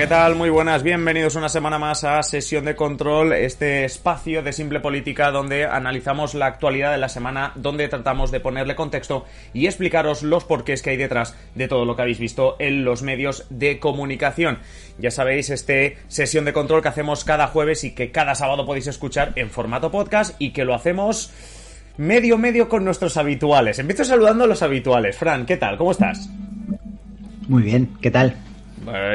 ¿qué tal? Muy buenas, bienvenidos una semana más a Sesión de Control, este espacio de simple política donde analizamos la actualidad de la semana, donde tratamos de ponerle contexto y explicaros los porqués que hay detrás de todo lo que habéis visto en los medios de comunicación. Ya sabéis, este Sesión de Control que hacemos cada jueves y que cada sábado podéis escuchar en formato podcast y que lo hacemos medio medio con nuestros habituales. Empiezo saludando a los habituales. Fran, ¿qué tal? ¿Cómo estás? Muy bien, ¿qué tal?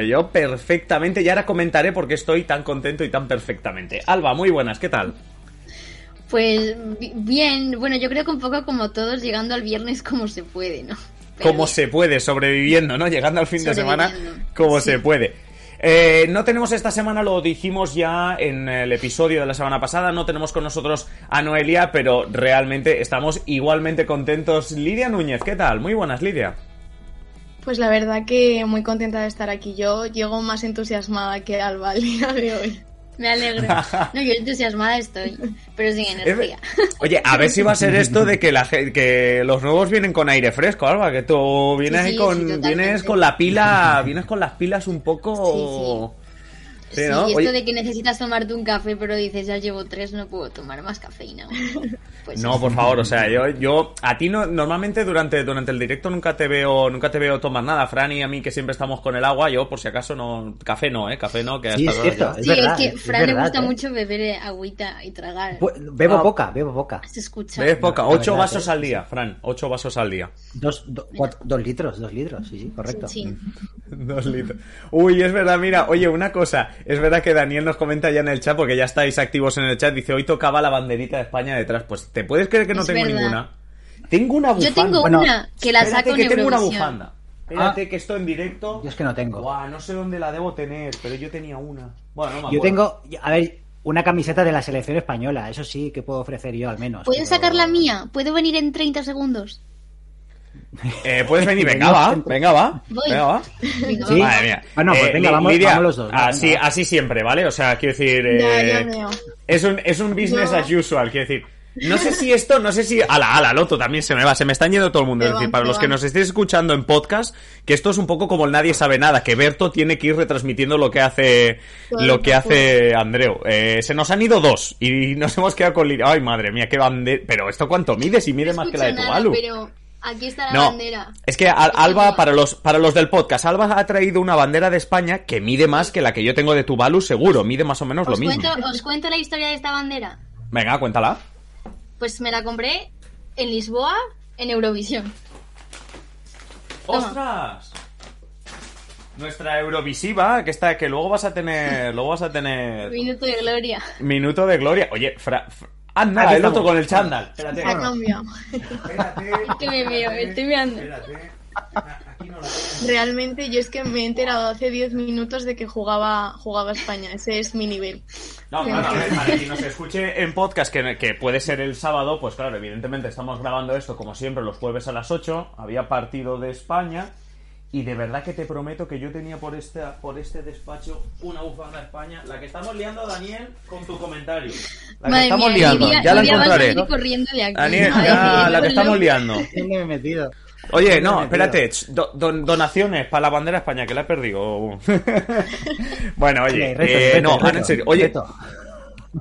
Yo perfectamente, y ahora comentaré por qué estoy tan contento y tan perfectamente. Alba, muy buenas, ¿qué tal? Pues bien, bueno, yo creo que un poco como todos, llegando al viernes como se puede, ¿no? como se puede, sobreviviendo, ¿no? Llegando al fin de semana como se puede. Eh, no tenemos esta semana, lo dijimos ya en el episodio de la semana pasada, no tenemos con nosotros a Noelia, pero realmente estamos igualmente contentos. Lidia Núñez, ¿qué tal? Muy buenas, Lidia. Pues la verdad que muy contenta de estar aquí. Yo llego más entusiasmada que Alba al día de hoy. Me alegro. No, yo entusiasmada estoy, pero sin energía. Oye, a ver si va a ser esto de que la que los nuevos vienen con aire fresco, Alba, que tú vienes ahí con vienes con la pila, vienes con las pilas un poco Sí, esto de que necesitas tomarte un café, pero dices, ya llevo tres, no puedo tomar más cafeína. Pues no, por favor, o sea, yo, yo a ti no, normalmente durante, durante el directo nunca te veo nunca te veo tomar nada. Fran y a mí que siempre estamos con el agua, yo por si acaso no... Café no, ¿eh? Café no, que sí, es cierto, es, sí, es que Fran le gusta ¿eh? mucho beber agüita y tragar. Pues, bebo ah. poca, bebo poca. Se escucha. Bebes poca, ocho vasos al día, Fran, ocho vasos al día. Dos, dos litros, dos litros, sí, sí, correcto. Sí. dos litros. Uy, es verdad, mira, oye, una cosa, es verdad que Daniel nos comenta ya en el chat, porque ya estáis activos en el chat, dice, hoy tocaba la banderita de España detrás. Pues, ¿te puedes creer que no tengo ninguna? Tengo una bufanda. Yo tengo una que la saco que tengo una bufanda. Espérate ah. que esto en directo. Yo es que no tengo. no sé dónde la debo tener, pero yo tenía una. Bueno, no Yo tengo, a ver, una camiseta de la selección española, eso sí que puedo ofrecer yo al menos. ¿Puedes sacar la mía? ¿Puedo venir en 30 segundos? Eh, puedes venir, venga, va, venga, va. Venga, va. ¿Sí? Madre mía. Bueno, pues eh, venga, vamos, los dos. Así, así siempre, ¿vale? O sea, quiero decir. Eh, es, un, es un business as usual, quiero decir. No sé si esto, no sé si. Ala, ala, Loto también se me va, se me está yendo todo el mundo. Es decir, para los que nos estéis escuchando en podcast, que esto es un poco como el nadie sabe nada, que Berto tiene que ir retransmitiendo lo que hace lo que hace Andreu. Eh, se nos han ido dos y nos hemos quedado con. Ay, madre mía, qué bandera. Pero esto cuánto mide, si mide más que la de Tuvalu. Pero Aquí está la bandera. Es que Alba, para los, para los del podcast, Alba ha traído una bandera de España que mide más que la que yo tengo de Tuvalu, seguro. Mide más o menos lo mismo. ¿Os cuento la historia de esta bandera? Venga, cuéntala. Pues me la compré en Lisboa, en Eurovisión. ¡Ostras! Nuestra Eurovisiva, que está, que luego vas a tener, luego vas a tener. Minuto de gloria. Minuto de gloria. Oye, Fra, Anda, el otro con el chándal. Espérate. Ha cambiado. Espérate. Es que me veo, estoy mirando. Espérate. Realmente yo es que me he enterado hace 10 minutos de que jugaba, jugaba España. Ese es mi nivel. No, claro, a ver, para quien nos escuche en podcast, que, que, puede ser el sábado, pues claro, evidentemente estamos grabando esto como siempre los jueves a las 8. Había partido de España. Y de verdad que te prometo que yo tenía por este, por este despacho una bufanda de España. La que estamos liando, Daniel, con tu comentario. La que estamos liando, ya la encontraré. Daniel, ya, la que estamos liando. Oye, no, espérate, donaciones para la bandera de España, que la he perdido. bueno, oye, eh, no, en serio, oye,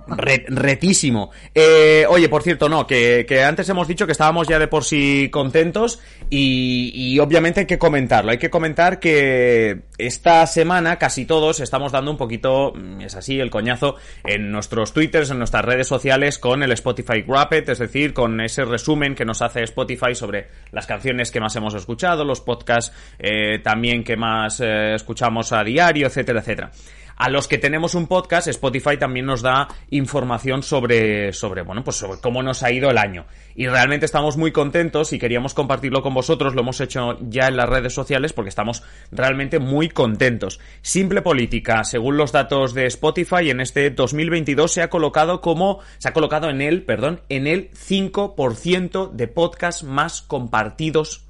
retísimo. Eh, oye, por cierto, no, que, antes hemos dicho que estábamos ya de por sí contentos y, obviamente hay que comentarlo. Hay que comentar que esta semana casi todos estamos dando un poquito, mm, es así, el coñazo en nuestros twitters, en nuestras redes sociales con el Spotify Wrapped, es decir, con ese resumen que nos hace Spotify sobre las canciones que más hemos escuchado, los podcasts eh, también que más eh, escuchamos a diario, etcétera, etcétera. A los que tenemos un podcast, Spotify también nos da información sobre, sobre, bueno, pues sobre cómo nos ha ido el año. Y realmente estamos muy contentos y queríamos compartirlo con vosotros. Lo hemos hecho ya en las redes sociales porque estamos realmente muy contentos. Simple Política, según los datos de Spotify, en este 2022 se ha colocado como, se ha colocado en el, perdón, en el 5% de podcasts más compartidos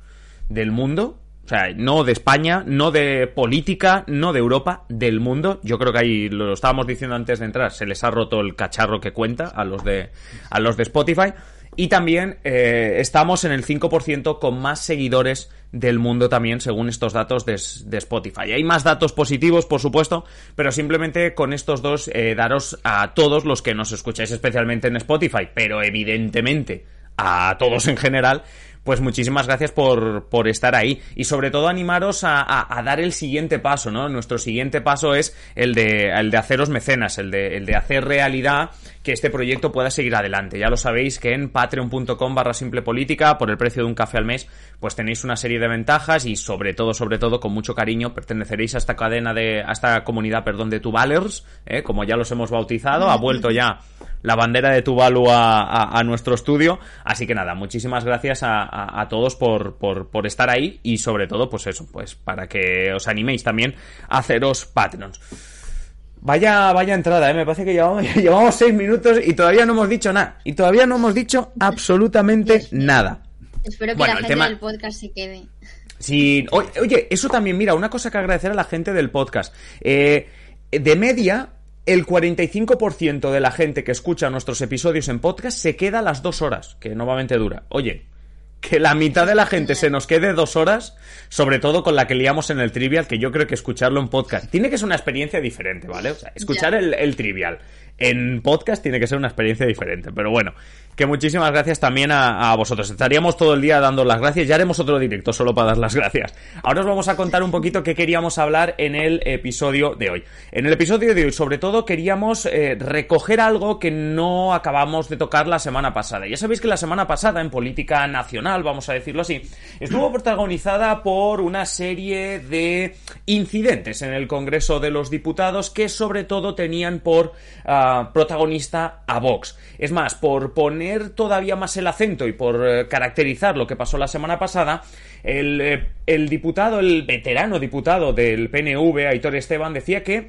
del mundo o sea, no de España, no de política, no de Europa, del mundo. Yo creo que ahí lo estábamos diciendo antes de entrar, se les ha roto el cacharro que cuenta a los de a los de Spotify. Y también eh, estamos en el 5% con más seguidores del mundo también, según estos datos de, de, Spotify. Hay más datos positivos, por supuesto, pero simplemente con estos dos eh, daros a todos los que nos escucháis, especialmente en Spotify, pero evidentemente a todos en general, pues muchísimas gracias por, por estar ahí y sobre todo animaros a, a, dar el siguiente paso, ¿no? Nuestro siguiente paso es el de, el de haceros mecenas, el de, el de hacer realidad que este proyecto pueda seguir adelante. Ya lo sabéis que en patreon.com barra simple política, por el precio de un café al mes, pues tenéis una serie de ventajas y sobre todo, sobre todo, con mucho cariño, perteneceréis a esta cadena de, a esta comunidad, perdón, de Tubalers, ¿eh? como ya los hemos bautizado, ha vuelto ya la bandera de Tuvalu a, a, a nuestro estudio. Así que nada, muchísimas gracias a, a, todos por, por, por, estar ahí y sobre todo, pues eso, pues para que os animéis también a haceros Patreons. Vaya, vaya entrada, ¿eh? me parece que llevamos, llevamos seis minutos y todavía no hemos dicho nada. Y todavía no hemos dicho absolutamente nada. Espero que bueno, la gente tema... del podcast se quede. Sí, oye, eso también, mira, una cosa que agradecer a la gente del podcast. Eh, de media, el 45% de la gente que escucha nuestros episodios en podcast se queda a las dos horas, que normalmente dura. Oye, que la mitad de la gente se nos quede dos horas, sobre todo con la que liamos en el trivial, que yo creo que escucharlo en podcast tiene que ser una experiencia diferente, ¿vale? O sea, escuchar el, el, trivial en podcast tiene que ser una experiencia diferente, pero bueno, que muchísimas gracias también a, vosotros. Estaríamos todo el día dando las gracias, ya haremos otro directo solo para dar las gracias. Ahora os vamos a contar un poquito qué queríamos hablar en el episodio de hoy. En el episodio de hoy, sobre todo, queríamos eh, recoger algo que no acabamos de tocar la semana pasada. Ya sabéis que la semana pasada, en política nacional, vamos a decirlo así, estuvo protagonizada por una serie de incidentes en el Congreso de los Diputados que sobre todo tenían por uh, protagonista a Vox. Es más, por poner todavía más el acento y por eh, caracterizar lo que pasó la semana pasada, el, eh, el diputado, el veterano diputado del PNV, Aitor Esteban, decía que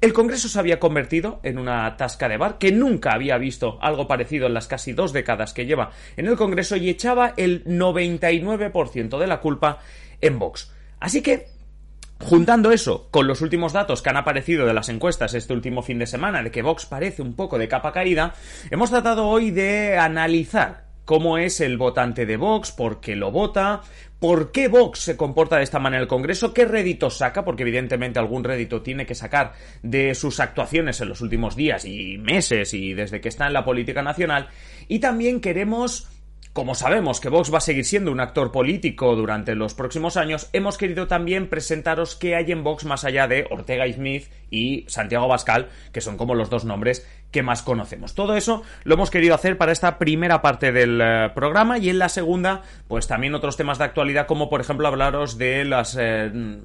el Congreso se había convertido en una tasca de bar, que nunca había visto algo parecido en las casi dos décadas que lleva en el Congreso y echaba el 99% de la culpa en Vox. Así que Juntando eso con los últimos datos que han aparecido de las encuestas este último fin de semana, de que Vox parece un poco de capa caída, hemos tratado hoy de analizar cómo es el votante de Vox, por qué lo vota, por qué Vox se comporta de esta manera en el Congreso, qué rédito saca, porque evidentemente algún rédito tiene que sacar de sus actuaciones en los últimos días y meses y desde que está en la política nacional, y también queremos como sabemos que Vox va a seguir siendo un actor político durante los próximos años, hemos querido también presentaros qué hay en Vox más allá de Ortega y Smith y Santiago Bascal, que son como los dos nombres que más conocemos. Todo eso lo hemos querido hacer para esta primera parte del eh, programa y en la segunda, pues también otros temas de actualidad, como por ejemplo hablaros de las... Eh,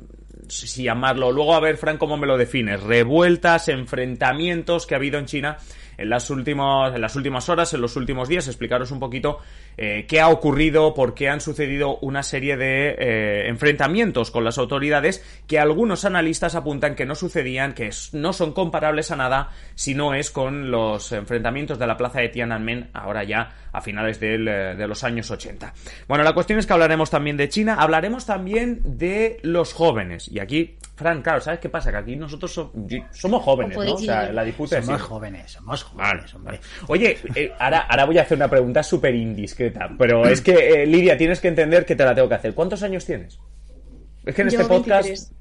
si llamarlo, luego a ver, Fran, cómo me lo defines, revueltas, enfrentamientos que ha habido en China en las, últimos, en las últimas horas, en los últimos días, explicaros un poquito eh, qué ha ocurrido, por qué han sucedido una serie de eh, enfrentamientos con las autoridades que algunos analistas apuntan que no sucedían, que no son comparables a nada si no es con los enfrentamientos de la plaza de Tiananmen ahora ya a finales del, eh, de los años 80. Bueno, la cuestión es que hablaremos también de China, hablaremos también de los jóvenes. Y aquí, Fran, claro, ¿sabes qué pasa? Que aquí nosotros so somos jóvenes, ¿no? O sea, la disputa somos es... jóvenes, somos jóvenes, hombre. Oye, eh, ahora, ahora voy a hacer una pregunta súper indiscreta, pero es que, eh, Lidia, tienes que entender que te la tengo que hacer. ¿Cuántos años tienes? Es que en este podcast...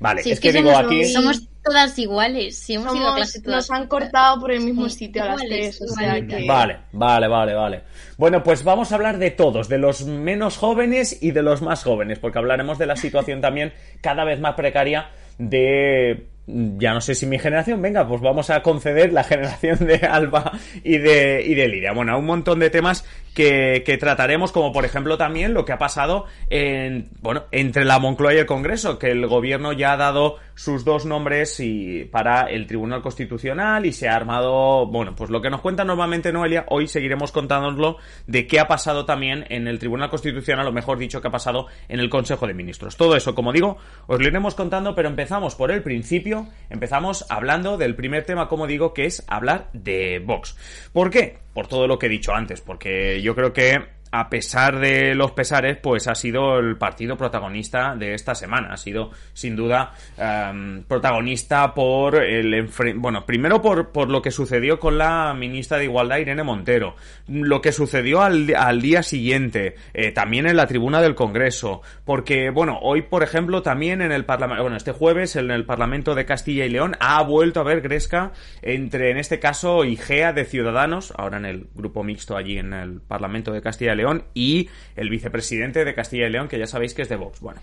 23. Vale, es que digo somos, aquí... somos todas iguales. Si hemos ido a Somos- clase todas. nos han cortado por el mismo Sí, sitio a las tres, o sea igualitas. que... Vale, vale, vale, vale. Bueno, pues vamos a hablar de todos, de los menos jóvenes y de los más jóvenes, porque hablaremos de la situación también cada vez más precaria de ya no sé si mi generación, venga, pues vamos a conceder la generación de Alba y de, y de Lidia. Bueno, un montón de temas que, que trataremos, como por ejemplo también lo que ha pasado en, bueno, entre la Moncloa y el Congreso, que el gobierno ya ha dado sus dos nombres y para el Tribunal Constitucional y se ha armado, bueno, pues lo que nos cuenta normalmente Noelia, hoy seguiremos contándoslo de qué ha pasado también en el Tribunal Constitucional, o mejor dicho, qué ha pasado en el Consejo de Ministros. Todo eso, como digo, os lo iremos contando, pero empezamos por el principio, empezamos hablando del primer tema, como digo, que es hablar de Vox. ¿Por qué? Por todo lo que he dicho antes, porque yo creo que a pesar de los pesares, pues ha sido el partido protagonista de esta semana. Ha sido, sin duda, em, protagonista por el bueno, primero por, por lo que sucedió con la ministra de Igualdad, Irene Montero, lo que sucedió al, al día siguiente, eh, también en la tribuna del Congreso, porque, bueno, hoy, por ejemplo, también en el Parlamento, bueno, este jueves en el Parlamento de Castilla y León ha vuelto a haber gresca entre, en este caso, IGEA de Ciudadanos, ahora en el grupo mixto allí en el Parlamento de Castilla y León, y el vicepresidente de Castilla y León, que ya sabéis que es de Vox. Bueno,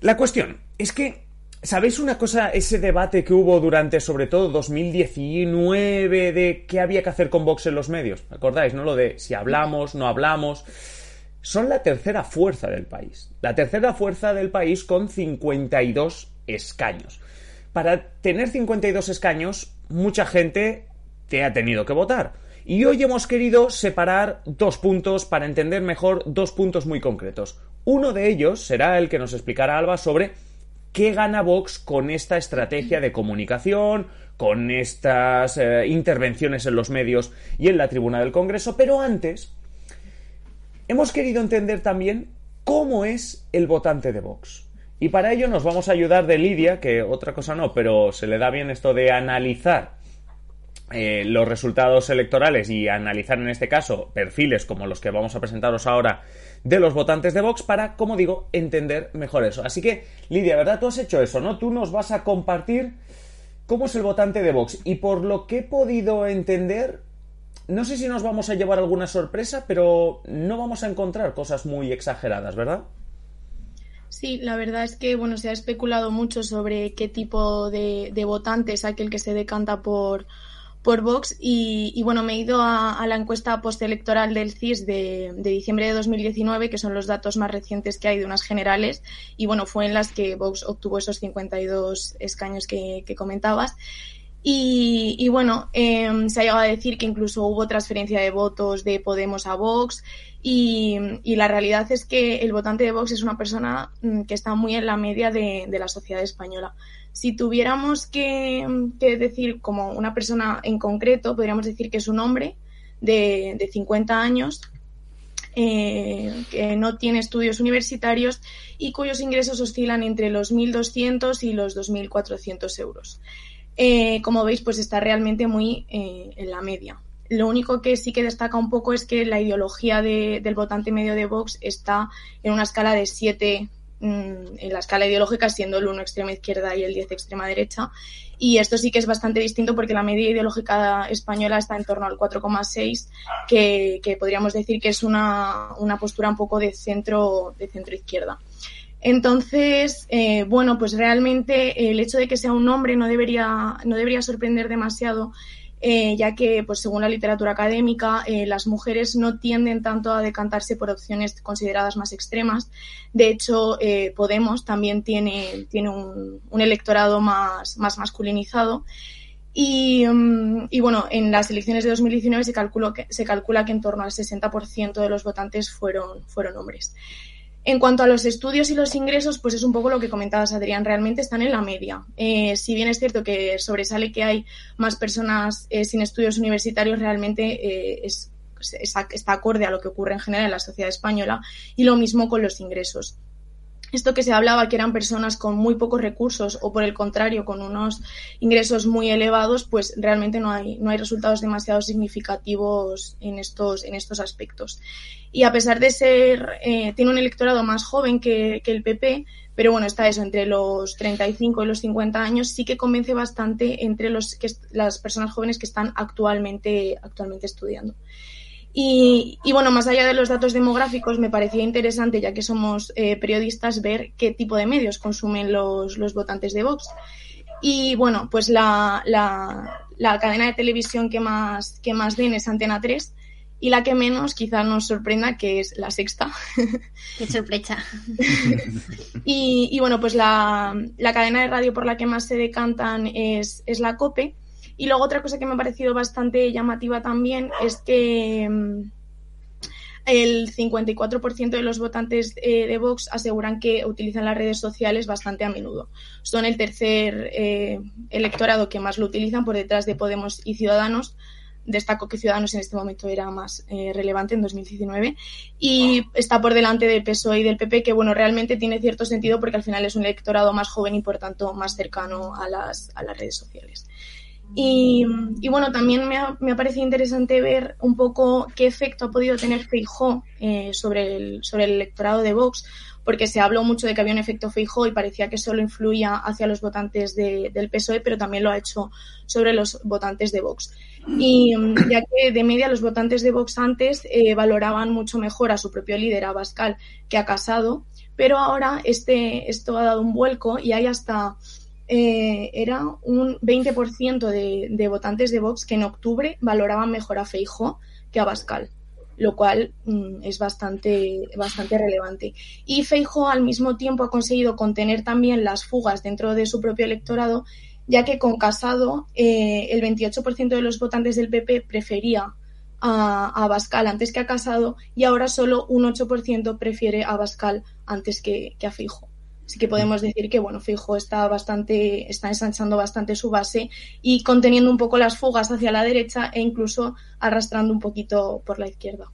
la cuestión es que ¿Sabéis una cosa, ese debate que hubo durante sobre todo 2019 de qué había que hacer con Vox en los medios? ¿Acordáis, no? Lo de si hablamos, no hablamos. Son la tercera fuerza del país. La tercera fuerza del país con 52 escaños. Para tener 52 escaños, mucha gente te ha tenido que votar. Y hoy hemos querido separar dos puntos para entender mejor dos puntos muy concretos. Uno de ellos será el que nos explicará Alba sobre qué gana Vox con esta estrategia de comunicación, con estas eh, intervenciones en los medios y en la tribuna del Congreso, pero antes hemos querido entender también cómo es el votante de Vox. Y para ello nos vamos a ayudar de Lidia, que otra cosa no, pero se le da bien esto de analizar eh, los resultados electorales y analizar en este caso perfiles como los que vamos a presentaros ahora de los votantes de Vox para, como digo, entender mejor eso. Así que, Lidia, ¿verdad? Tú has hecho eso, ¿no? Tú nos vas a compartir cómo es el votante de Vox. Y por lo que he podido entender, no sé si nos vamos a llevar alguna sorpresa, pero no vamos a encontrar cosas muy exageradas, ¿verdad? Sí, la verdad es que bueno, se ha especulado mucho sobre qué tipo de, de votante es aquel que se decanta por, por Vox y, bueno, me he ido a, la encuesta postelectoral del CIS de, diciembre de 2019, que son los datos más recientes que hay de unas generales, y bueno, fue en las que Vox obtuvo esos 52 escaños que, comentabas. Y, bueno, em, se ha llegado a decir que incluso hubo transferencia de votos de Podemos a Vox y, la realidad es que el votante de Vox es una persona mm, que está muy en la media de la sociedad española. Si tuviéramos que, decir como una persona en concreto, podríamos decir que es un hombre de, de 50 años eh, que no tiene estudios universitarios y cuyos ingresos oscilan entre los 1.200 y los 2.400 euros. Eh, como veis, pues está realmente muy eh, en la media. Lo único que sí que destaca un poco es que la ideología del votante medio de Vox está en una escala de 7 Mm, en la escala ideológica, siendo el 1 extrema izquierda y el 10 extrema derecha. Y esto sí que es bastante distinto porque la media ideológica española está en torno al 4,6, que, que, podríamos decir que es una, una, postura un poco de centro, de centro izquierda. Entonces, eh, bueno, pues realmente el hecho de que sea un hombre no debería, no debería sorprender demasiado eh, ya que, pues según la literatura académica, eh, las mujeres no tienden tanto a decantarse por opciones consideradas más extremas. De hecho, eh, Podemos también tiene, tiene un, electorado más, más masculinizado. Y, mm, y, bueno, en las elecciones de 2019 se, calculó que, se calcula que en torno al 60% de los votantes fueron, fueron hombres. En cuanto a los estudios y los ingresos, pues es un poco lo que comentabas, Adrián, realmente están en la media. Eh, si bien es cierto que sobresale que hay más personas eh, sin estudios universitarios, realmente eh, es, está acorde a lo que ocurre en general en la sociedad española y lo mismo con los ingresos esto que se hablaba que eran personas con muy pocos recursos o por el contrario con unos ingresos muy elevados, pues realmente no hay, no hay resultados demasiado significativos en estos, en estos aspectos. Y a pesar de ser, eh, tiene un electorado más joven que, que, el PP, pero bueno, está eso, entre los 35 y los 50 años, sí que convence bastante entre los, que, las personas jóvenes que están actualmente, actualmente estudiando. Y, bueno, más allá de los datos demográficos, me parecía interesante, ya que somos eh, periodistas, ver qué tipo de medios consumen los, los votantes de Vox. Y bueno, pues la, la, la, cadena de televisión que más, que más ven es Antena 3 y la que menos quizá nos sorprenda que es la sexta. Qué sorpresa. y, y, bueno, pues la, la, cadena de radio por la que más se decantan es, es la COPE y luego otra cosa que me ha parecido bastante llamativa también es que mm, el 54% de los votantes eh, de Vox aseguran que utilizan las redes sociales bastante a menudo. Son el tercer eh, electorado que más lo utilizan por detrás de Podemos y Ciudadanos. destaco que Ciudadanos en este momento era más eh, relevante en 2019 y está por delante del PSOE y del PP, que bueno, realmente tiene cierto sentido porque al final es un electorado más joven y por tanto más cercano a las, a las redes sociales. Y, bueno, también me ha, me ha, parecido interesante ver un poco qué efecto ha podido tener Feijó eh, sobre, el, sobre el electorado de Vox, porque se habló mucho de que había un efecto Feijó y parecía que solo influía hacia los votantes del PSOE, pero también lo ha hecho sobre los votantes de Vox. Y ya que de media los votantes de Vox antes eh, valoraban mucho mejor a su propio líder, a Bascal, que a Casado, pero ahora este, esto ha dado un vuelco y hay hasta eh, era un 20% de, de, votantes de Vox que en octubre valoraban mejor a Feijo que a Bascal, lo cual mm, es bastante, bastante relevante. Y Feijo al mismo tiempo ha conseguido contener también las fugas dentro de su propio electorado, ya que con Casado eh, el 28% de los votantes del PP prefería a, Bascal antes que a Casado y ahora solo un 8% prefiere a Bascal antes que, que a Feijo. Así que podemos decir que, bueno, Fijo está bastante, está ensanchando bastante su base y conteniendo un poco las fugas hacia la derecha e incluso arrastrando un poquito por la izquierda.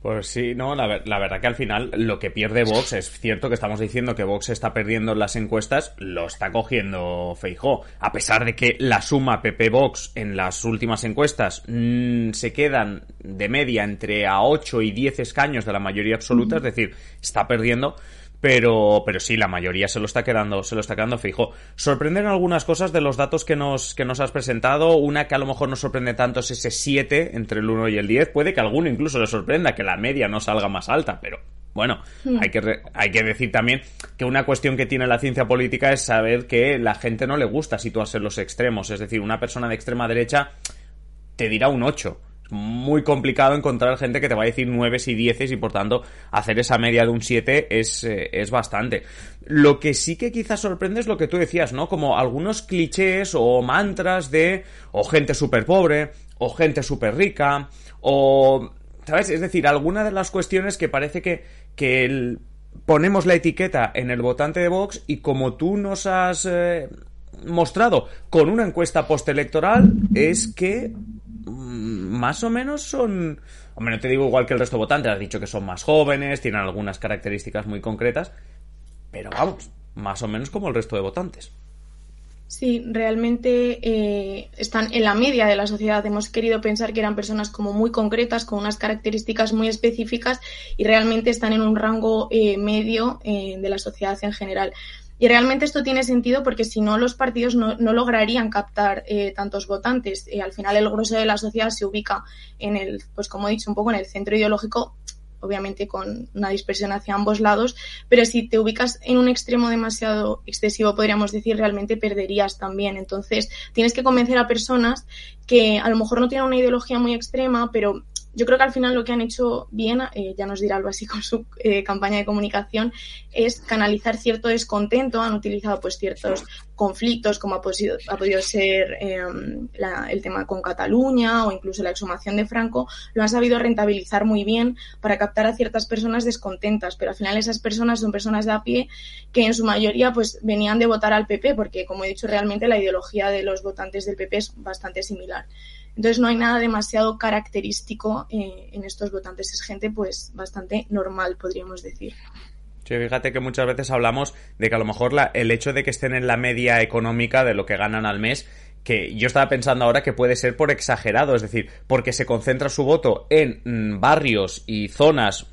Pues sí, no, la, verdad que al final lo que pierde Vox es cierto que estamos diciendo que Vox está perdiendo en las encuestas, lo está cogiendo Feijó. A pesar de que la suma PP-Vox en las últimas encuestas mmm, se quedan de media entre a 8 y 10 escaños de la mayoría absoluta, es decir, está perdiendo pero, pero sí, la mayoría se lo está quedando, se lo está quedando fijo. Sorprenden algunas cosas de los datos que nos, que nos has presentado. Una que a lo mejor nos sorprende tanto es ese 7 entre el 1 y el 10. Puede que alguno incluso le sorprenda que la media no salga más alta, pero bueno, hmm. hay, que hay que decir también que una cuestión que tiene la ciencia política es saber que la gente no le gusta situarse en los extremos. Es decir, una persona de extrema derecha te dirá un 8 muy complicado encontrar gente que te va a decir 9 y 10 y por tanto hacer esa media de un 7 es, eh, es bastante. Lo que sí que quizás sorprende es lo que tú decías, ¿no? Como algunos clichés o mantras de o gente súper pobre o gente súper rica o... ¿Sabes? Es decir, alguna de las cuestiones que parece que, que ponemos la etiqueta en el votante de Vox y como tú nos has eh, mostrado con una encuesta postelectoral es que más o menos son... Hombre, no te digo igual que el resto de votantes, has dicho que son más jóvenes, tienen algunas características muy concretas, pero vamos, más o menos como el resto de votantes. Sí, realmente eh, están en la media de la sociedad. Hemos querido pensar que eran personas como muy concretas, con unas características muy específicas y realmente están en un rango eh, medio eh, de la sociedad en general. Y realmente esto tiene sentido porque si no los partidos no, no lograrían captar eh, tantos votantes. Eh, al final el grueso de la sociedad se ubica en el, pues como he dicho, un poco en el centro ideológico, obviamente con una dispersión hacia ambos lados, pero si te ubicas en un extremo demasiado excesivo, podríamos decir, realmente perderías también. Entonces tienes que convencer a personas que a lo mejor no tienen una ideología muy extrema, pero yo creo que al final lo que han hecho bien, eh, ya nos dirá algo así con su eh, campaña de comunicación, es canalizar cierto descontento. Han utilizado pues ciertos conflictos, como ha, podido, ha podido ser em, el tema con Cataluña o incluso la exhumación de Franco, lo han sabido rentabilizar muy bien para captar a ciertas personas descontentas. Pero al final esas personas son personas de a pie que en su mayoría pues venían de votar al PP, porque como he dicho realmente la ideología de los votantes del PP es bastante similar. Entonces no hay nada demasiado característico eh, en estos votantes. Es gente pues bastante normal, podríamos decir. Sí, fíjate que muchas veces hablamos de que a lo mejor la, el hecho de que estén en la media económica de lo que ganan al mes que yo estaba pensando ahora que puede ser por exagerado, es decir, porque se concentra su voto en mm, barrios y zonas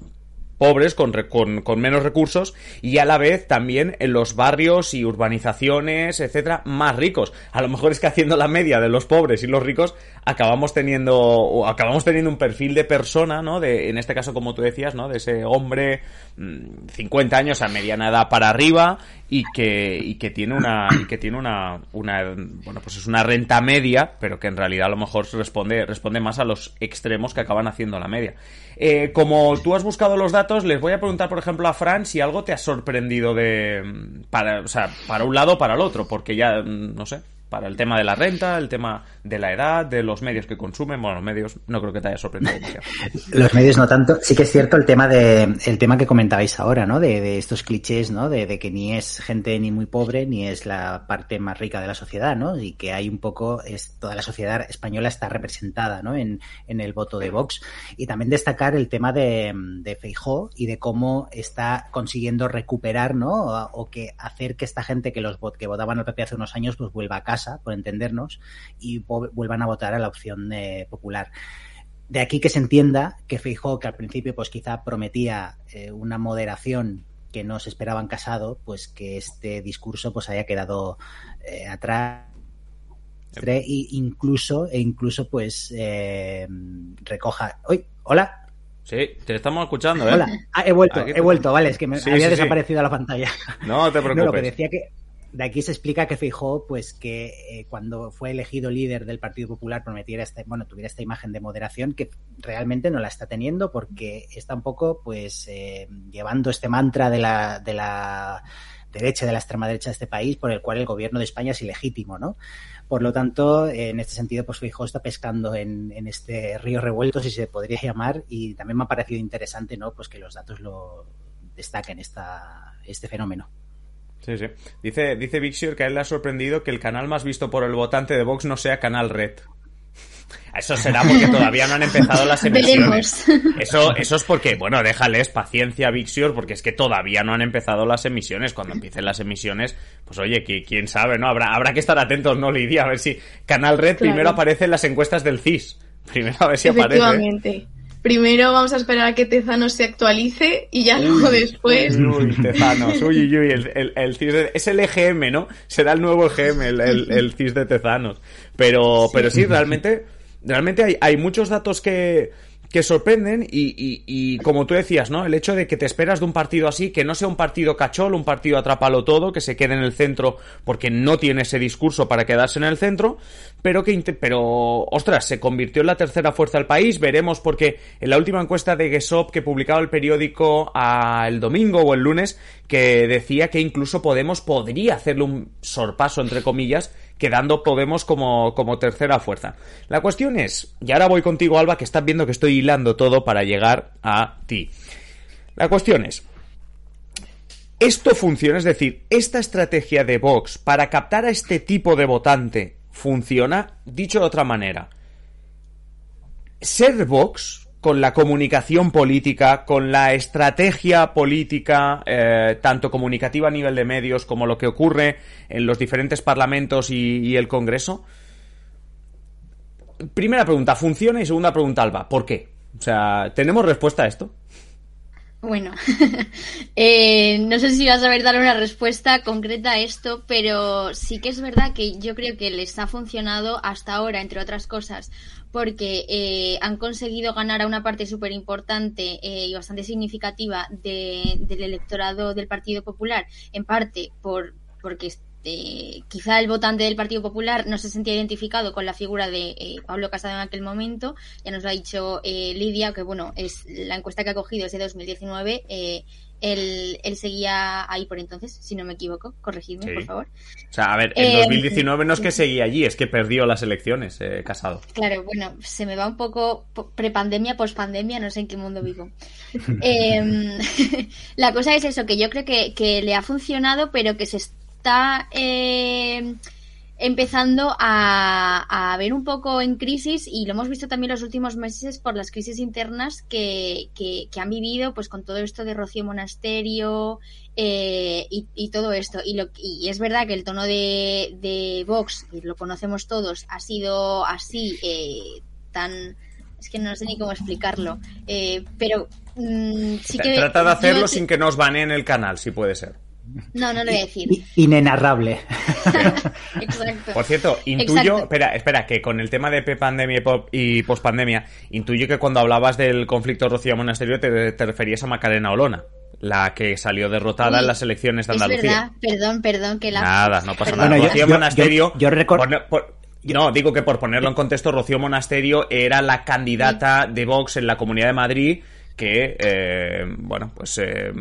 pobres, con, con, con, menos recursos, y a la vez también en los barrios y urbanizaciones, etcétera, más ricos. A lo mejor es que haciendo la media de los pobres y los ricos, acabamos teniendo, acabamos teniendo un perfil de persona, ¿no? De, en este caso, como tú decías, ¿no? De ese hombre, 50 mm, años a mediana edad para arriba, y que, y que tiene una, y que tiene una, una, bueno, pues es una renta media, pero que en realidad a lo mejor responde, responde más a los extremos que acaban haciendo la media. Eh, como tú has buscado los datos, les voy a preguntar, por ejemplo, a Fran si algo te ha sorprendido de, para, o sea, para un lado o para el otro, porque ya, no sé, para el tema de la renta, el tema de la edad, de los medios que consumen. Bueno, los medios no creo que te haya sorprendido. los medios no tanto. Sí que es cierto el tema de el tema que comentabais ahora, ¿no? De, estos clichés, ¿no? De, que ni es gente ni muy pobre ni es la parte más rica de la sociedad, ¿no? Y que hay un poco es toda la sociedad española está representada, ¿no? En, en el voto de Vox y también destacar el tema de, de Feijó y de cómo está consiguiendo recuperar, ¿no? O, que hacer que esta gente que los que votaban al PP hace unos años pues vuelva a casa, por entendernos, y vuelvan a votar a la opción eh, popular. De aquí que se entienda que Feijó, que al principio pues quizá prometía eh, una moderación que no se esperaban casado, pues que este discurso pues haya quedado eh, atrás e incluso e incluso pues recoja. ¡Uy! Hola. Sí, te estamos escuchando, ¿eh? Hola. Ah, he vuelto, he vuelto, vale, es que me había desaparecido la pantalla. No te preocupes. lo que decía que de aquí se explica que Fijó, pues que eh, cuando fue elegido líder del Partido Popular prometiera esta, bueno, tuviera esta imagen de moderación que realmente no la está teniendo porque está un poco, pues, eh, llevando este mantra de la, de la derecha, de la extrema derecha de este país, por el cual el gobierno de España es ilegítimo, ¿no? Por lo tanto, en este sentido, pues Feijóo está pescando en, este río revuelto, si se podría llamar, y también me ha parecido interesante, ¿no? Pues que los datos lo destaquen esta, este fenómeno. Sí, sí. Dice, dice que a él le ha sorprendido que el canal más visto por el votante de Vox no sea Canal Red. Eso será porque todavía no han empezado las emisiones. Eso, eso es porque, bueno, déjales paciencia, Vixior, porque es que todavía no han empezado las emisiones. Cuando empiecen las emisiones, pues oye, quién sabe, ¿no? Habrá, habrá que estar atentos, ¿no, Lidia? A ver si Canal Red primero aparece en las encuestas del CIS. Primero a ver si aparece. Primero vamos a esperar a que Tezanos se actualice y ya luego después. Uy, Tezanos, uy, uy, uy, el, el, CIS de, es el EGM, ¿no? Será el nuevo EGM, el, el, CIS de Tezanos. Pero, pero sí, realmente realmente hay, hay muchos datos que, que sorprenden y, y, como tú decías, ¿no? El hecho de que te esperas de un partido así, que no sea un partido cachol, un partido atrapalo todo, que se quede en el centro porque no tiene ese discurso para quedarse en el centro, pero que, pero, ostras, se convirtió en la tercera fuerza del país, veremos porque en la última encuesta de Gesop que publicaba el periódico a el domingo o el lunes, que decía que incluso Podemos podría hacerle un sorpaso, entre comillas, quedando Podemos como, como tercera fuerza. La cuestión es, y ahora voy contigo Alba, que estás viendo que estoy hilando todo para llegar a ti. La cuestión es, ¿esto funciona? Es decir, ¿esta estrategia de Vox para captar a este tipo de votante funciona? Dicho de otra manera, ser Vox con la comunicación política, con la estrategia política, eh, tanto comunicativa a nivel de medios como lo que ocurre en los diferentes parlamentos y, el Congreso? Primera pregunta, ¿funciona? Y segunda pregunta, Alba, ¿por qué? O sea, ¿tenemos respuesta a esto? Bueno, eh, no sé si vas a ver dar una respuesta concreta a esto, pero sí que es verdad que yo creo que les ha funcionado hasta ahora, entre otras cosas, porque eh, han conseguido ganar a una parte súper importante eh, y bastante significativa del electorado del Partido Popular, en parte por porque este, quizá el votante del Partido Popular no se sentía identificado con la figura de eh, Pablo Casado en aquel momento. Ya nos lo ha dicho Lidia, que bueno, es la encuesta que ha cogido es de 2019 él, él, seguía ahí por entonces, si no me equivoco. Corregidme, por favor. O sea, a ver, en 2019 eh, no es que seguía allí, es que perdió las elecciones, eh, casado. Claro, bueno, se me va un poco prepandemia, pospandemia, no sé en qué mundo vivo. Em, la cosa es eso, que yo creo que, que le ha funcionado, pero que se está... Empezando a, ver un poco en crisis y lo hemos visto también los últimos meses por las crisis internas que, que, han vivido pues con todo esto de Rocío Monasterio eh, y, todo esto. Y, lo, y es verdad que el tono de, de Vox y lo conocemos todos ha sido así eh, tan es que no sé ni cómo explicarlo eh, pero mm, sí que trata de hacerlo sin que nos baneen el canal si puede ser no, no lo voy a decir. Inenarrable. Exacto. Por cierto, intuyo, espera, espera, que con el tema de pandemia y pospandemia, intuyo que cuando hablabas del conflicto Rocío Monasterio te, te referías a Macarena Olona la que salió derrotada en las elecciones de Andalucía. Es verdad, perdón, perdón, que la... Nada, no pasa nada. Rocío Monasterio... Yo, recuerdo... no, digo que por ponerlo en contexto, Rocío Monasterio era la candidata de Vox en la Comunidad de Madrid que, eh, bueno, pues eh,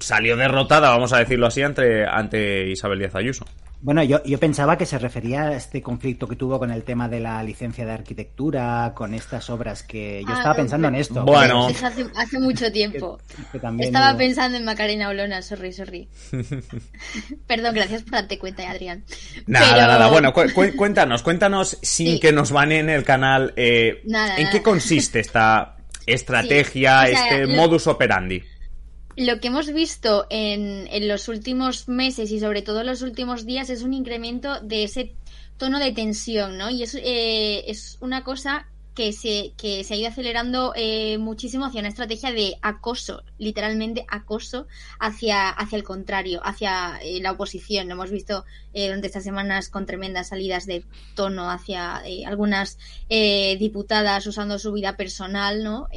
salió derrotada, vamos a decirlo así, ante, ante Isabel Díaz Ayuso. Bueno, yo, yo pensaba que se refería a este conflicto que tuvo con el tema de la licencia de arquitectura, con estas obras que yo Ah, estaba no, pensando en esto. Bueno. Es hace, hace mucho tiempo. Que Estaba hubo- pensando en Macarena Olona, sorry, sorry. Perdón, gracias por darte cuenta, Adrián. Nada, Pero- nada. Bueno, cu- cu- cuéntanos, cuéntanos sin Sí. que nos baneen el canal. eh, Nada, ¿En nada. qué consiste esta estrategia, Sí, o sea, este lo- modus operandi? Lo que hemos visto en, en los últimos meses y sobre todo en los últimos días es un incremento de ese tono de tensión, ¿no? Y es, eh, es una cosa que se, que se ha ido acelerando eh, muchísimo hacia una estrategia de acoso, literalmente acoso, hacia, hacia el contrario, hacia eh, la oposición. Lo hemos visto eh, durante estas semanas con tremendas salidas de tono hacia eh, algunas diputadas usando su vida personal, ¿no?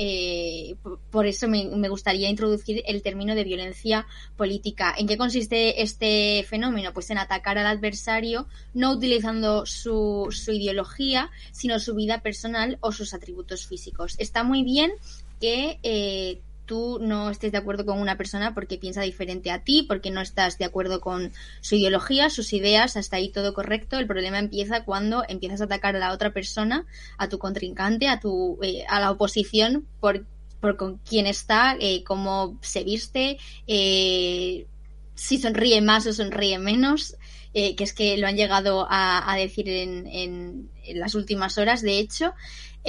Por, por eso me, me gustaría introducir el término de violencia política. ¿En qué consiste este fenómeno? Pues en atacar al adversario, no utilizando su, su ideología, sino su vida personal o sus atributos físicos. Está muy bien que eh, tú no estés de acuerdo con una persona porque piensa diferente a ti, porque no estás de acuerdo con su ideología, sus ideas, hasta ahí todo correcto. El problema empieza cuando empiezas a atacar a la otra persona, a tu contrincante, a tu eh, a la oposición por, por con quién está, eh, cómo se viste, eh, si sonríe más o sonríe menos. Que es que lo han llegado a, a decir en, en, las últimas horas, de hecho.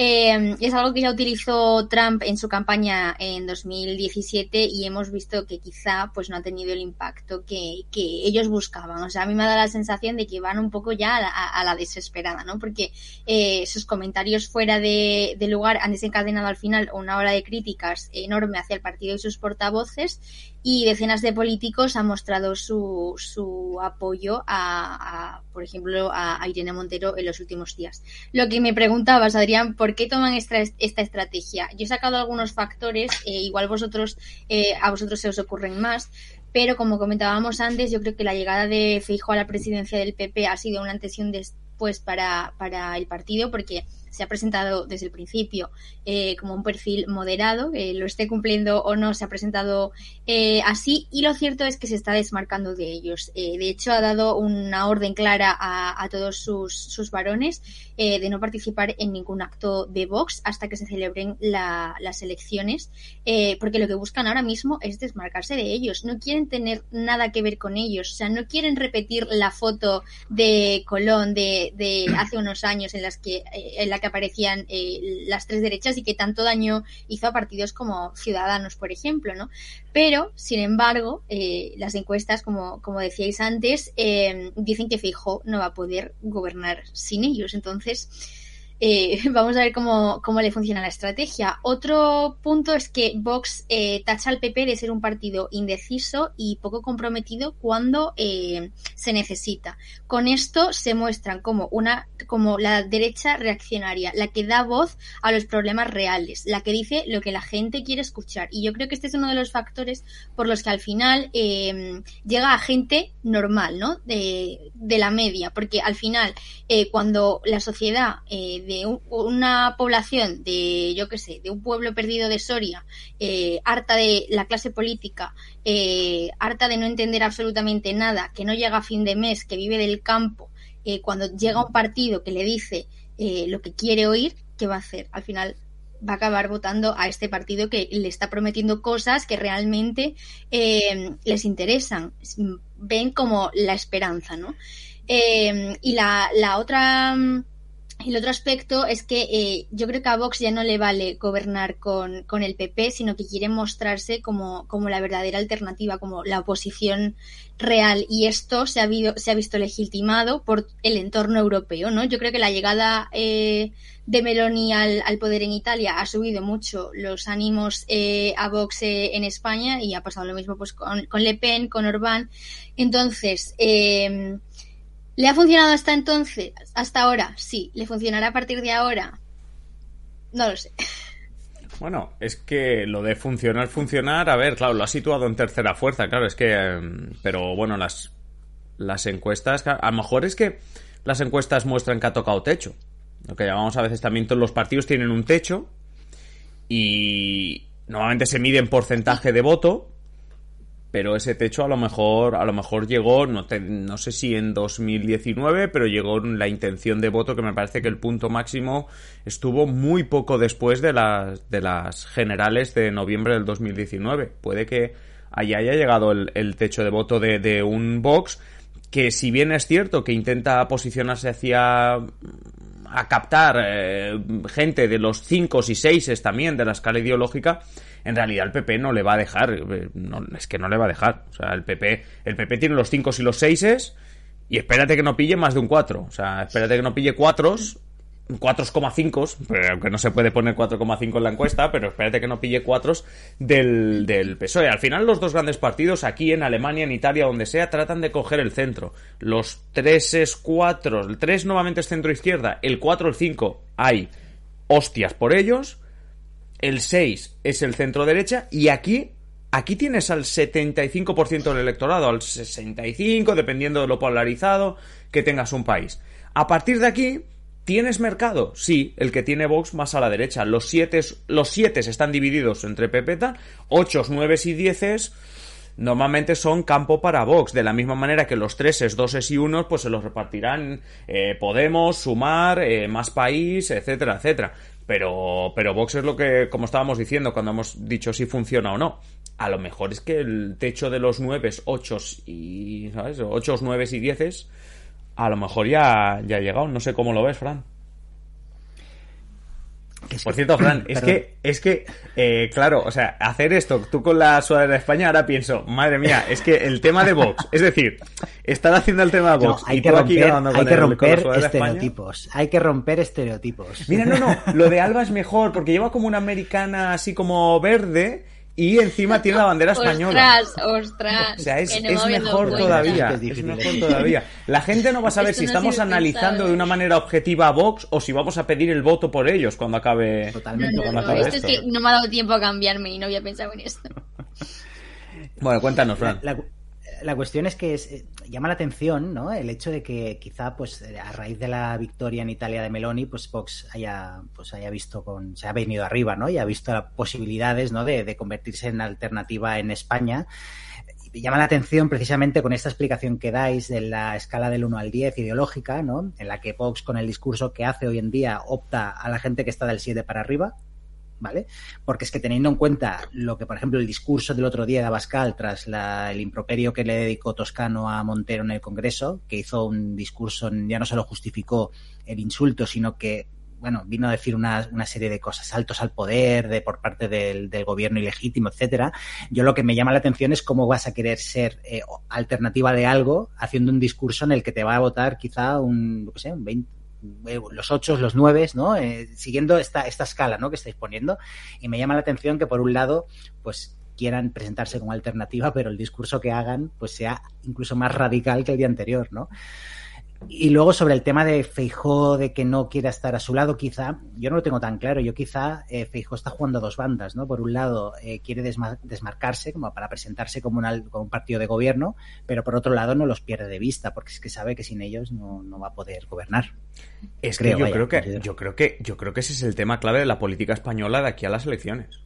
Eh, es algo que ya utilizó Trump en su campaña en 2017 y hemos visto que quizá pues no ha tenido el impacto que, que ellos buscaban. O sea, a mí me da la sensación de que van un poco ya a la, a la desesperada, ¿no? Porque eh, sus comentarios fuera de, de, lugar han desencadenado al final una ola de críticas enorme hacia el partido y sus portavoces y decenas de políticos han mostrado su, su apoyo a, a, por ejemplo, a, Irene Montero en los últimos días. Lo que me preguntabas, Adrián, ¿por qué toman esta, esta estrategia? Yo he sacado algunos factores, eh, igual vosotros, eh, a vosotros se os ocurren más, pero como comentábamos antes, yo creo que la llegada de Feijóo a la presidencia del PP ha sido una antes y un después para, para el partido, porque se ha presentado desde el principio eh, como un perfil moderado, eh, lo esté cumpliendo o no, se ha presentado eh, así y lo cierto es que se está desmarcando de ellos. Eh, de hecho, ha dado una orden clara a, a todos sus, sus varones eh, de no participar en ningún acto de Vox hasta que se celebren la, las elecciones, eh, porque lo que buscan ahora mismo es desmarcarse de ellos. No quieren tener nada que ver con ellos, o sea, no quieren repetir la foto de Colón de, de hace unos años en las que en la que aparecían eh, las tres derechas y que tanto daño hizo a partidos como Ciudadanos, por ejemplo, ¿no? Pero, sin embargo, eh, las encuestas, como, como decíais antes, eh, dicen que Feijóo no va a poder gobernar sin ellos. Entonces, eh, vamos a ver cómo, cómo, le funciona la estrategia. Otro punto es que Vox eh, tacha al PP de ser un partido indeciso y poco comprometido cuando eh, se necesita. Con esto se muestran como una como la derecha reaccionaria, la que da voz a los problemas reales, la que dice lo que la gente quiere escuchar. Y yo creo que este es uno de los factores por los que al final eh, llega a gente normal, ¿no? De, de la media, porque al final cuando la sociedad de un, una población de, yo qué sé, de un pueblo perdido de Soria, eh, harta de la clase política, eh, harta de no entender absolutamente nada, que no llega a fin de mes, que vive del campo, eh, cuando llega un partido que le dice lo que quiere oír, ¿qué va a hacer? Al final va a acabar votando a este partido que le está prometiendo cosas que realmente les interesan, ven como la esperanza, ¿no? Y la, la otra el otro aspecto es que eh, yo creo que a Vox ya no le vale gobernar con, con el PP, sino que quiere mostrarse como, como, la verdadera alternativa, como la oposición real. Y esto se ha, habido, se ha visto legitimado por el entorno europeo, ¿no? Yo creo que la llegada eh, de Meloni al, al, poder en Italia ha subido mucho los ánimos eh, a Vox en España y ha pasado lo mismo pues con, con Le Pen, con Orbán. Entonces, eh, ¿Le ha funcionado hasta entonces? ¿Hasta ahora? Sí. ¿Le funcionará a partir de ahora? No lo sé. Bueno, es que lo de funcionar, funcionar, a ver, claro, lo ha situado en tercera fuerza, claro, es que... Pero bueno, las, las encuestas... A lo mejor es que las encuestas muestran que ha tocado techo. Lo que llamamos a veces también todos los partidos tienen un techo y normalmente se mide en porcentaje de voto pero ese techo a lo mejor a lo mejor llegó no, no sé si en 2019 pero llegó la intención de voto que me parece que el punto máximo estuvo muy poco después de las de las generales de noviembre del 2019 puede que ahí haya llegado el, techo de voto de, de, un Vox que si bien es cierto que intenta posicionarse hacia a captar eh, gente de los 5 y 6 también de la escala ideológica en realidad el PP no le va a dejar. Eh, es que no le va a dejar. O sea, el PP, el PP tiene los 5 y los 6 y espérate que no pille más de un 4. O sea, espérate que no pille 4 4,5, aunque no se puede poner 4,5 en la encuesta, pero espérate que no pille 4 del, del PSOE. Al final los dos grandes partidos, aquí en Alemania, en Italia, donde sea, tratan de coger el centro. Los 3 es 4, el 3 nuevamente es centro izquierda, el 4, el 5, hay hostias por ellos, el 6 es el centro derecha y aquí aquí tienes al 75% del electorado, al 65 dependiendo de lo polarizado que tengas un país. A partir de aquí ¿Tienes mercado? Sí, el que tiene Vox más a la derecha. Los 7 los siete están divididos entre Pepeta, 8, 9 y 10 normalmente son campo para Vox. De la misma manera que los 3, 2 y 1 pues se los repartirán eh, Podemos, Sumar, eh, Más País, etcétera, etcétera. Pero, pero Vox es lo que, como estábamos diciendo cuando hemos dicho si funciona o no. A lo mejor es que el techo de los 9, 8 y, ¿sabes? 8, 9 y 10 a lo mejor ya, ya ha llegado. No sé cómo lo ves, Fran. Por cierto, Fran, es que, es que, eh, claro, o sea, hacer esto, tú con la sudadera de España, ahora pienso, madre mía, es que el tema de Vox, es decir, estar haciendo el tema de Vox hay que romper, hay que romper estereotipos, hay que romper estereotipos. Mira, no, no, lo de Alba es mejor, porque lleva como una americana así como verde, y encima tiene la bandera española. Ostras, ostras. O sea, es, mejor todavía. Es, mejor todavía. La gente no va a saber si estamos analizando de una manera objetiva a Vox o si vamos a pedir el voto por ellos cuando acabe. Totalmente. esto, es que no me ha dado tiempo a cambiarme y no había pensado en esto. bueno, cuéntanos, Fran la cuestión es que eh, llama la atención ¿no? el hecho de que quizá pues a raíz de la victoria en Italia de Meloni pues Vox haya pues haya visto con se ha venido arriba ¿no? y ha visto posibilidades ¿no? de, convertirse en alternativa en España llama la atención precisamente con esta explicación que dais de la escala del 1 al 10 ideológica, ¿no? En la que Vox, con el discurso que hace hoy en día, opta a la gente que está del 7 para arriba, ¿vale? Porque es que teniendo en cuenta lo que, por ejemplo, el discurso del otro día de Abascal tras el improperio que le dedicó Toscano a Montero en el Congreso, que hizo un discurso, ya no solo justificó el insulto, sino que bueno, vino a decir una, una, serie de cosas, saltos al poder de por parte del, del, gobierno ilegítimo, etcétera. Yo lo que me llama la atención es cómo vas a querer ser eh, alternativa de algo haciendo un discurso en el que te va a votar quizá un, no sé, un 20, eh, los ocho, los nueve, ¿no? Eh, siguiendo esta, esta escala, ¿no? Que estáis poniendo. Y me llama la atención que por un lado, pues quieran presentarse como alternativa, pero el discurso que hagan, pues sea incluso más radical que el día anterior, ¿no? Y luego sobre el tema de Feijó, de que no quiera estar a su lado, quizá, yo no lo tengo tan claro. Yo quizá eh, Feijó está jugando a dos bandas, ¿no? Por un lado, eh, quiere desmarcarse como para presentarse como, un partido de gobierno, pero por otro lado no los pierde de vista, porque es que sabe que sin ellos no, va a poder gobernar. Es que yo creo que, yo creo que, yo creo que ese es el tema clave de la política española de aquí a las elecciones.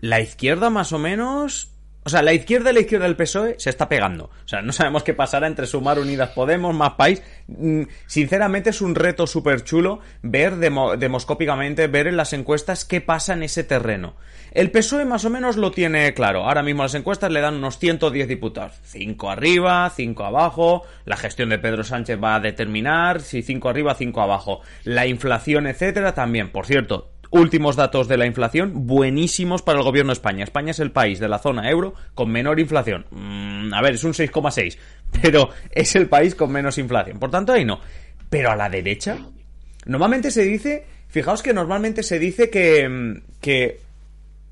La izquierda más o menos o sea, la izquierda y la izquierda del PSOE se está pegando. O sea, no sabemos qué pasará entre Sumar Unidas Podemos, Más País. Mm, sinceramente es un reto súper chulo ver demoscópicamente, ver en las encuestas qué pasa en ese terreno. El PSOE más o menos lo tiene claro. Ahora mismo las encuestas le dan unos 110 diputados. 5 arriba, 5 abajo. La gestión de Pedro Sánchez va a determinar si 5 arriba, 5 abajo. La inflación, etcétera, también. Por cierto, Últimos datos de la inflación, buenísimos para el gobierno de España. España es el país de la zona euro con menor inflación. Mm, a ver, es un 6,6, pero es el país con menos inflación. Por tanto, ahí no. Pero a la derecha, normalmente se dice, fijaos que normalmente se dice que, mm, que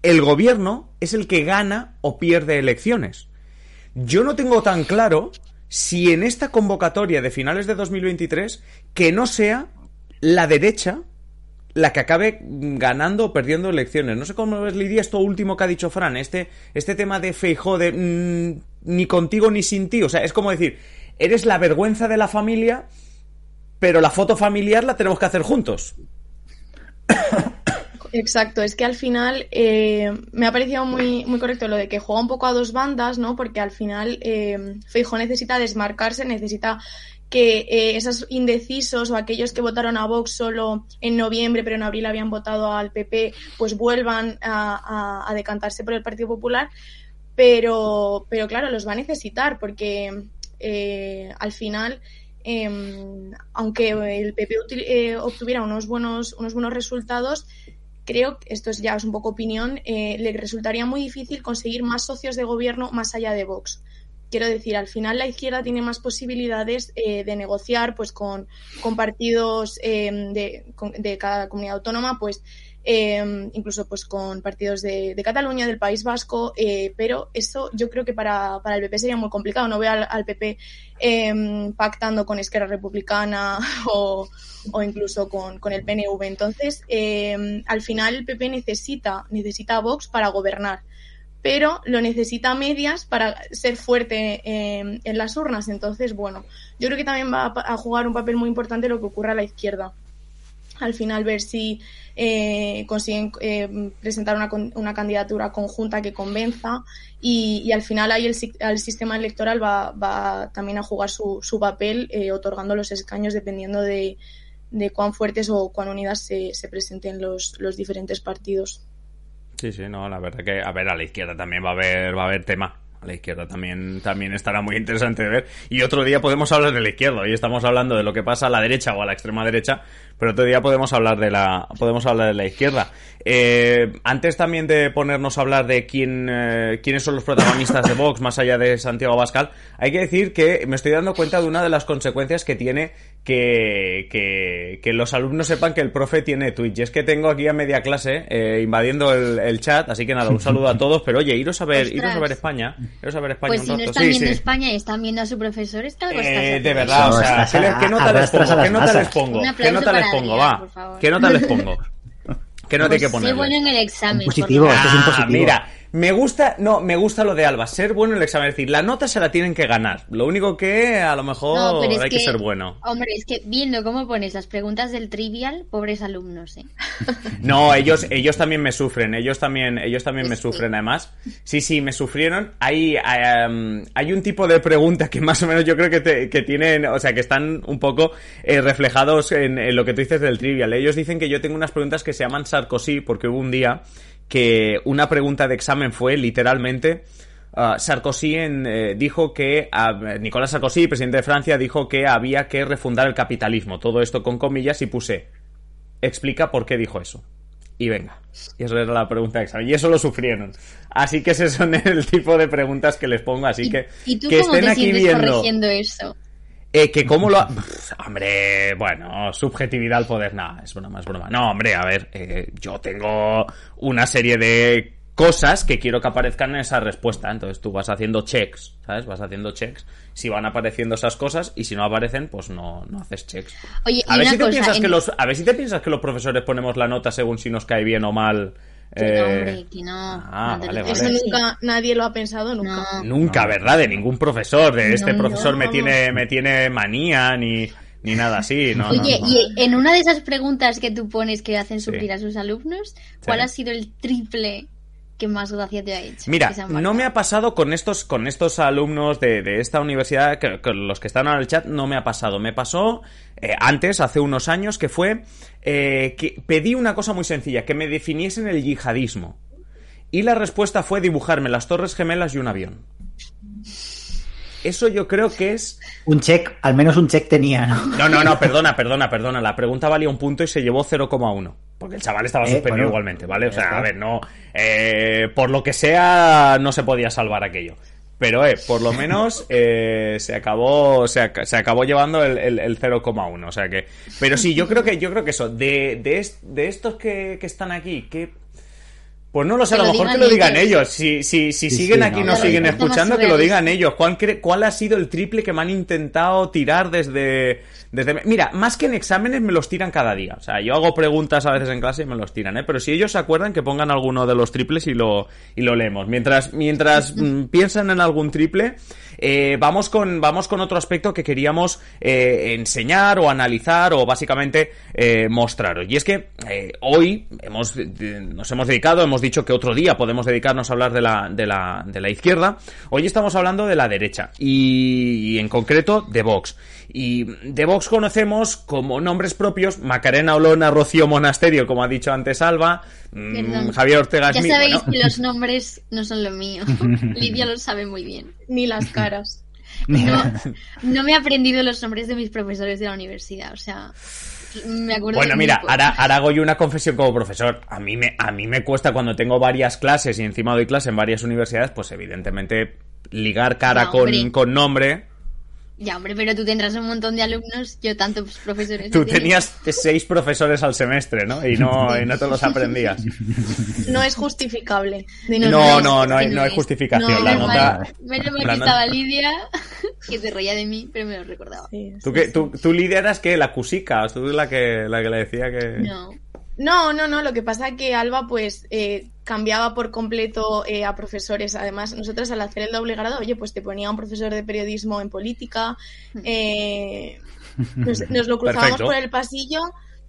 el gobierno es el que gana o pierde elecciones. Yo no tengo tan claro si en esta convocatoria de finales de 2023 que no sea la derecha la que acabe ganando o perdiendo elecciones. No sé cómo ves, Lidia, esto último que ha dicho Fran, este, este tema de Feijó de mm, ni contigo ni sin ti. O sea, es como decir, eres la vergüenza de la familia, pero la foto familiar la tenemos que hacer juntos. Exacto, es que al final eh, me ha parecido muy, muy correcto lo de que juega un poco a dos bandas, ¿no? Porque al final eh, necesita desmarcarse, necesita que eh, esos indecisos o aquellos que votaron a Vox solo en noviembre, pero en abril habían votado al PP, pues vuelvan a, a, decantarse por el Partido Popular. Pero, pero claro, los va a necesitar porque eh, al final eh, aunque el PP eh, obtuviera unos buenos, unos buenos resultados, creo, esto es ya es un poco opinión, eh, le resultaría muy difícil conseguir más socios de gobierno más allá de Vox. Quiero decir, al final la izquierda tiene más posibilidades eh, de negociar pues con, con partidos de, de, cada comunidad autónoma, pues eh, incluso pues con partidos de, Cataluña, del País Vasco, eh, pero eso yo creo que para, para, el PP sería muy complicado. No veo al, al PP eh, pactando con Esquerra Republicana o, o incluso con, con, el PNV. Entonces, em, al final el PP necesita, necesita a Vox para gobernar pero lo necesita medias para ser fuerte en las urnas. Entonces, bueno, yo creo que también va a jugar un papel muy importante lo que ocurra a la izquierda al final ver si eh, consiguen eh, presentar una, una, candidatura conjunta que convenza y, y al final ahí el, el, sistema electoral va, va también a jugar su, su papel eh, otorgando los escaños dependiendo de, de, cuán fuertes o cuán unidas se, se presenten los, los diferentes partidos. Sí, sí, no, la verdad que, a ver, a la izquierda también va a haber, va a haber tema a la izquierda también, también estará muy interesante de ver. Y otro día podemos hablar de la izquierda. Hoy estamos hablando de lo que pasa a la derecha o a la extrema derecha, pero otro día podemos hablar de la, podemos hablar de la izquierda. Eh, antes también de ponernos a hablar de quién, eh, quiénes son los protagonistas de Vox, más allá de Santiago Bascal, hay que decir que me estoy dando cuenta de una de las consecuencias que tiene que, que, que los alumnos sepan que el profe tiene Twitch. Y es que tengo aquí a media clase eh, invadiendo el, el, chat, así que nada, un saludo a todos, pero oye, iros a ver, iros a ver España, iros a ver España pues un si rato. no están sí, viendo sí. España y están viendo a su profesor, está algo eh, De verdad, o sea, ¿qué, ¿qué, nota les pongo? ¿Qué nota les pongo? ¿Qué nota les pongo? Va, ¿qué nota les pongo? ¿Qué nota pues hay que poner? bueno en el examen. Positivo, esto es un positivo. Ah, mira, me gusta, no, me gusta lo de Alba, ser bueno en el examen, es decir, la nota se la tienen que ganar. Lo único que a lo mejor no, hay que, que, ser bueno. Hombre, es que viendo cómo pones las preguntas del trivial, pobres alumnos, ¿eh? No, ellos, ellos también me sufren, ellos también, ellos también me sufren, además. Sí, sí, me sufrieron. Hay, hay, um, hay un tipo de pregunta que más o menos yo creo que, te, que tienen, o sea, que están un poco eh, reflejados en, en lo que tú dices del trivial. Ellos dicen que yo tengo unas preguntas que se llaman Sarkozy, porque hubo un día que una pregunta de examen fue literalmente uh, Sarkozy en, eh, dijo que uh, Nicolás Sarkozy, presidente de Francia, dijo que había que refundar el capitalismo. Todo esto con comillas y puse explica por qué dijo eso. Y venga, y eso era la pregunta de examen. Y eso lo sufrieron. Así que ese son el tipo de preguntas que les pongo. Así que ¿Y, tú que cómo estén te aquí viendo. corrigiendo eso? Eh, que cómo lo... Ha... Pff, hombre, bueno, subjetividad al poder, nada, es broma, es broma. No, hombre, a ver, eh, yo tengo una serie de cosas que quiero que aparezcan en esa respuesta. Entonces tú vas haciendo checks, ¿sabes? Vas haciendo checks. Si van apareciendo esas cosas y si no aparecen, pues no, no haces checks. Oye, a ver si te cosa, piensas en... que los, a ver si te piensas que los profesores ponemos la nota según si nos cae bien o mal. Que eh... no, hombre, que no. Ah, no vale, vale. Eso nunca, nadie lo ha pensado nunca. No. Nunca, ¿verdad? De ningún profesor. De este No, profesor no, me tiene, me tiene manía ni, ni nada así. No, no, Oye, no. y en una de esas preguntas que tú pones que hacen sufrir Sí. a sus alumnos, ¿cuál Sí. ha sido el triple que más gracia te ha hecho? Mira, no me ha pasado con estos, con estos alumnos de, de esta universidad, que, que los que están en el chat, no me ha pasado. Me pasó eh, antes, hace unos años, que fue eh, que pedí una cosa muy sencilla, que me definiesen el yihadismo. Y la respuesta fue dibujarme las torres gemelas y un avión. Eso yo creo que es... Un check, al menos un check tenía, ¿no? No, no, no, perdona, perdona, perdona. La pregunta valía un punto y se llevó 0,1. Porque el chaval estaba Eh, suspendido bueno, igualmente, ¿vale? O sea, está. a ver, no. eh, por lo que sea, no se podía salvar aquello. Pero, eh, por lo menos eh, se acabó se, ac- se acabó llevando el, el, el 0,1. O sea que. Pero sí, yo creo que, yo creo que eso. De, de, est- de estos que, que están aquí, que. Pues no lo sé, a lo mejor que lo digan ellos. ellos. Si, si, si Sí, siguen sí, aquí y no, nos siguen escuchando, que lo digan ellos. ¿Cuál, cre- ¿Cuál ha sido el triple que me han intentado tirar desde, desde... Mira, más que en exámenes me los tiran cada día. O sea, yo hago preguntas a veces en clase y me los tiran, ¿eh? Pero si ellos se acuerdan, que pongan alguno de los triples y lo, y lo leemos. Mientras, mientras mm, piensan en algún triple, Eh, vamos, con, vamos con otro aspecto que queríamos eh, enseñar o analizar o básicamente eh, mostraros. Y es que eh, hoy hemos, nos hemos dedicado, hemos dicho que otro día podemos dedicarnos a hablar de la, de la, de la izquierda. Hoy estamos hablando de la derecha y, y en concreto de Vox. Y de Vox conocemos como nombres propios Macarena Olona, Rocío Monasterio, como ha dicho antes Alba, mm, Perdón. Javier Ortega Ya Smith. sabéis bueno, que los nombres no son lo mío. Lidia lo sabe muy bien. Ni las caras. No, no me he aprendido los nombres de mis profesores de la universidad. O sea, me acuerdo Bueno, de mira, ahora, ahora hago yo una confesión como profesor. A mí, me, a mí me cuesta cuando tengo varias clases y encima doy clase en varias universidades, pues evidentemente ligar cara No, con, con nombre. Ya, hombre, pero tú tendrás un montón de alumnos. Yo tantos profesores. Tú tenías seis profesores al semestre, ¿no? Y no, y no te los aprendías. No es justificable. de No, no, no hay, no hay justificación. No, la menos nota. mal- Menos mal que estaba Lidia, que se reía de mí, pero me lo recordaba. Sí, ¿Tú, sí, que, sí. tú, tú lideras que la cusica, tú la que, la que le decía que... No. No, no, no. Lo que pasa es que Alba, pues, eh, cambiaba por completo eh, a profesores. Además, nosotros al hacer el doble grado, oye, pues te ponía un profesor de periodismo en política. eh, nos, nos lo cruzábamos Perfecto. por el pasillo.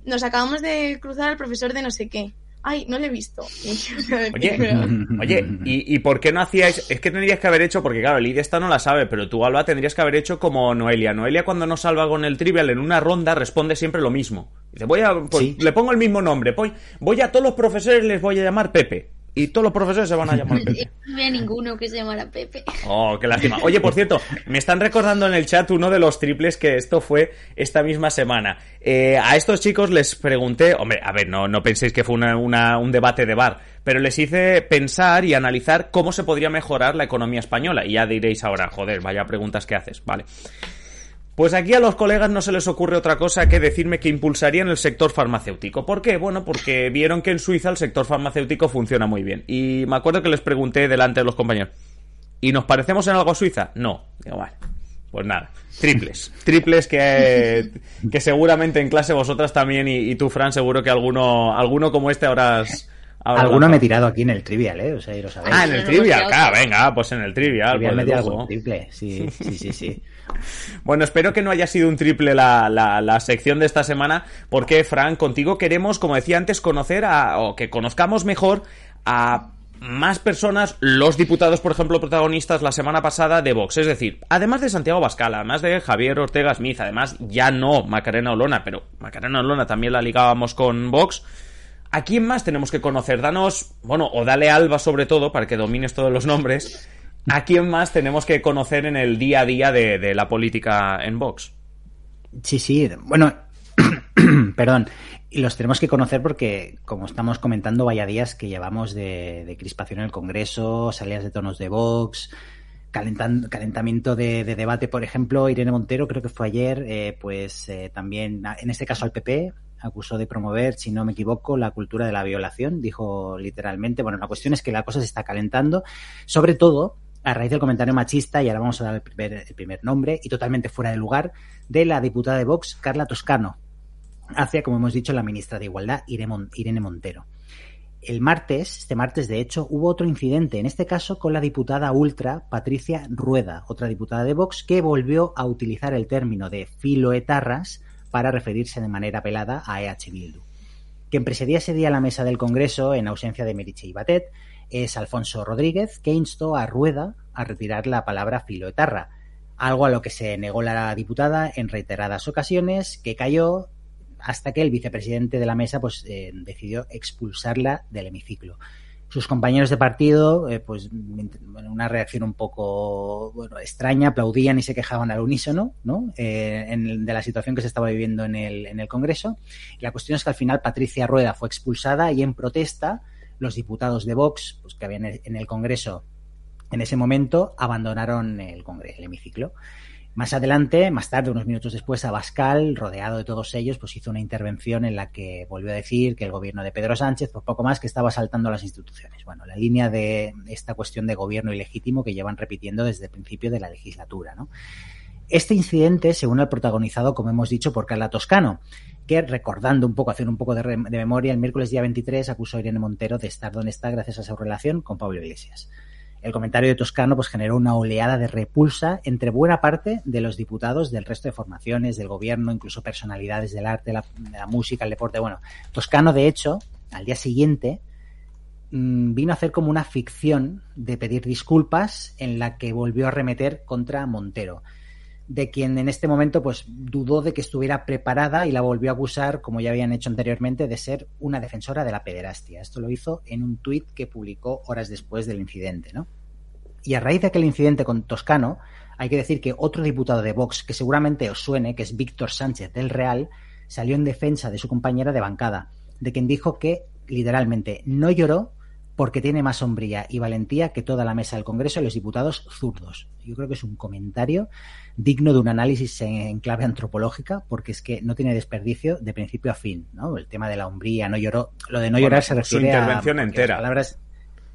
Nos acabamos de cruzar al profesor de no sé qué. Ay, no le he visto. Oye, Oye, ¿y, y por qué no hacíais? Es que tendrías que haber hecho, porque claro, Lidia esta no la sabe, pero tú, Alba, tendrías que haber hecho como Noelia. Noelia, cuando no salva con el trivial en una ronda, responde siempre lo mismo. Dice, voy a. pues, Sí. Le pongo el mismo nombre. Voy, voy a todos los profesores, les voy a llamar Pepe. Y todos los profesores se van a llamar Pepe. No había ninguno que se llamara Pepe. Oh, qué lástima. Oye, por cierto, me están recordando en el chat uno de los triples que esto fue esta misma semana. Eh, a estos chicos les pregunté, hombre, a ver, no, no penséis que fue una- una- un debate de bar, pero les hice pensar y analizar cómo se podría mejorar la economía española. Y ya diréis ahora, joder, vaya preguntas que haces, vale. Pues aquí a los colegas no se les ocurre otra cosa que decirme que impulsarían el sector farmacéutico. ¿Por qué? Bueno, porque vieron que en Suiza el sector farmacéutico funciona muy bien. Y me acuerdo que les pregunté delante de los compañeros, ¿y nos parecemos en algo a Suiza? No. Digo, vale. Pues nada, triples. Triples que, que seguramente en clase vosotras también y, y tú, Fran, seguro que alguno, alguno como este habrás... habrás Alguno me he tirado aquí en el trivial, ¿eh? O sea, ya lo sabéis. Ah, en el trivial, claro, venga, pues en el trivial. trivial pues me algún triple. Sí, sí, sí, sí. Bueno, espero que no haya sido un triple la, la, la sección de esta semana, porque, Fran, contigo queremos, como decía antes, conocer a, o que conozcamos mejor a más personas, los diputados, por ejemplo, protagonistas la semana pasada de Vox. Es decir, además de Santiago Bascal, además de Javier Ortega Smith, además ya no Macarena Olona, pero Macarena Olona también la ligábamos con Vox. ¿A quién más tenemos que conocer? Danos, bueno, o dale Alba sobre todo, para que domines todos los nombres. ¿A quién más tenemos que conocer en el día a día de, la política en Vox? Sí, sí. Bueno, perdón. Y los tenemos que conocer porque, como estamos comentando, vaya días que llevamos de, de crispación en el Congreso, salidas de tonos de Vox, calentamiento de, de debate, por ejemplo, Irene Montero, creo que fue ayer, eh, pues eh, también, en este caso al PP, acusó de promover, si no me equivoco, la cultura de la violación, dijo literalmente. Bueno, la cuestión es que la cosa se está calentando, sobre todo a raíz del comentario machista, y ahora vamos a dar el primer, el primer nombre, y totalmente fuera de lugar, de la diputada de Vox, Carla Toscano, hacia, como hemos dicho, la ministra de Igualdad, Irene Mon- Irene Montero. El martes, este martes de hecho, hubo otro incidente, en este caso con la diputada ultra Patricia Rueda, otra diputada de Vox, que volvió a utilizar el término de filoetarras para referirse de manera pelada a EH Bildu. Quien presidía ese día la mesa del Congreso, en ausencia de Meriche y Batet, es Alfonso Rodríguez, que instó a Rueda a retirar la palabra filoetarra, algo a lo que se negó la diputada en reiteradas ocasiones, que cayó hasta que el vicepresidente de la mesa pues eh, decidió expulsarla del hemiciclo. Sus compañeros de partido, eh, pues una reacción un poco bueno, extraña, aplaudían y se quejaban al unísono ¿no? Eh, en- de la situación que se estaba viviendo en el, en el Congreso. Y la cuestión es que al final Patricia Rueda fue expulsada y en protesta los diputados de Vox, pues, que habían en el Congreso en ese momento, abandonaron el, congreso, el hemiciclo. Más adelante, más tarde, unos minutos después, Abascal, rodeado de todos ellos, pues hizo una intervención en la que volvió a decir que el gobierno de Pedro Sánchez, por poco más, que estaba saltando a las instituciones. Bueno, la línea de esta cuestión de gobierno ilegítimo que llevan repitiendo desde el principio de la legislatura, ¿no? Este incidente se une al protagonizado, como hemos dicho, por Carla Toscano, que recordando un poco, haciendo un poco de, de memoria, el miércoles día 23 acusó a Irene Montero de estar donde está gracias a su relación con Pablo Iglesias. El comentario de Toscano pues generó una oleada de repulsa entre buena parte de los diputados del resto de formaciones, del gobierno, incluso personalidades del arte, la, la música, el deporte. Bueno, Toscano, de hecho, al día siguiente mm, vino a hacer como una ficción de pedir disculpas en la que volvió a remeter contra Montero de quien en este momento pues dudó de que estuviera preparada y la volvió a acusar, como ya habían hecho anteriormente, de ser una defensora de la pederastia. Esto lo hizo en un tuit que publicó horas después del incidente, ¿no? Y a raíz de aquel incidente con Toscano, hay que decir que otro diputado de Vox, que seguramente os suene, que es Víctor Sánchez del Real, salió en defensa de su compañera de bancada, de quien dijo que, literalmente, no lloró porque tiene más sombría y valentía que toda la mesa del Congreso y los diputados zurdos. Yo creo que es un comentario digno de un análisis en clave antropológica, porque es que no tiene desperdicio de principio a fin, ¿no? El tema de la hombría, no lloró. Lo de no Bueno, llorar se refiere su intervención a entera. las palabras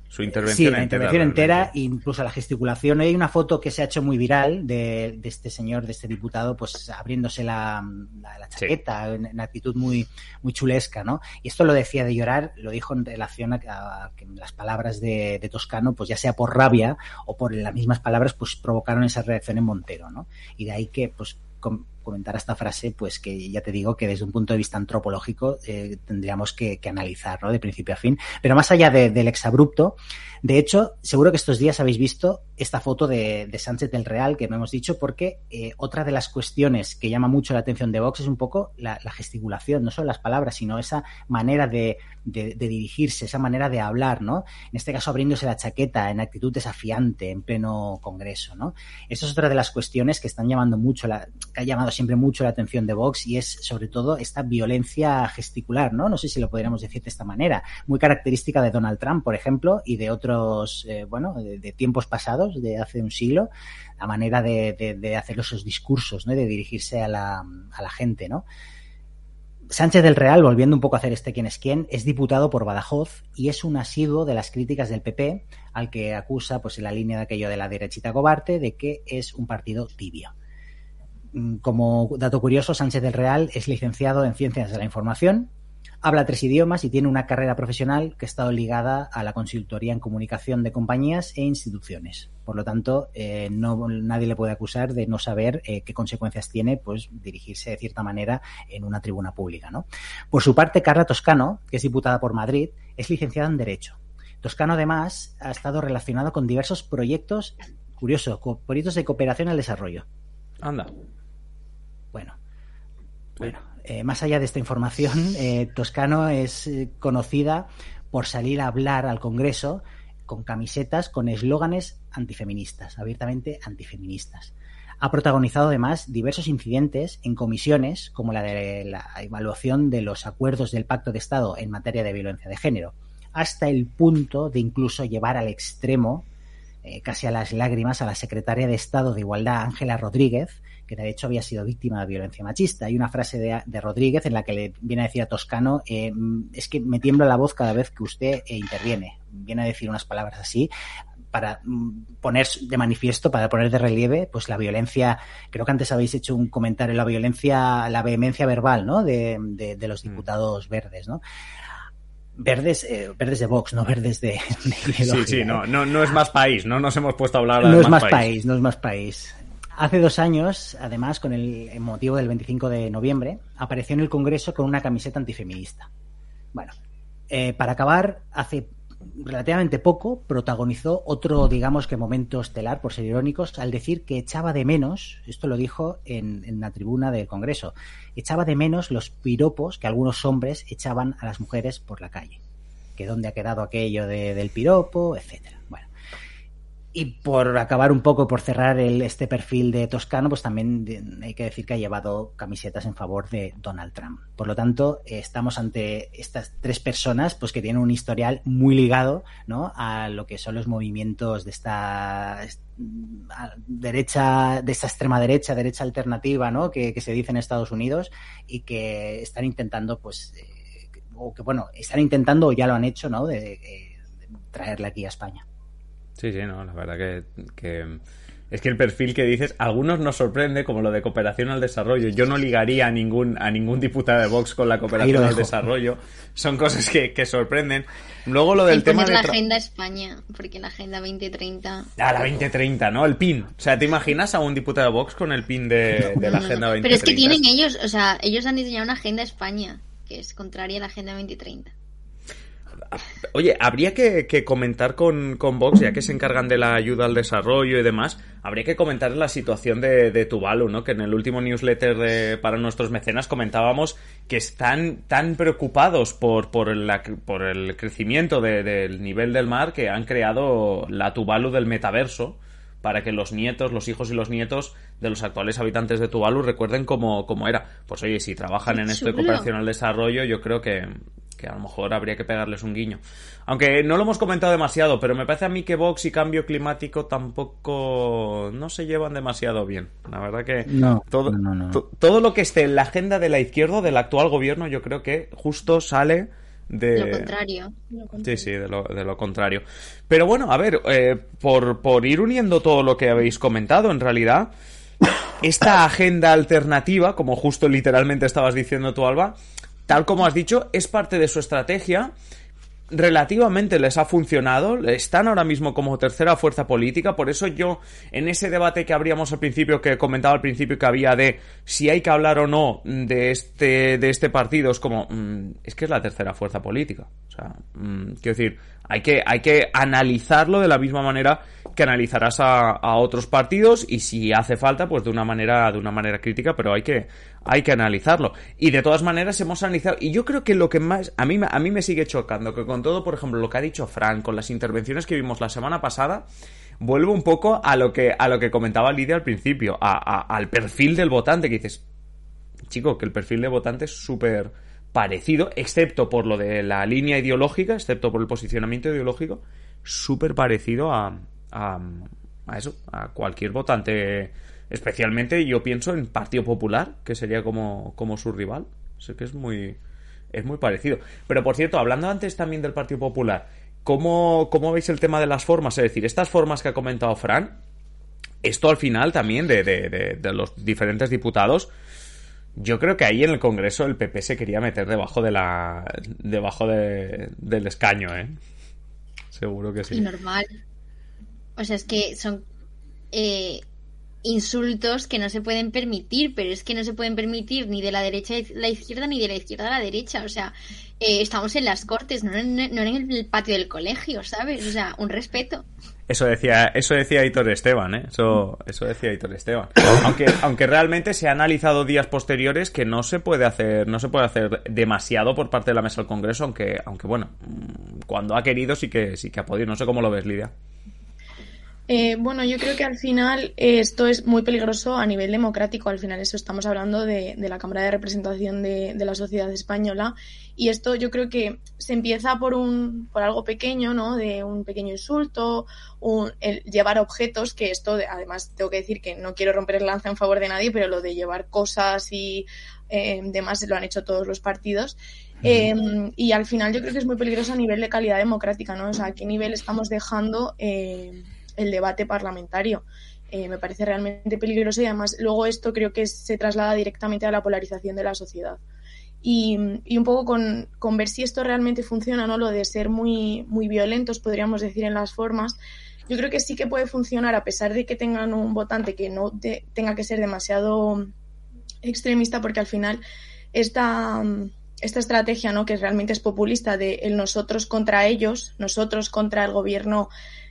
Su intervención sí, la entera. intervención entera, realmente. incluso la gesticulación. Hay una foto que se ha hecho muy viral de, de este señor, de este diputado, pues abriéndose la, la, la chaqueta en, en actitud muy, muy chulesca, ¿no? Y esto lo decía de llorar, lo dijo en relación a, a que las palabras de, de Toscano, pues ya sea por rabia o por las mismas palabras, pues provocaron esa reacción en Montero, ¿no? Y de ahí que, pues, comentar esta frase, pues que ya te digo que desde un punto de vista antropológico eh, tendríamos que, analizar, ¿no? De principio a fin. Pero más allá de- del exabrupto, de hecho, seguro que estos días habéis visto esta foto de, de Sánchez del Real que no hemos dicho, porque eh, otra de las cuestiones que llama mucho la atención de Vox es un poco la, la gesticulación, no solo las palabras, sino esa manera de, de- dirigirse, esa manera de hablar, ¿no? En este caso, abriéndose la chaqueta en actitud desafiante en pleno congreso, ¿no? Esta es otra de las cuestiones que están llamando mucho la, que ha llamado siempre mucho la atención de Vox y es sobre todo esta violencia gesticular, ¿no? No sé si lo podríamos decir de esta manera, muy característica de Donald Trump, por ejemplo, y de otros, eh, bueno, de, tiempos pasados, de hace un siglo, la manera de, de- de hacer esos discursos, ¿no? De dirigirse a la, a la gente, ¿no? Sánchez del Real, volviendo un poco a hacer este quién es quién, es diputado por Badajoz y es un asiduo de las críticas del PP, al que acusa, pues en la línea de aquello de la derechita cobarte, de que es un partido tibio. Mm, Como dato curioso, Sánchez del Real es licenciado en Ciencias de la Información, habla tres idiomas y tiene una carrera profesional que estado ligada a la consultoría en comunicación de compañías e instituciones. Por lo tanto, eh, nadie le puede acusar de no saber eh, qué consecuencias tiene pues, dirigirse de cierta manera en una tribuna pública. Por su parte, Carla Toscano, que es diputada por Madrid, es licenciada en Derecho. Toscano, además, ha estado relacionado con diversos proyectos, curioso, proyectos de cooperación al desarrollo. Anda. Bueno, bueno, eh, más allá de esta información, eh, Toscano es eh, conocida por salir a hablar al Congreso con camisetas con eslóganes antifeministas, abiertamente antifeministas. Ha protagonizado además diversos incidentes en comisiones, como la de la evaluación de los acuerdos del Pacto de Estado en materia de violencia de género, hasta el punto de incluso llevar al extremo, eh, casi a las lágrimas, a la secretaria de Estado de Igualdad, Ángela Rodríguez, que de hecho había sido víctima de violencia machista. Hay una frase de, de Rodríguez en la que le viene a decir a Toscano, eh, es que me tiembla la voz cada vez que usted eh, interviene. Viene a decir unas palabras así para mm, poner de manifiesto, para poner de relieve, pues la violencia, creo que antes habéis hecho un comentario, la violencia, la vehemencia verbal, ¿no? De, de, de los diputados verdes, ¿no? Verdes, eh, verdes de Vox, no verdes de, de Sí, sí, no, no, no es más país, no nos hemos puesto a hablar de no es más país. no es más país. Hace dos años, además, con el motivo del 25 de noviembre, apareció en el Congreso con una camiseta antifeminista. Bueno, eh, para acabar, hace relativamente poco protagonizó otro, digamos que momento estelar, por ser irónicos, al decir que echaba de menos, esto lo dijo en, en la tribuna del Congreso, echaba de menos los piropos que algunos hombres echaban a las mujeres por la calle. Que dónde ha quedado aquello de- del piropo, etcétera. Bueno. Y por acabar un poco, por cerrar el, este perfil de Toscano, pues también hay que decir que ha llevado camisetas en favor de Donald Trump. Por lo tanto, eh, estamos ante estas tres personas pues que tienen un historial muy ligado ¿no? a lo que son los movimientos de esta derecha, de esta extrema derecha, derecha alternativa, ¿no? que, que se dice en Estados Unidos y que están intentando, pues, eh, o que bueno, están intentando o ya lo han hecho, ¿no? de, de- de traerla aquí a España. Sí, sí, no, la verdad que, que Es que el perfil que dices, algunos nos sorprende, como lo de cooperación al desarrollo. Yo no ligaría a ningún, a ningún diputado de Vox con la cooperación al desarrollo. Son cosas que, que sorprenden. Luego lo del tema de. la Agenda España, porque la Agenda 2030. Ah, la 2030, ¿no? El PIN. O sea, ¿te imaginas a un diputado de Vox con el PIN de, de la Agenda 2030? Pero es que tienen ellos, o sea, ellos han diseñado una Agenda España, que es contraria a la Agenda 2030. Oye, habría que, comentar con, con, Vox, ya que se encargan de la ayuda al desarrollo y demás, habría que comentar la situación de, Tuvalu, ¿no? Que en el último newsletter de, para nuestros mecenas comentábamos que están tan preocupados por, por, por el crecimiento del nivel del mar que han creado la Tuvalu del metaverso para que los nietos, los hijos y los nietos de los actuales habitantes de Tuvalu recuerden cómo, cómo era. Pues oye, si trabajan en esto de cooperación al desarrollo, yo creo que, que a lo mejor habría que pegarles un guiño. Aunque no lo hemos comentado demasiado, pero me parece a mí que Vox y cambio climático tampoco no se llevan demasiado bien. La verdad que todo, todo lo que esté en la agenda de la izquierda del actual gobierno yo creo que justo sale de lo contrario. Sí, sí, de lo, contrario. Pero bueno, a ver, eh, por, por ir uniendo todo lo que habéis comentado, en realidad, esta agenda alternativa, como justo literalmente estabas diciendo tú, Alba, tal como has dicho, es parte de su estrategia. Relativamente les ha funcionado, están ahora mismo como tercera fuerza política, por eso yo en ese debate que habríamos al principio, que comentaba al principio que había de si hay que hablar o no de este, de este partido, es como, mm, es que es la tercera fuerza política. O sea, mm, quiero decir, hay que, hay que analizarlo de la misma manera que analizarás a, a, otros partidos y si hace falta, pues de una manera, de una manera crítica, pero hay que, hay que analizarlo. Y de todas maneras hemos analizado, y yo creo que lo que más, a mí, a mí me sigue chocando, que con todo, por ejemplo, lo que ha dicho Frank, con las intervenciones que vimos la semana pasada, vuelvo un poco a lo que, a lo que comentaba Lidia al principio, a, al perfil del votante, que dices, chico, que el perfil de votante es súper parecido, excepto por lo de la línea ideológica, excepto por el posicionamiento ideológico, súper parecido a, a, a, eso, a cualquier votante. Especialmente yo pienso en Partido Popular, que sería como, como su rival. Sé que es muy, es muy parecido. Pero por cierto, hablando antes también del Partido Popular, ¿cómo, cómo veis el tema de las formas? Es decir, estas formas que ha comentado Fran, esto al final también de, de, de los diferentes diputados, yo creo que ahí en el Congreso el PP se quería meter debajo de la. debajo de, del escaño, ¿eh? Seguro que sí. Normal. O sea, es que son eh, insultos que no se pueden permitir, pero es que no se pueden permitir ni de la derecha a la izquierda ni de la izquierda a la derecha. O sea, eh, estamos en las cortes, no en, el patio del colegio, ¿sabes? O sea, un respeto. Eso decía, eso decía Hitor Esteban, ¿eh? Eso, eso decía Hitor Esteban. Aunque, aunque realmente se ha analizado días posteriores que no se puede hacer, no se puede hacer demasiado por parte de la mesa del Congreso, aunque, aunque bueno, mm, cuando ha querido sí que, sí que ha podido. No sé cómo lo ves, Lidia. Eh, bueno, yo creo que al final eh, esto es muy peligroso a nivel democrático. Al final eso estamos hablando de, de la Cámara de Representación de, de, la sociedad española y esto yo creo que se empieza por un por algo pequeño, ¿no? De un pequeño insulto, un, el llevar objetos, que esto además tengo que decir que no quiero romper el lanza en favor de nadie, pero lo de llevar cosas y eh, demás lo han hecho todos los partidos. Eh, y al final yo creo que es muy peligroso a nivel de calidad democrática, ¿no? O sea, a qué nivel estamos dejando eh, el debate parlamentario. Eh, me parece realmente peligroso y además luego esto creo que se traslada directamente a la polarización de la sociedad. Y, y un poco con, con, ver si esto realmente funciona, ¿no? Lo de ser muy, muy violentos, podríamos decir, en las formas. Yo creo que sí que puede funcionar a pesar de que tengan un votante que no tenga que ser demasiado extremista, porque al final esta, esta estrategia, ¿no? Que realmente es populista de nosotros contra ellos, nosotros contra el gobierno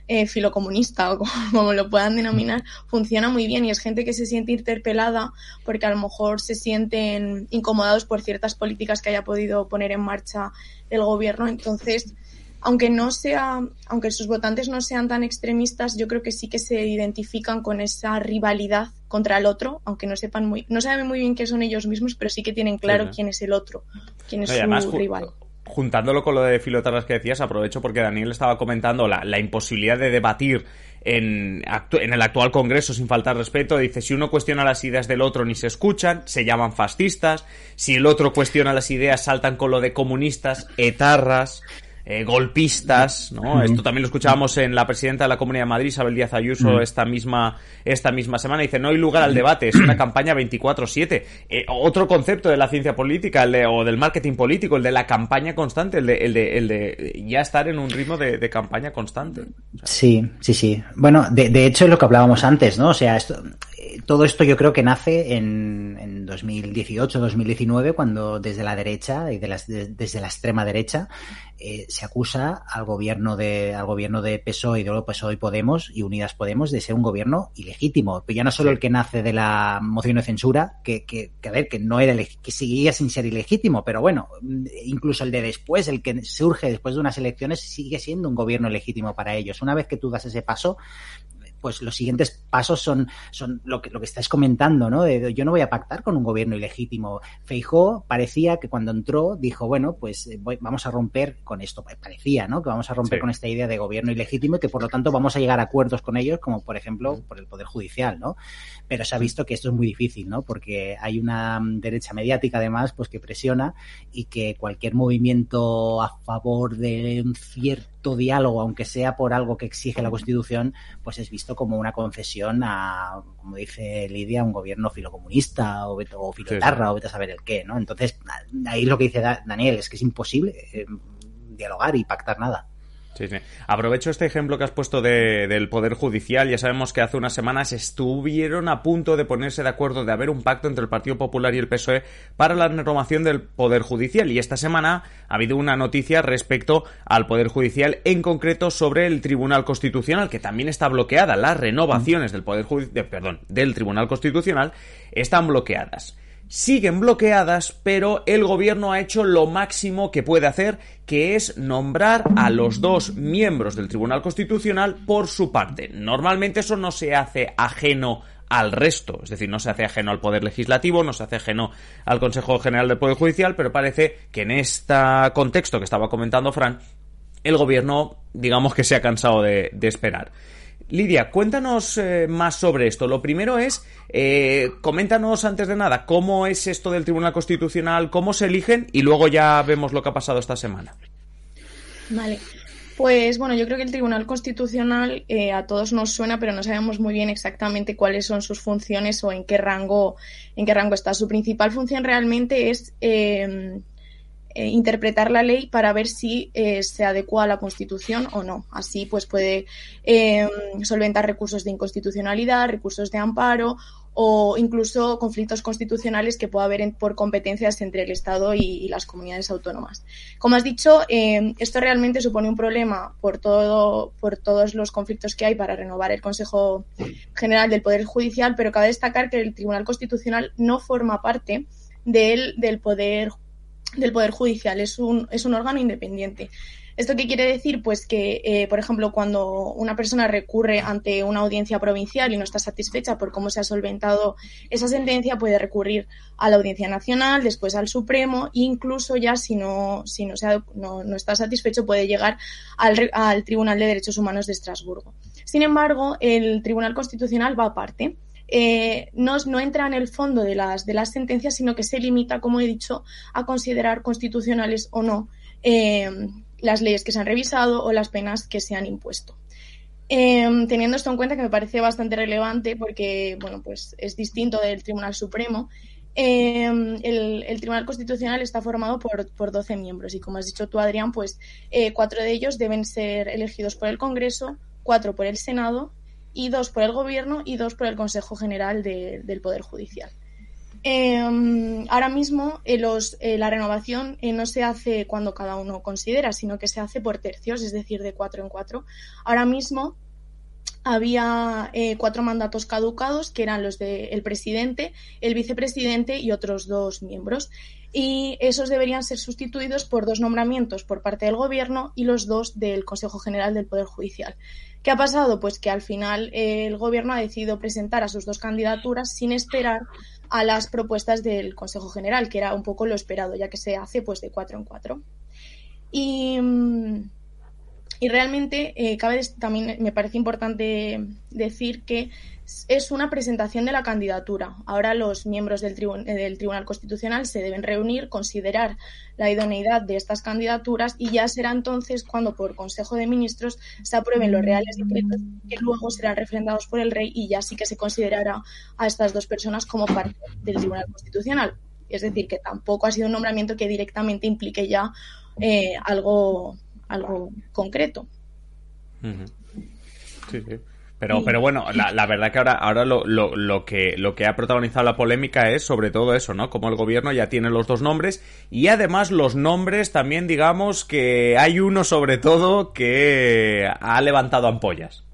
eh, filocomunista o como, lo puedan denominar, funciona muy bien y es gente que se siente interpelada porque a lo mejor se sienten incomodados por ciertas políticas que haya podido poner en marcha el gobierno. Entonces, aunque no sea, aunque sus votantes no sean tan extremistas, yo creo que sí que se identifican con esa rivalidad contra el otro, aunque no sepan muy, no saben muy bien qué son ellos mismos, pero sí que tienen claro quién es el otro, quién es su rival juntándolo con lo de filotarras que decías, aprovecho porque Daniel estaba comentando la, la imposibilidad de debatir en, en, el actual Congreso sin faltar respeto. Dice, si uno cuestiona las ideas del otro ni se escuchan, se llaman fascistas. Si el otro cuestiona las ideas, saltan con lo de comunistas, etarras. Eh, golpistas, ¿no? Esto también lo escuchábamos en la presidenta de la Comunidad de Madrid, Isabel Díaz Ayuso, esta misma esta misma semana. Dice, no hay lugar al debate, es una campaña 24-7. Eh, otro concepto de la ciencia política, el de, o del marketing político, el de la campaña constante, el de, el de, el de ya estar en un ritmo de, campaña constante. Sí, sí, sí. Bueno, de, de hecho es lo que hablábamos antes, ¿no? O sea, esto, todo esto yo creo que nace en, en 2018, 2019, cuando desde la derecha y de las, desde la extrema derecha eh, se acusa al gobierno de al gobierno de PSOE y de PSOE y Podemos y Unidas Podemos de ser un gobierno ilegítimo. Pero ya no solo el que nace de la moción de censura, que, que, que a ver, que no era que seguía sin ser ilegítimo, pero bueno, incluso el de después, el que surge después de unas elecciones, sigue siendo un gobierno legítimo para ellos. Una vez que tú das ese paso, pues los siguientes pasos son, son lo que, lo que estáis comentando, ¿no? yo no voy a pactar con un gobierno ilegítimo. Feijó parecía que cuando entró dijo, bueno, pues eh, vamos a romper con esto. Parecía, ¿no? Que vamos a romper con esta idea de gobierno ilegítimo y que por lo tanto vamos a llegar a acuerdos con ellos, como por ejemplo por el Poder Judicial, ¿no? Pero se ha visto que esto es muy difícil, ¿no? Porque hay una derecha mediática además, pues que presiona y que cualquier movimiento a favor de un cierto diálogo, aunque sea por algo que exige la Constitución, pues es visto como una concesión a, como dice Lidia, un gobierno filocomunista o, o filotarra o vete a saber el qué, ¿no? Entonces, ahí lo que dice Daniel es que es imposible eh, dialogar y pactar nada. Sí, sí. Aprovecho este ejemplo que has puesto de, del Poder Judicial. Ya sabemos que hace unas semanas estuvieron a punto de ponerse de acuerdo de haber un pacto entre el Partido Popular y el PSOE para la renovación del Poder Judicial. Y esta semana ha habido una noticia respecto al Poder Judicial, en concreto sobre el Tribunal Constitucional, que también está bloqueada. Las renovaciones del Poder Judicial, perdón, del Tribunal Constitucional están bloqueadas siguen bloqueadas, pero el gobierno ha hecho lo máximo que puede hacer, que es nombrar a los dos miembros del Tribunal Constitucional por su parte. Normalmente eso no se hace ajeno al resto, es decir, no se hace ajeno al Poder Legislativo, no se hace ajeno al Consejo General del Poder Judicial, pero parece que en este contexto que estaba comentando Fran, el gobierno, digamos que se ha cansado de, de esperar. Lidia, cuéntanos eh, más sobre esto. Lo primero es, eh, coméntanos antes de nada, cómo es esto del Tribunal Constitucional, cómo se eligen y luego ya vemos lo que ha pasado esta semana. Vale. Pues bueno, yo creo que el Tribunal Constitucional eh, a todos nos suena, pero no sabemos muy bien exactamente cuáles son sus funciones o en qué rango, en qué rango está. Su principal función realmente es eh, interpretar la ley para ver si eh, se adecua a la Constitución o no. Así, pues puede eh, solventar recursos de inconstitucionalidad, recursos de amparo o incluso conflictos constitucionales que pueda haber por competencias entre el Estado y, las comunidades autónomas. Como has dicho, esto realmente supone un problema por, todo, por todos los conflictos que hay para renovar el Consejo General del Poder Judicial, pero cabe destacar que el Tribunal Constitucional no forma parte del, del Poder del Poder Judicial, es un, es un órgano independiente. ¿Esto qué quiere decir? Pues que, eh, por ejemplo, cuando una persona recurre ante una audiencia provincial y no está satisfecha por cómo se ha solventado esa sentencia, puede recurrir a la Audiencia Nacional, después al Supremo e incluso ya si no, si no, no, no está satisfecho puede llegar al, al Tribunal de Derechos Humanos de Estrasburgo. Sin embargo, el Tribunal Constitucional va aparte eh, no, no, entra en el fondo de las, de las sentencias, sino que se limita, como he dicho, a considerar constitucionales o no eh, las leyes que se han revisado o las penas que se han impuesto. Eh, teniendo esto en cuenta, que me parece bastante relevante porque bueno, pues es distinto del Tribunal Supremo, el, el, Tribunal Constitucional está formado por, por 12 miembros y, como has dicho tú, Adrián, pues cuatro de ellos deben ser elegidos por el Congreso, cuatro por el Senado y dos por el Gobierno y dos por el Consejo General del Poder Judicial. Em, ahora mismo eh, eh, la renovación eh, no se hace cuando cada uno considera, sino que se hace por tercios, es decir, de cuatro en cuatro. Ahora mismo había cuatro mandatos caducados, que eran los del presidente, el vicepresidente y otros dos miembros. Y esos deberían ser sustituidos por dos nombramientos por parte del Gobierno y los dos del Consejo General del Poder Judicial. ¿Qué ha pasado? Pues que al final eh, el gobierno ha decidido presentar a sus dos candidaturas sin esperar a las propuestas del Consejo General, que era un poco lo esperado, ya que se hace pues de cuatro en cuatro. Y, mm, realmente eh, cabe también me parece importante decir que es una presentación de la candidatura. Ahora los miembros del, del, Tribunal Constitucional se deben reunir, considerar la idoneidad de estas candidaturas y ya será entonces cuando por Consejo de Ministros se aprueben los reales decretos que luego serán refrendados por el rey y ya sí que se considerará a estas dos personas como parte del Tribunal Constitucional. Es decir, que tampoco ha sido un nombramiento que directamente implique ya eh, algo, algo concreto. Sí, sí. Pero, pero bueno, la, verdad que ahora, ahora lo, lo, lo, que, lo que ha protagonizado la polémica es sobre todo eso, ¿no? Como el gobierno ya tiene los dos nombres y además los nombres también digamos que hay uno sobre todo que ha levantado ampollas.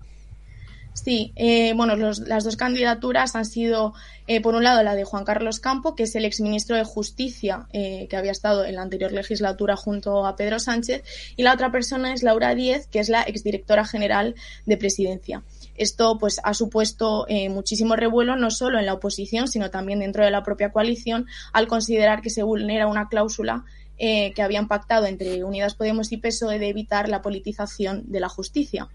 Sí, eh, bueno, los, las dos candidaturas han sido, eh, por un lado, la de Juan Carlos Campo, que es el exministro de Justicia, eh, que había estado en la anterior legislatura junto a Pedro Sánchez, y la otra persona es Laura Díez, que es la exdirectora general de Presidencia. Esto pues ha supuesto eh, muchísimo revuelo no solo en la oposición, sino también dentro de la propia coalición, al considerar que se vulnera una cláusula eh, que habían pactado entre Unidas Podemos y PSOE de evitar la politización de la justicia.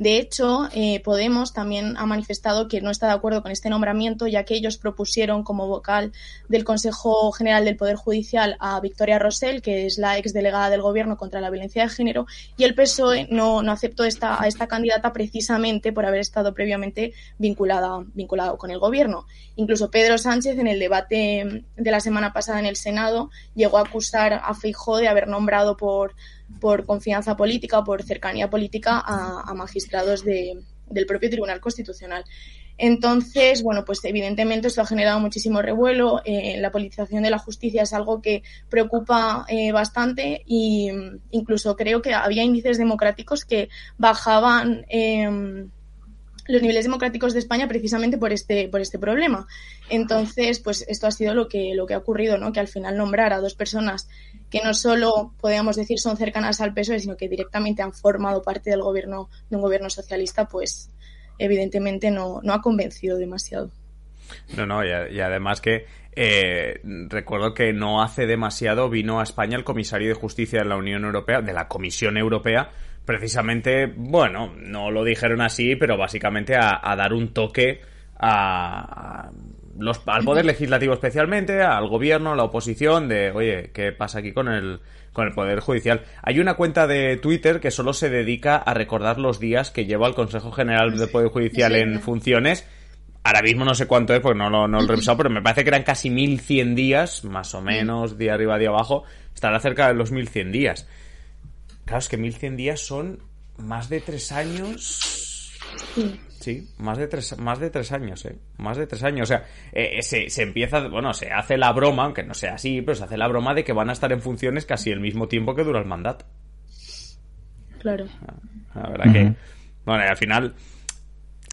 De hecho, eh, Podemos también ha manifestado que no está de acuerdo con este nombramiento, ya que ellos propusieron como vocal del Consejo General del Poder Judicial a Victoria Rosell, que es la exdelegada del Gobierno contra la violencia de género, y el PSOE no, no aceptó esta, a esta candidata precisamente por haber estado previamente vinculada, vinculado con el Gobierno. Incluso Pedro Sánchez, en el debate de la semana pasada en el Senado, llegó a acusar a Feijó de haber nombrado por por confianza política o por cercanía política a, magistrados del propio Tribunal Constitucional. Entonces, bueno, pues evidentemente esto ha generado muchísimo revuelo. Eh, la politización de la justicia es algo que preocupa eh, bastante e incluso creo que había índices democráticos que bajaban eh, los niveles democráticos de España precisamente por este, por este problema. Entonces, pues esto ha sido lo que, lo que ha ocurrido, ¿no? Que al final nombrar a dos personas que no solo, podríamos decir, son cercanas al PSOE, sino que directamente han formado parte del gobierno, de un gobierno socialista, pues evidentemente no, no ha convencido demasiado. No, no, y, además que eh, recuerdo que no hace demasiado vino a España el comisario de justicia de la Unión Europea, de la Comisión Europea, precisamente, bueno, no lo dijeron así, pero básicamente a, dar un toque a, los, al poder legislativo especialmente, al gobierno, a la oposición, de, oye, ¿qué pasa aquí con el, con el poder judicial? Hay una cuenta de Twitter que solo se dedica a recordar los días que lleva el Consejo General del Poder Judicial en funciones. Ahora mismo no sé cuánto es porque no lo, no lo he revisado, pero me parece que eran casi 1100 días, más o menos, día arriba, día abajo. Estará cerca de los 1100 días. Claro, es que 1100 días son más de tres años. Sí. más de tres, más de tres años, ¿eh? Más de tres años. O sea, eh, se, se, empieza, bueno, se hace la broma, aunque no sea así, pero se hace la broma de que van a estar en funciones casi el mismo tiempo que dura el mandato. Claro. La verdad que, bueno, al final,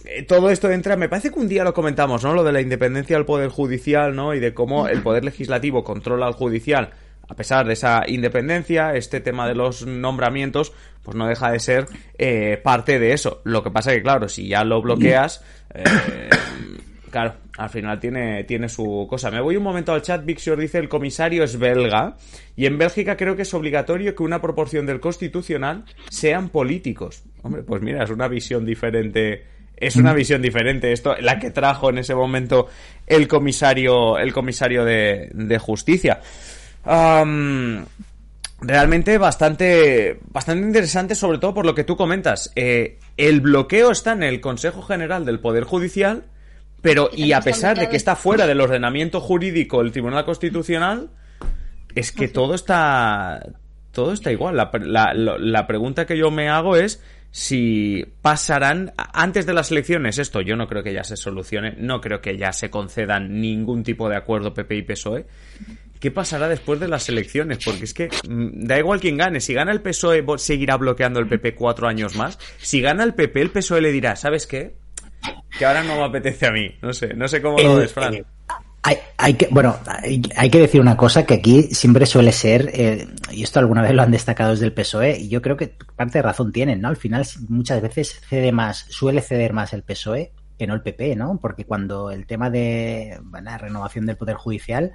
eh, todo esto entra, me parece que un día lo comentamos, ¿no? Lo de la independencia del poder judicial, ¿no? Y de cómo el poder legislativo controla al judicial a pesar de esa independencia, este tema de los nombramientos, pues no deja de ser eh, parte de eso. Lo que pasa que, claro, si ya lo bloqueas, eh, claro, al final tiene, tiene su cosa. Me voy un momento al chat, Vixior dice el comisario es belga y en Bélgica creo que es obligatorio que una proporción del constitucional sean políticos. Hombre, pues mira, es una visión diferente es una visión diferente esto la que trajo en ese momento el comisario el comisario de justicia realmente bastante, bastante interesante, sobre todo por lo que tú comentas. Eh, el bloqueo está en el Consejo General del Poder Judicial, pero y a pesar de que está fuera del ordenamiento jurídico el Tribunal Constitucional, es que todo está, todo está igual. La, la, la pregunta que yo me hago es si pasarán antes de las elecciones esto yo no creo que ya se solucione no creo que ya se concedan ningún tipo de acuerdo PP y PSOE ¿Qué pasará después de las elecciones? Porque es que mm, da igual quién gane. Si gana el PSOE, seguirá bloqueando el PP cuatro años más. Si gana el PP, el PSOE le dirá, ¿sabes qué? Que ahora no me apetece a mí. No sé, no sé cómo lo ves, Fran. Hay, que, bueno, hay, que decir una cosa que aquí siempre suele ser, eh, y esto alguna vez lo han destacado desde el PSOE, y yo creo que parte de razón tienen, ¿no? Al final muchas veces cede más, suele ceder más el PSOE que no el PP, ¿no? Porque cuando el tema de la renovación del Poder Judicial,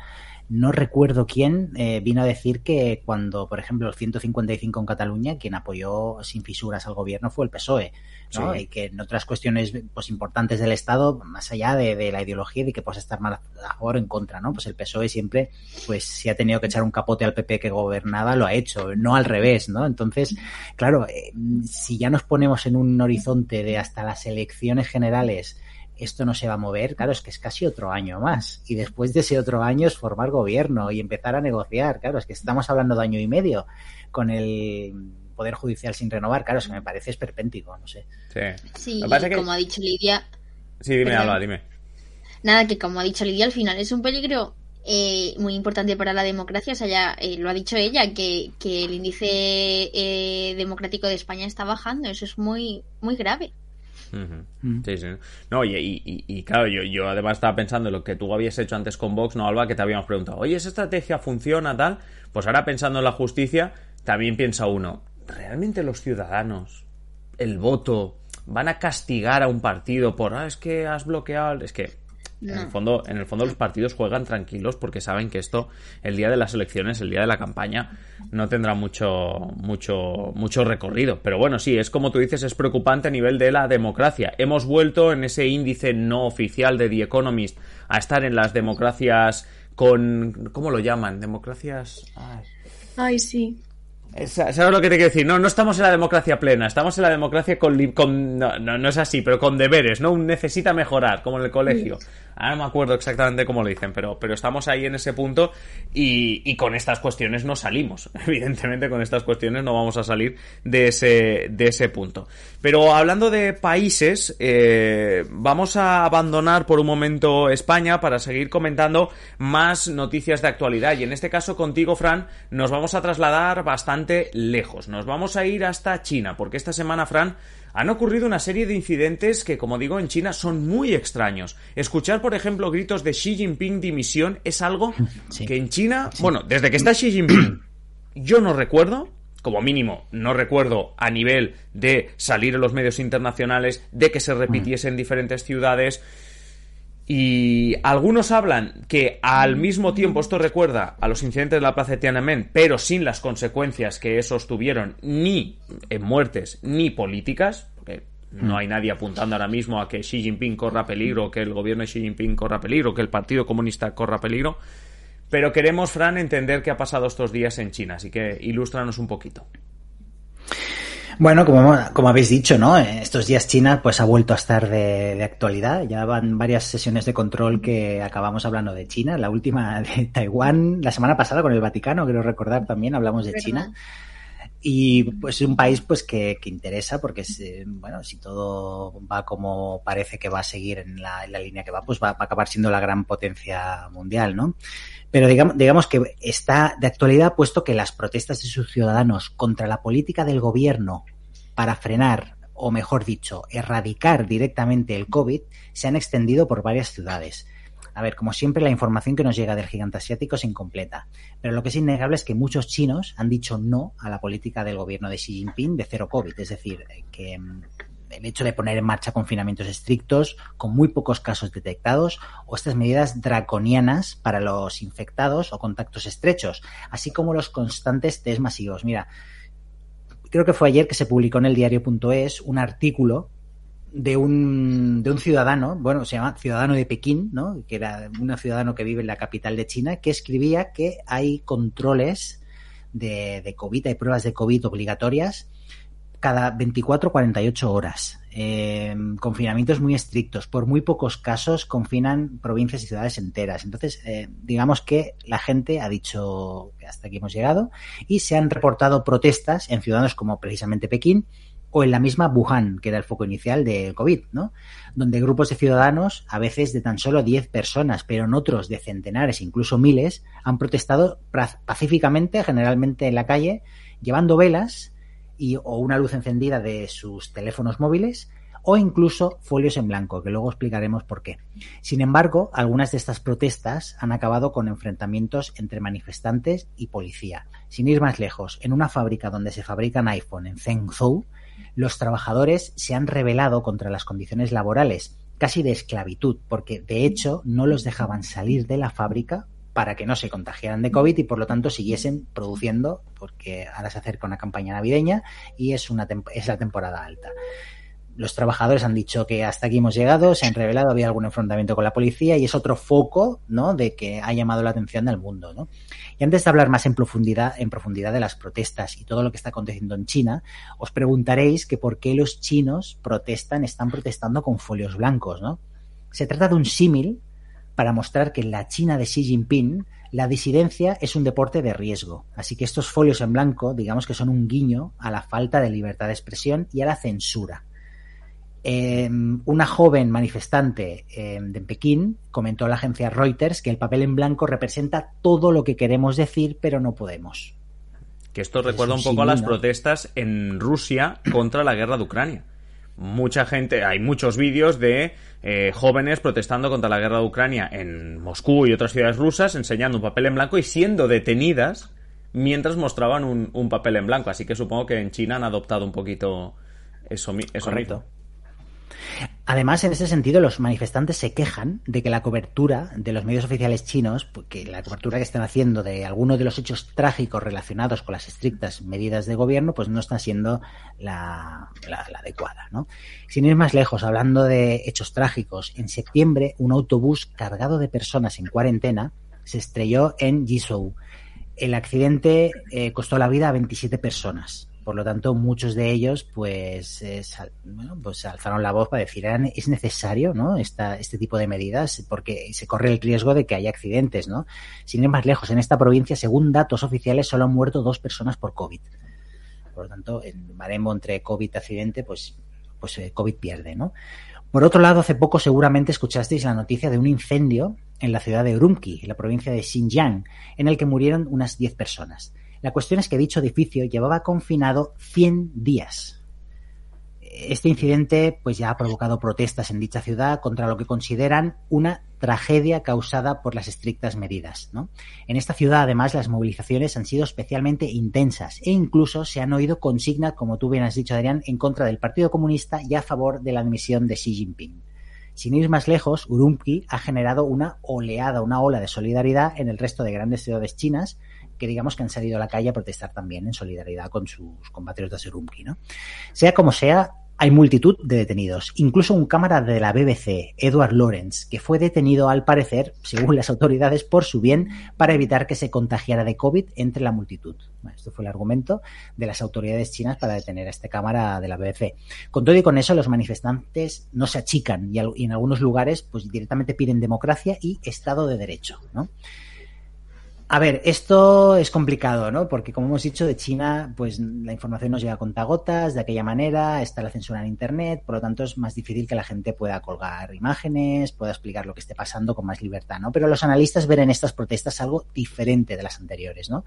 no recuerdo quién eh, vino a decir que cuando, por ejemplo, el 155 en Cataluña, quien apoyó sin fisuras al gobierno fue el PSOE, ¿no? Y que en otras cuestiones pues importantes del Estado, más allá de, la ideología de que puedas estar más a favor o en contra, ¿no? Pues el PSOE siempre, pues si ha tenido que echar un capote al PP que gobernaba, lo ha hecho, no al revés, ¿no? Entonces, claro, eh, si ya nos ponemos en un horizonte de hasta las elecciones generales esto no se va a mover, claro, es que es casi otro año más. Y después de ese otro año es formar gobierno y empezar a negociar. Claro, es que estamos hablando de año y medio con el Poder Judicial sin renovar. Claro, es que me parece esperpéntico, no sé. Sí, como ha dicho Lidia. Sí, dime, Alba, dime. Nada, que como ha dicho Lidia, al final es un peligro eh, muy importante para la democracia. O sea, ya eh, lo ha dicho ella, que, el índice eh, democrático de España está bajando. Eso es muy, muy grave. Mm. Sí, sí. No, y, claro, yo, yo además estaba pensando en lo que tú habías hecho antes con Vox, ¿no, Alba? Que te habíamos preguntado, oye, ¿esa estrategia funciona tal? Pues ahora pensando en la justicia, también piensa uno, ¿realmente los ciudadanos, el voto, van a castigar a un partido por, ah, es que has bloqueado, es que en, el fondo, en el fondo los partidos juegan tranquilos porque saben que esto, el día de las elecciones, el día de la campaña, no tendrá mucho, mucho, mucho recorrido. Pero bueno, sí, es como tú dices, es preocupante a nivel de la democracia. Hemos vuelto en ese índice no oficial de The Economist a estar en las democracias con... ¿Cómo lo llaman? Democracias... Ay, sí. ¿Sabes lo que te quiero decir? No, no estamos en la democracia plena, estamos en la democracia con... con no, no, es así, pero con deberes, ¿no? necesita mejorar, como en el colegio. Ahora no me acuerdo exactamente cómo lo dicen, pero, pero estamos ahí en ese punto y, y, con estas cuestiones no salimos. Evidentemente con estas cuestiones no vamos a salir de ese, de ese punto. Pero hablando de países, eh, vamos a abandonar por un momento España para seguir comentando más noticias de actualidad. Y en este caso contigo, Fran, nos vamos a trasladar bastante lejos. Nos vamos a ir hasta China, porque esta semana, Fran, han ocurrido una serie de incidentes que, como digo, en China son muy extraños. Escuchar, por ejemplo, gritos de Xi Jinping dimisión es algo que en China, bueno, desde que está Xi Jinping, yo no recuerdo, como mínimo, no recuerdo a nivel de salir en los medios internacionales, de que se repitiese en diferentes ciudades. Y algunos hablan que al mismo tiempo esto recuerda a los incidentes de la plaza de Tiananmen, pero sin las consecuencias que esos tuvieron, ni en muertes ni políticas, porque no hay nadie apuntando ahora mismo a que Xi Jinping corra peligro, que el gobierno de Xi Jinping corra peligro, que el Partido Comunista corra peligro. Pero queremos, Fran, entender qué ha pasado estos días en China, así que ilústranos un poquito. Bueno, como, como habéis dicho, ¿no? Estos días China pues ha vuelto a estar de, actualidad. Ya van varias sesiones de control que acabamos hablando de China. La última de Taiwán, la semana pasada con el Vaticano, quiero recordar también, hablamos de China. Y pues es un país pues que, que interesa porque bueno, si todo va como parece que va a seguir en la, en la línea que va, pues va, va, a acabar siendo la gran potencia mundial, ¿no? Pero digamos, digamos que está de actualidad puesto que las protestas de sus ciudadanos contra la política del gobierno para frenar, o mejor dicho, erradicar directamente el COVID, se han extendido por varias ciudades. A ver, como siempre, la información que nos llega del gigante asiático es incompleta, pero lo que es innegable es que muchos chinos han dicho no a la política del gobierno de Xi Jinping de cero COVID, es decir, que el hecho de poner en marcha confinamientos estrictos con muy pocos casos detectados o estas medidas draconianas para los infectados o contactos estrechos, así como los constantes test masivos. Mira, creo que fue ayer que se publicó en el diario.es un artículo de un, de un ciudadano, bueno, se llama Ciudadano de Pekín, ¿no? que era un ciudadano que vive en la capital de China, que escribía que hay controles de, de COVID, hay pruebas de COVID obligatorias cada 24 48 horas. Eh, confinamientos muy estrictos. Por muy pocos casos confinan provincias y ciudades enteras. Entonces, eh, digamos que la gente ha dicho que hasta aquí hemos llegado y se han reportado protestas en ciudades como precisamente Pekín o en la misma Wuhan, que era el foco inicial del COVID, ¿no? Donde grupos de ciudadanos, a veces de tan solo 10 personas, pero en otros de centenares, incluso miles, han protestado pacíficamente, generalmente en la calle, llevando velas y, o una luz encendida de sus teléfonos móviles o incluso folios en blanco, que luego explicaremos por qué. Sin embargo, algunas de estas protestas han acabado con enfrentamientos entre manifestantes y policía. Sin ir más lejos, en una fábrica donde se fabrican iPhone en Zhengzhou, los trabajadores se han rebelado contra las condiciones laborales, casi de esclavitud, porque de hecho no los dejaban salir de la fábrica para que no se contagiaran de COVID y por lo tanto siguiesen produciendo, porque ahora se acerca una campaña navideña y es, una es la temporada alta los trabajadores han dicho que hasta aquí hemos llegado, se han revelado, había algún enfrentamiento con la policía y es otro foco, ¿no? De que ha llamado la atención del mundo, ¿no? Y antes de hablar más en profundidad, en profundidad de las protestas y todo lo que está aconteciendo en China, os preguntaréis que por qué los chinos protestan, están protestando con folios blancos, ¿no? Se trata de un símil para mostrar que en la China de Xi Jinping la disidencia es un deporte de riesgo. Así que estos folios en blanco, digamos que son un guiño a la falta de libertad de expresión y a la censura eh, una joven manifestante eh, de Pekín comentó a la agencia Reuters que el papel en blanco representa todo lo que queremos decir, pero no podemos. Que esto recuerda un, poco a las protestas en Rusia contra la guerra de Ucrania. Mucha gente, hay muchos vídeos de eh, jóvenes protestando contra la guerra de Ucrania en Moscú y otras ciudades rusas, enseñando un papel en blanco y siendo detenidas mientras mostraban un, papel en blanco. Así que supongo que en China han adoptado un poquito eso, eso Correcto. Además, en ese sentido, los manifestantes se quejan de que la cobertura de los medios oficiales chinos, que la cobertura que están haciendo de algunos de los hechos trágicos relacionados con las estrictas medidas de gobierno, pues no está siendo la, adecuada. ¿no? Sin ir más lejos, hablando de hechos trágicos, en septiembre un autobús cargado de personas en cuarentena se estrelló en Jizhou. El accidente eh, costó la vida a 27 personas. Por lo tanto, muchos de ellos, pues, eh, bueno, pues alzaron la voz para decir, es necesario, ¿no? Esta, este tipo de medidas, porque se corre el riesgo de que haya accidentes, ¿no? Sin ir más lejos, en esta provincia, según datos oficiales, solo han muerto dos personas por COVID. Por lo tanto, en baremo entre COVID accidente, pues, pues eh, COVID pierde, ¿no? Por otro lado, hace poco seguramente escuchasteis la noticia de un incendio en la ciudad de Urumqi, en la provincia de Xinjiang, en el que murieron unas 10 personas. La cuestión es que dicho edificio llevaba confinado 100 días. Este incidente pues ya ha provocado protestas en dicha ciudad contra lo que consideran una tragedia causada por las estrictas medidas. En esta ciudad, además, las movilizaciones han sido especialmente intensas e incluso se han oído consignas, como tú bien has dicho, Adrián, en contra del Partido Comunista y a favor de la admisión de Xi Jinping. Sin ir más lejos, Urumqi ha generado una oleada, una ola de solidaridad en el resto de grandes ciudades chinas, que digamos que han salido a la calle a protestar también en solidaridad con sus compatriotas de Urumqi, ¿no? Sea como sea, hay multitud de detenidos, incluso un cámara de la BBC, Edward Lawrence, que fue detenido al parecer, según las autoridades, por su bien para evitar que se contagiara de COVID entre la multitud. Esto fue el argumento de las autoridades chinas para detener a este cámara de la BBC. Con todo y con eso, los manifestantes no se achican y, en algunos lugares pues directamente piden democracia y Estado de Derecho, ¿no? A ver, esto es complicado, ¿no? Porque como hemos dicho, de China, pues la información nos llega a contagotas, de aquella manera, está la censura en Internet, por lo tanto es más difícil que la gente pueda colgar imágenes, pueda explicar lo que esté pasando con más libertad, ¿no? Pero los analistas ven en estas protestas algo diferente de las anteriores, ¿no?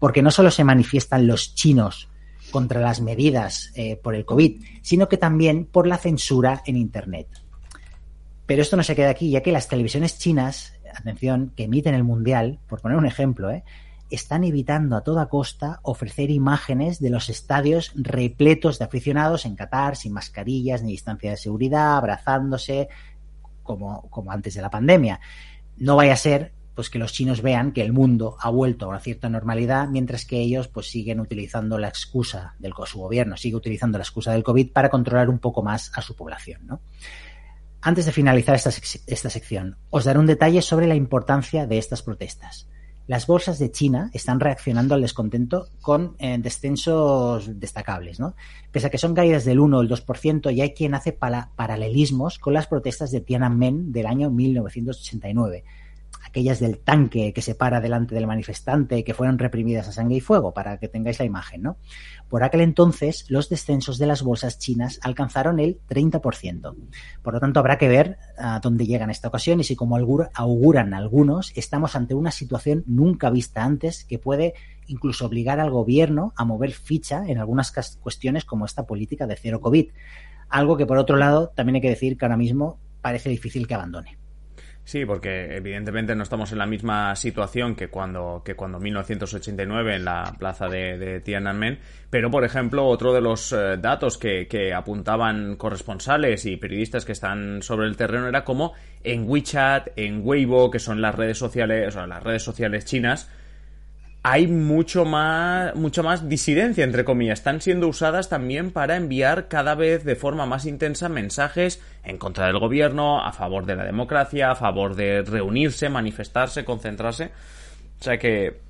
Porque no solo se manifiestan los chinos contra las medidas eh, por el COVID, sino que también por la censura en Internet. Pero esto no se queda aquí, ya que las televisiones chinas atención, que emiten el Mundial, por poner un ejemplo, ¿eh? están evitando a toda costa ofrecer imágenes de los estadios repletos de aficionados en Qatar, sin mascarillas ni distancia de seguridad, abrazándose, como, como antes de la pandemia. No vaya a ser pues que los chinos vean que el mundo ha vuelto a una cierta normalidad, mientras que ellos pues siguen utilizando la excusa del su gobierno sigue utilizando la excusa del COVID para controlar un poco más a su población, ¿no? Antes de finalizar esta, sección, os daré un detalle sobre la importancia de estas protestas. Las bolsas de China están reaccionando al descontento con eh, descensos destacables, ¿no? Pese a que son caídas del 1 o el 2%, y hay quien hace paralelismos con las protestas de Tiananmen del año 1989, aquellas del tanque que se para delante del manifestante, que fueron reprimidas a sangre y fuego, para que tengáis la imagen, ¿no? Por aquel entonces, los descensos de las bolsas chinas alcanzaron el 30%. Por lo tanto, habrá que ver a dónde llega en esta ocasión y si, como auguran algunos, estamos ante una situación nunca vista antes que puede incluso obligar al gobierno a mover ficha en algunas cuestiones como esta política de cero COVID. Algo que, por otro lado, también hay que decir que ahora mismo parece difícil que abandone. Sí, porque evidentemente no estamos en la misma situación que cuando, que cuando 1989 en la plaza de, Tiananmen, pero por ejemplo, otro de los eh, datos que, que apuntaban corresponsales y periodistas que están sobre el terreno era como en WeChat, en Weibo, que son las redes sociales, o sea, las redes sociales chinas, hay mucho más, mucha más disidencia, entre comillas. Están siendo usadas también para enviar cada vez de forma más intensa mensajes en contra del gobierno, a favor de la democracia, a favor de reunirse, manifestarse, concentrarse. O sea que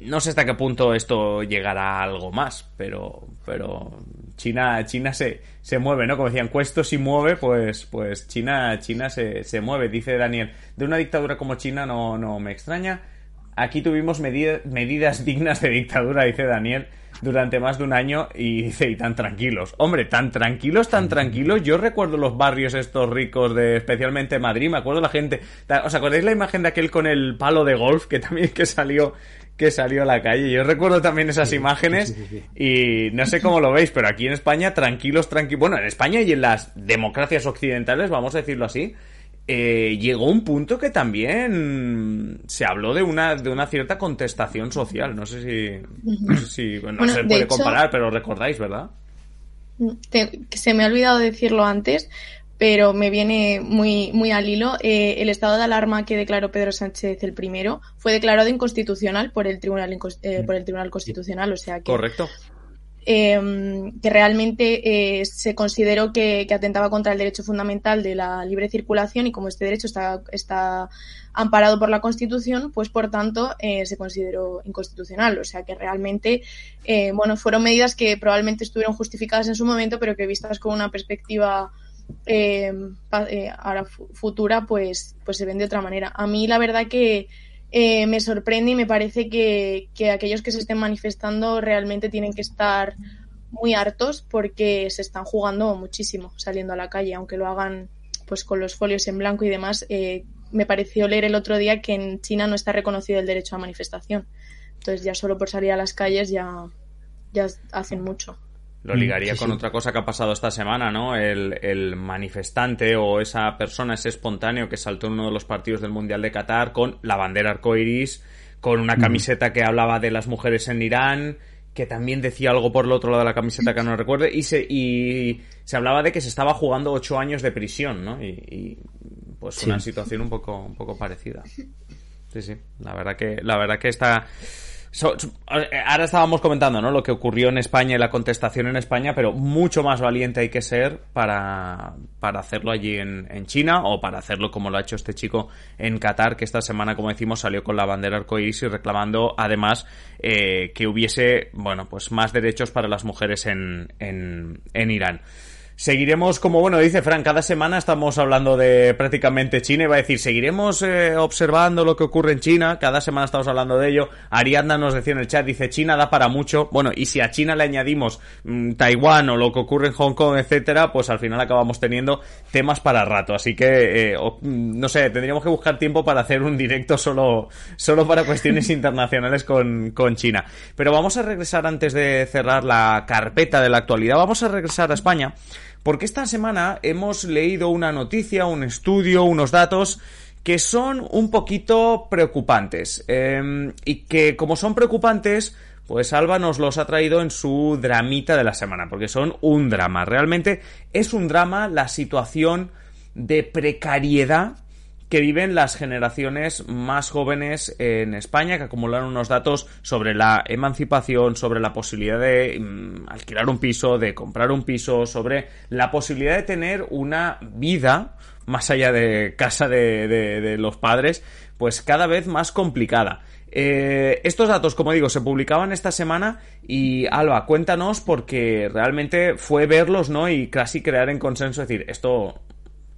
no sé hasta qué punto esto llegará a algo más, pero, pero China, China se, se mueve, ¿no? Como decían, Cuesto si mueve, pues, pues China, China se, se mueve, dice Daniel. De una dictadura como China no, no me extraña Aquí tuvimos medidas dignas de dictadura, dice Daniel, durante más de un año y dice, y tan tranquilos. Hombre, tan tranquilos, tan tranquilos. Yo recuerdo los barrios estos ricos de especialmente Madrid, me acuerdo la gente. ¿Os acordáis la imagen de aquel con el palo de golf que también que salió que salió a la calle. Yo recuerdo también esas imágenes y no sé cómo lo veis, pero aquí en España, tranquilos, tranquilos. Bueno, en España y en las democracias occidentales, vamos a decirlo así, eh, llegó un punto que también se habló de una, de una cierta contestación social. No sé si, no sé si bueno, se puede comparar, pero recordáis, ¿verdad? se me ha olvidado decirlo antes, pero me viene muy, muy al hilo. Eh, el estado de alarma que declaró Pedro Sánchez el primero fue declarado inconstitucional por el Tribunal, eh, por el Tribunal Constitucional, o sea que Correcto. Em, que realmente eh, se consideró que, atentaba contra el derecho fundamental de la libre circulación y como este derecho está, está amparado por la Constitución, pues por tanto eh, se consideró inconstitucional. O sea que realmente, eh, bueno, fueron medidas que probablemente estuvieron justificadas en su momento, pero que vistas con una perspectiva ahora futura, pues, pues se ven de otra manera. A mí la verdad que eh, me sorprende y me parece que, aquellos que se estén manifestando realmente tienen que estar muy hartos porque se están jugando muchísimo saliendo a la calle, aunque lo hagan pues con los folios en blanco y demás. Eh, me pareció leer el otro día que en China no está reconocido el derecho a manifestación. Entonces ya solo por salir a las calles ya, ya hacen mucho. Lo ligaría con otra cosa que ha pasado esta semana, ¿no? El, manifestante o esa persona, ese espontáneo que saltó en uno de los partidos del Mundial de Qatar con la bandera arcoiris, con una camiseta que hablaba de las mujeres en Irán, que también decía algo por el otro lado de la camiseta que no recuerde, y se, y se hablaba de que se estaba jugando ocho años de prisión, ¿no? Y, pues una situación un poco, un poco parecida. Sí, sí. La verdad que, la verdad que está ahora estábamos comentando, ¿no? Lo que ocurrió en España y la contestación en España, pero mucho más valiente hay que ser para, para hacerlo allí en, en, China o para hacerlo como lo ha hecho este chico en Qatar, que esta semana, como decimos, salió con la bandera arcoíris y reclamando además eh, que hubiese, bueno, pues más derechos para las mujeres en, en, en Irán. Seguiremos, como bueno dice Fran, cada semana estamos hablando de prácticamente China. Iba a decir, seguiremos eh, observando lo que ocurre en China. Cada semana estamos hablando de ello. Ariadna nos decía en el chat, dice, China da para mucho. Bueno, y si a China le añadimos mm, Taiwán o lo que ocurre en Hong Kong, etcétera, pues al final acabamos teniendo temas para rato. Así que, eh, mm, no sé, tendríamos que buscar tiempo para hacer un directo solo, solo para cuestiones internacionales con, con China. Pero vamos a regresar antes de cerrar la carpeta de la actualidad. Vamos a regresar a España porque esta semana hemos leído una noticia, un estudio, unos datos que son un poquito preocupantes. Em, y que como son preocupantes, pues Alba nos los ha traído en su dramita de la semana, porque son un drama. Realmente es un drama la situación de precariedad que viven las generaciones más jóvenes en España, que acumulan unos datos sobre la emancipación, sobre la posibilidad de mm, alquilar un piso, de comprar un piso, sobre la posibilidad de tener una vida más allá de casa de, los padres, pues cada vez más complicada. Eh, estos datos, como digo, se publicaban esta semana y Alba, cuéntanos porque realmente fue verlos, ¿no? Y casi crear en consenso, decir, esto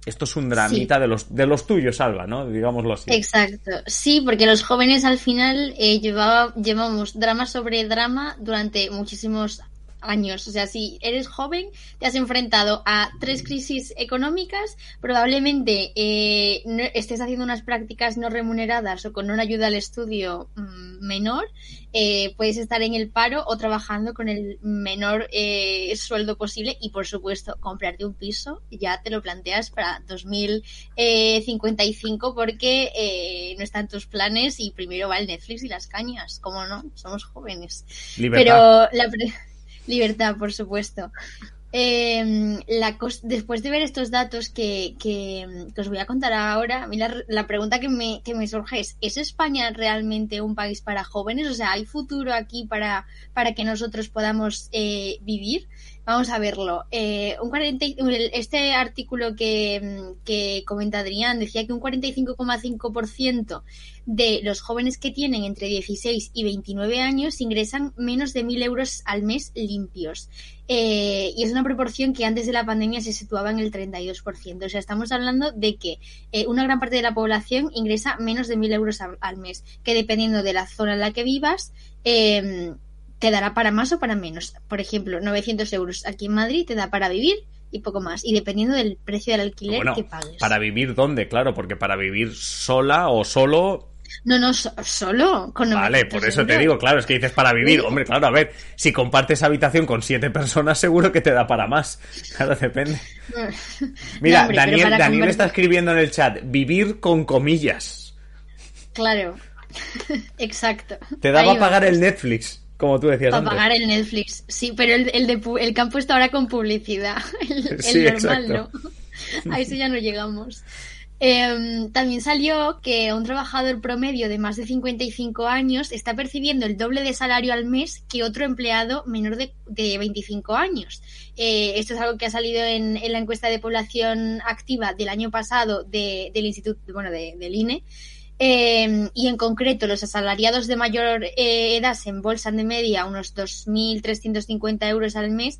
esto es un dramita de, los, de los tuyos, Alba, ¿no? Digámoslo así. Exacto. Sí, porque los jóvenes al final eh, llevaba, llevamos drama sobre drama durante muchísimos años. O sea, si eres joven, te has enfrentado a tres crisis económicas, probablemente eh, estés haciendo unas prácticas no remuneradas o con una ayuda al estudio mm, menor, eh, puedes estar en el paro o trabajando con el menor eh, sueldo posible y, por supuesto, comprarte un piso ya te lo planteas para 2055 porque no están tus planes y primero va el Netflix y las cañas. ¿Cómo no? Somos jóvenes. Pero la Libertad, por supuesto. Em, la después de ver estos datos que, que, os voy a contar ahora, a mí la, pregunta que me, que me, surge es, ¿es España realmente un país para jóvenes? O sea, ¿hay futuro aquí para, para que nosotros podamos eh, vivir? Vamos a verlo. Eh, un 40, este artículo que, que comenta Adrián decía que un 45,5% de los jóvenes que tienen entre 16 y 29 años ingresan menos de 1.000 euros al mes limpios. Eh, y es una proporción que antes de la pandemia se situaba en el 32%. O sea, estamos hablando de que eh, una gran parte de la población ingresa menos de 1.000 euros al, mes, que dependiendo de la zona en la que vivas, eh, te dará para más o para menos. Por ejemplo, 900 euros aquí en Madrid te da para vivir y poco más. Y dependiendo del precio del alquiler que pagues. ¿Para vivir dónde? Claro, porque para vivir sola o solo. No, no, solo. Con vale, por eso te digo, claro, es que dices para vivir. Hombre, claro, a ver, si compartes habitación con siete personas, seguro que te da para más. Claro, depende. Mira, Daniel, Daniel está escribiendo en el chat, vivir con comillas. Claro, exacto. Te daba a pagar el Netflix. Como tú decías. Para pagar el Netflix, sí, pero el, el, de, el que han puesto ahora con publicidad, el, normal no. A eso ya no llegamos. Em, también salió que un trabajador promedio de más de 55 años está percibiendo el doble de salario al mes que otro empleado menor de, de 25 años. Eh, esto es algo que ha salido en, en, la encuesta de población activa del año pasado de, del Instituto, bueno, de, del INE. Eh, y en concreto, los asalariados de mayor eh, edad se embolsan de media unos 2.350 euros al mes,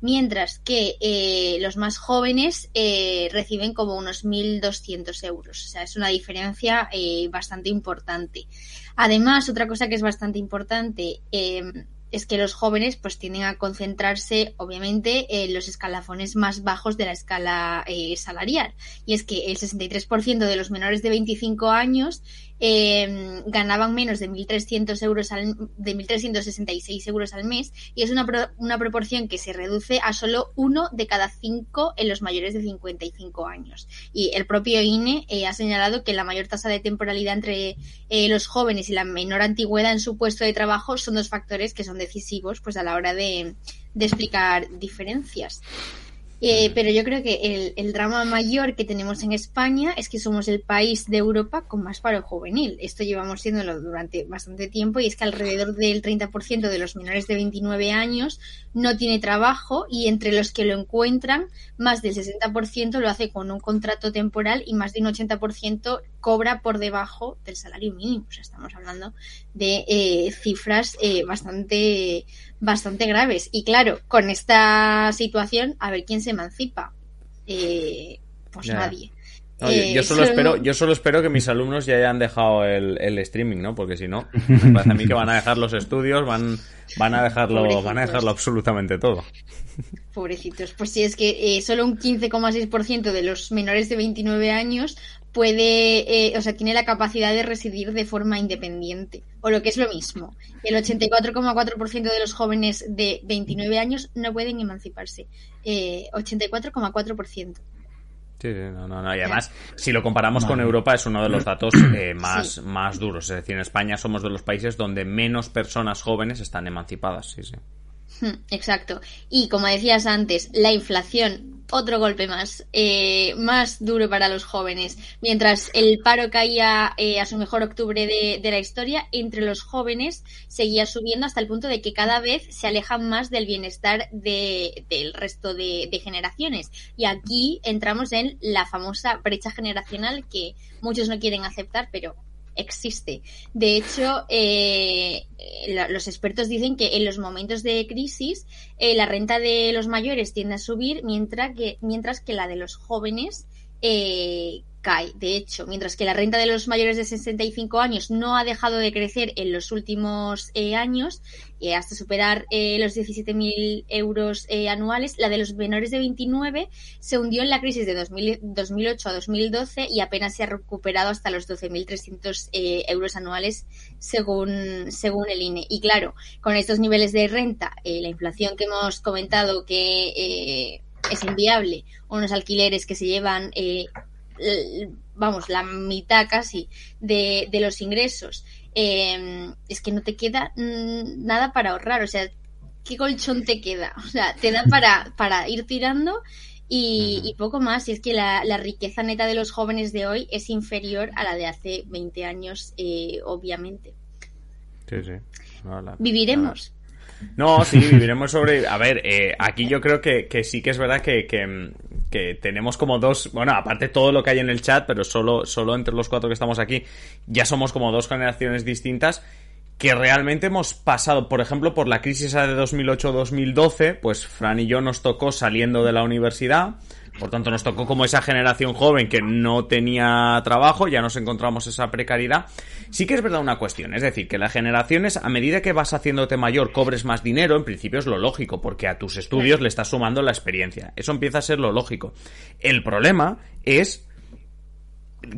mientras que eh, los más jóvenes eh, reciben como unos 1.200 euros. O sea, es una diferencia eh, bastante importante. Además, otra cosa que es bastante importante es que los jóvenes pues tienden a concentrarse obviamente en los escalafones más bajos de la escala eh, salarial. Y es que el 63% de los menores de 25 años eh, ganaban menos de 1.300 euros al, de 1.366 euros al mes y es una, una proporción que se reduce a solo uno de cada cinco en los mayores de 55 años. Y el propio INE eh, ha señalado que la mayor tasa de temporalidad entre eh, los jóvenes y la menor antigüedad en su puesto de trabajo son dos factores que son decisivos pues a la hora de explicar diferencias. Eh, pero yo creo que el, drama mayor que tenemos en España es que somos el país de Europa con más paro juvenil. Esto llevamos siéndolo durante bastante tiempo y es que alrededor del 30% de los menores de 29 años no tiene trabajo y entre los que lo encuentran, más del 60% lo hace con un contrato temporal y más de un 80% cobra por debajo del salario mínimo. O sea, estamos hablando de eh, cifras eh, bastante bastante graves. Y claro, con esta situación, a ver quién se emancipa. Eh, pues nadie. yo, eh, solo espero, yo solo espero que mis alumnos ya hayan dejado el, el streaming, ¿no? Porque si no, me parece a mí que van a dejar los estudios, van, van a dejarlo, van a dejarlo absolutamente todo. Pobrecitos. Pues sí, es que eh, solo un 15,6% de los menores de 29 años puede, eh, o sea, tiene la capacidad de residir de forma independiente. O lo que es lo mismo, el 84,4% de los jóvenes de 29 años no pueden emanciparse. Eh, 84,4%. Sí, no, no, no. Y además, si lo comparamos con Europa, es uno de los datos eh, más, más duros. Es decir, en España somos de los países donde menos personas jóvenes están emancipadas. Sí, sí. Hmm, exacto. Y como decías antes, la inflación, otro golpe más, eh, más duro para los jóvenes. Mientras el paro caía eh, a su mejor octubre de, la historia, entre los jóvenes seguía subiendo hasta el punto de que cada vez se alejan más del bienestar del resto de, de generaciones. Y aquí entramos en la famosa brecha generacional que muchos no quieren aceptar, pero existe. De hecho, eh, los expertos dicen que en los momentos de crisis eh, la renta de los mayores tiende a subir mientras que, mientras que la de los jóvenes eh, cae, de hecho, mientras que la renta de los mayores de 65 años no ha dejado de crecer en los últimos eh, años, eh, hasta superar eh, los 17.000 euros anuales, la de los menores de 29 se hundió en la crisis de 2008 a 2012 y apenas se ha recuperado hasta los 12.300 euros anuales según, según el INE. Y claro, con estos niveles de renta, la inflación que hemos comentado que es inviable, unos alquileres que se llevan, eh, vamos, la mitad casi de, los ingresos, em, es que no te queda mm, nada para ahorrar, o sea, ¿qué colchón te queda? O sea, te da para, para ir tirando y, poco más. Y es que la, riqueza neta de los jóvenes de hoy es inferior a la de hace 20 años, eh, obviamente. Sí, sí. Viviremos. No, sí, viviremos sobre... A ver, eh, aquí yo creo que, sí que es verdad que, que, tenemos como dos... Bueno, aparte todo lo que hay en el chat, pero solo, solo entre los cuatro que estamos aquí, ya somos como dos generaciones distintas que realmente hemos pasado, por ejemplo, por la crisis de 2008-2012, pues Fran y yo nos tocó saliendo de la universidad, por tanto, nos tocó como esa generación joven que no tenía trabajo, ya nos encontramos esa precariedad. Sí que es verdad una cuestión, es decir, que las generaciones, a medida que vas haciéndote mayor, cobres más dinero, en principio es lo lógico, porque a tus estudios le estás sumando la experiencia. Eso empieza a ser lo lógico. El problema es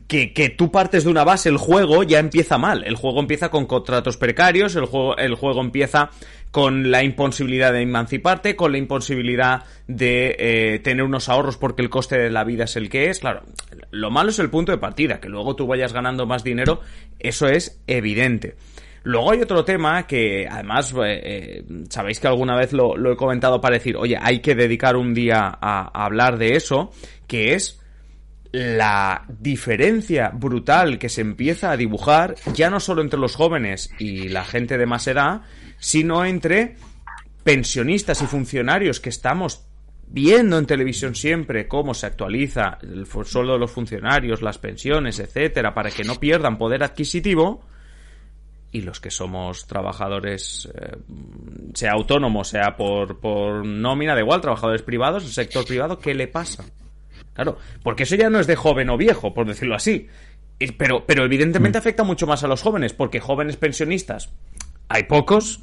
que, que, tú partes de una base, el juego ya empieza mal. El juego empieza con contratos precarios, el juego, el juego empieza con la imposibilidad de emanciparte, con la imposibilidad de eh, tener unos ahorros porque el coste de la vida es el que es. Claro, lo malo es el punto de partida, que luego tú vayas ganando más dinero, eso es evidente. Luego hay otro tema que además eh, eh, sabéis que alguna vez lo, he comentado para decir, oye, hay que dedicar un día a, a hablar de eso, que es la diferencia brutal que se empieza a dibujar ya no solo entre los jóvenes y la gente de más edad, sino entre pensionistas y funcionarios que estamos viendo en televisión siempre cómo se actualiza el sueldo de los funcionarios, las pensiones, etcétera, para que no pierdan poder adquisitivo, y los que somos trabajadores, eh, sea autónomos, sea por, por nómina, da igual, trabajadores privados, el sector privado, ¿qué le pasa? Claro, porque eso ya no es de joven o viejo, por decirlo así. Pero, pero evidentemente mm. afecta mucho más a los jóvenes, porque jóvenes pensionistas hay pocos,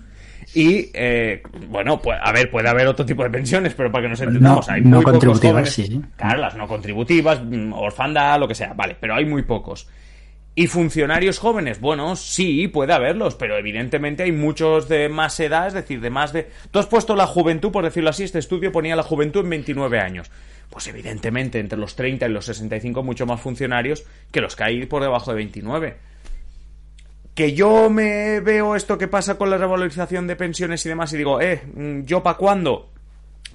y, eh, bueno, pues, a ver, puede haber otro tipo de pensiones, pero para que nos entendamos, hay muy pocos jóvenes. Sí. Claro, las no contributivas, mm, orfanda, lo que sea, vale, pero hay muy pocos. ¿Y funcionarios jóvenes? Bueno, sí, puede haberlos, pero evidentemente hay muchos de más edad, es decir, de más de... Tú has puesto la juventud, por decirlo así, este estudio ponía la juventud en 29 años. Pues evidentemente entre los 30 y los 65 mucho más funcionarios que los que hay por debajo de 29 que yo me veo esto que pasa con la revalorización de pensiones y demás y digo, eh, mm, ¿yo para cuándo?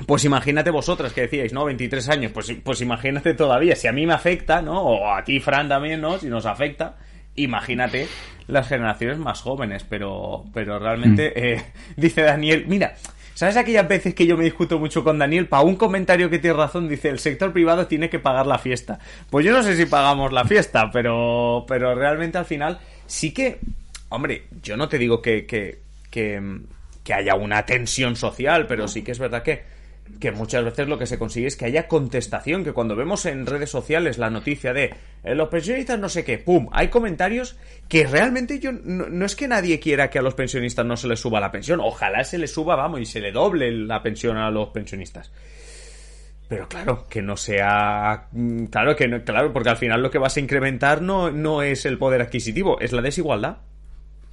Pues imagínate vosotras que decíais, ¿no? 23 años, pues, pues imagínate todavía, si a mí me afecta, ¿no? O a ti, Fran, también, ¿no? Si nos afecta, imagínate las generaciones más jóvenes, pero, pero realmente, mm. eh, dice Daniel, mira, ¿sabes aquellas veces que yo me discuto mucho con Daniel? Para un comentario que tiene razón, dice, el sector privado tiene que pagar la fiesta. Pues yo no sé si pagamos la fiesta, pero, pero realmente al final sí que, hombre, yo no te digo que, que, que, haya una tensión social, pero sí que es verdad que, que muchas veces lo que se consigue es que haya contestación, que cuando vemos en redes sociales la noticia de eh, los pensionistas no sé qué, ¡pum! Hay comentarios que realmente yo no, es que nadie quiera que a los pensionistas no se les suba la pensión, ojalá se les suba, vamos, y se le doble la pensión a los pensionistas. Pero claro, que no sea. Mm, claro, que no, claro, porque al final lo que vas a incrementar no, no es el poder adquisitivo, es la desigualdad.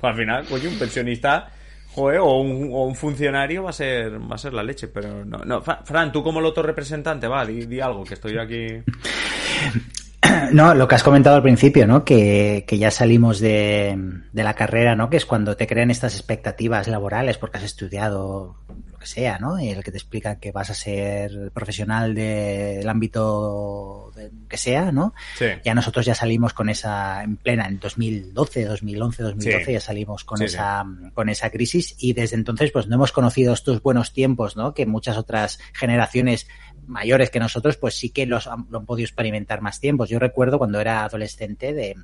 Al final, oye, un pensionista, joder, o un, o un, funcionario va a ser va a ser la leche, pero no. no Fran, tú como el otro representante, va, di, di algo, que estoy aquí. No, lo que has comentado al principio, ¿no? Que, que ya salimos de, de, la carrera, ¿no? Que es cuando te crean estas expectativas laborales porque has estudiado que sea, ¿no? El que te explica que vas a ser profesional del ámbito que sea, ¿no? Sí. Ya nosotros ya salimos con esa, en plena, en 2012, 2011, 2012, ya salimos con esa, con esa crisis y desde entonces pues no hemos conocido estos buenos tiempos, ¿no? Que muchas otras generaciones mayores que nosotros pues sí que los, lo han podido experimentar más tiempos. Yo recuerdo cuando era adolescente de,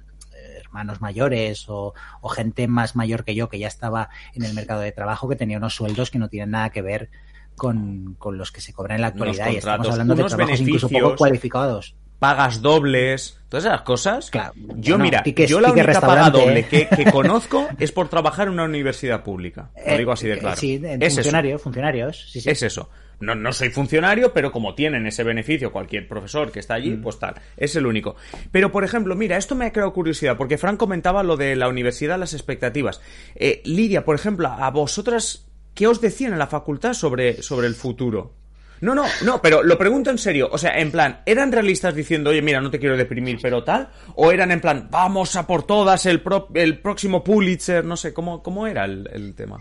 hermanos mayores o, gente más mayor que yo que ya estaba en el mercado de trabajo que tenía unos sueldos que no tienen nada que ver con, los que se cobran en la actualidad y estamos hablando de trabajos incluso poco cualificados pagas dobles, todas esas cosas. Claro. Yo, mira, yo la única paga doble ¿eh? que, que conozco es por trabajar en una universidad pública. Lo Eh, digo así de eh, claro. Sí, es funcionarios, funcionarios. Sí, sí. Es eso. No, no soy funcionario, pero como tienen ese beneficio cualquier profesor que está Mm. allí, pues tal. Es el único. Pero, por ejemplo, mira, esto me ha creado curiosidad, porque Fran comentaba lo de la universidad, las expectativas. Eh, Lidia, por ejemplo, a vosotras, ¿qué os decían en la facultad sobre, sobre el futuro? No, no, no, pero lo pregunto en serio. O sea, en plan, ¿eran realistas diciendo, oye, mira, no te quiero deprimir, pero tal? ¿O eran en plan, vamos a por todas, el, pro- el próximo Pulitzer? No sé, ¿cómo, cómo era el, el tema?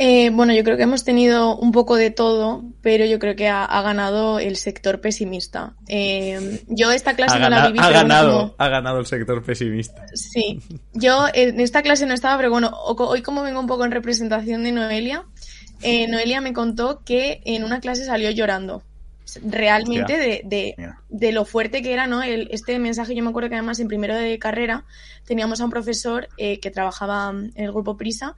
Eh, bueno, yo creo que hemos tenido un poco de todo, pero yo creo que ha, ha ganado el sector pesimista. Eh, yo esta clase Ha, no la viví, ha pero bueno, ganado, como- ha ganado el sector pesimista. Sí, yo en esta clase no estaba, pero bueno, hoy como vengo un poco en representación de Noelia, eh, Noelia me contó que en una clase salió llorando. Realmente de, de, lo fuerte que era, ¿no? El, este mensaje, yo me acuerdo que además en primero de carrera teníamos a un profesor eh, que trabajaba en el grupo Prisa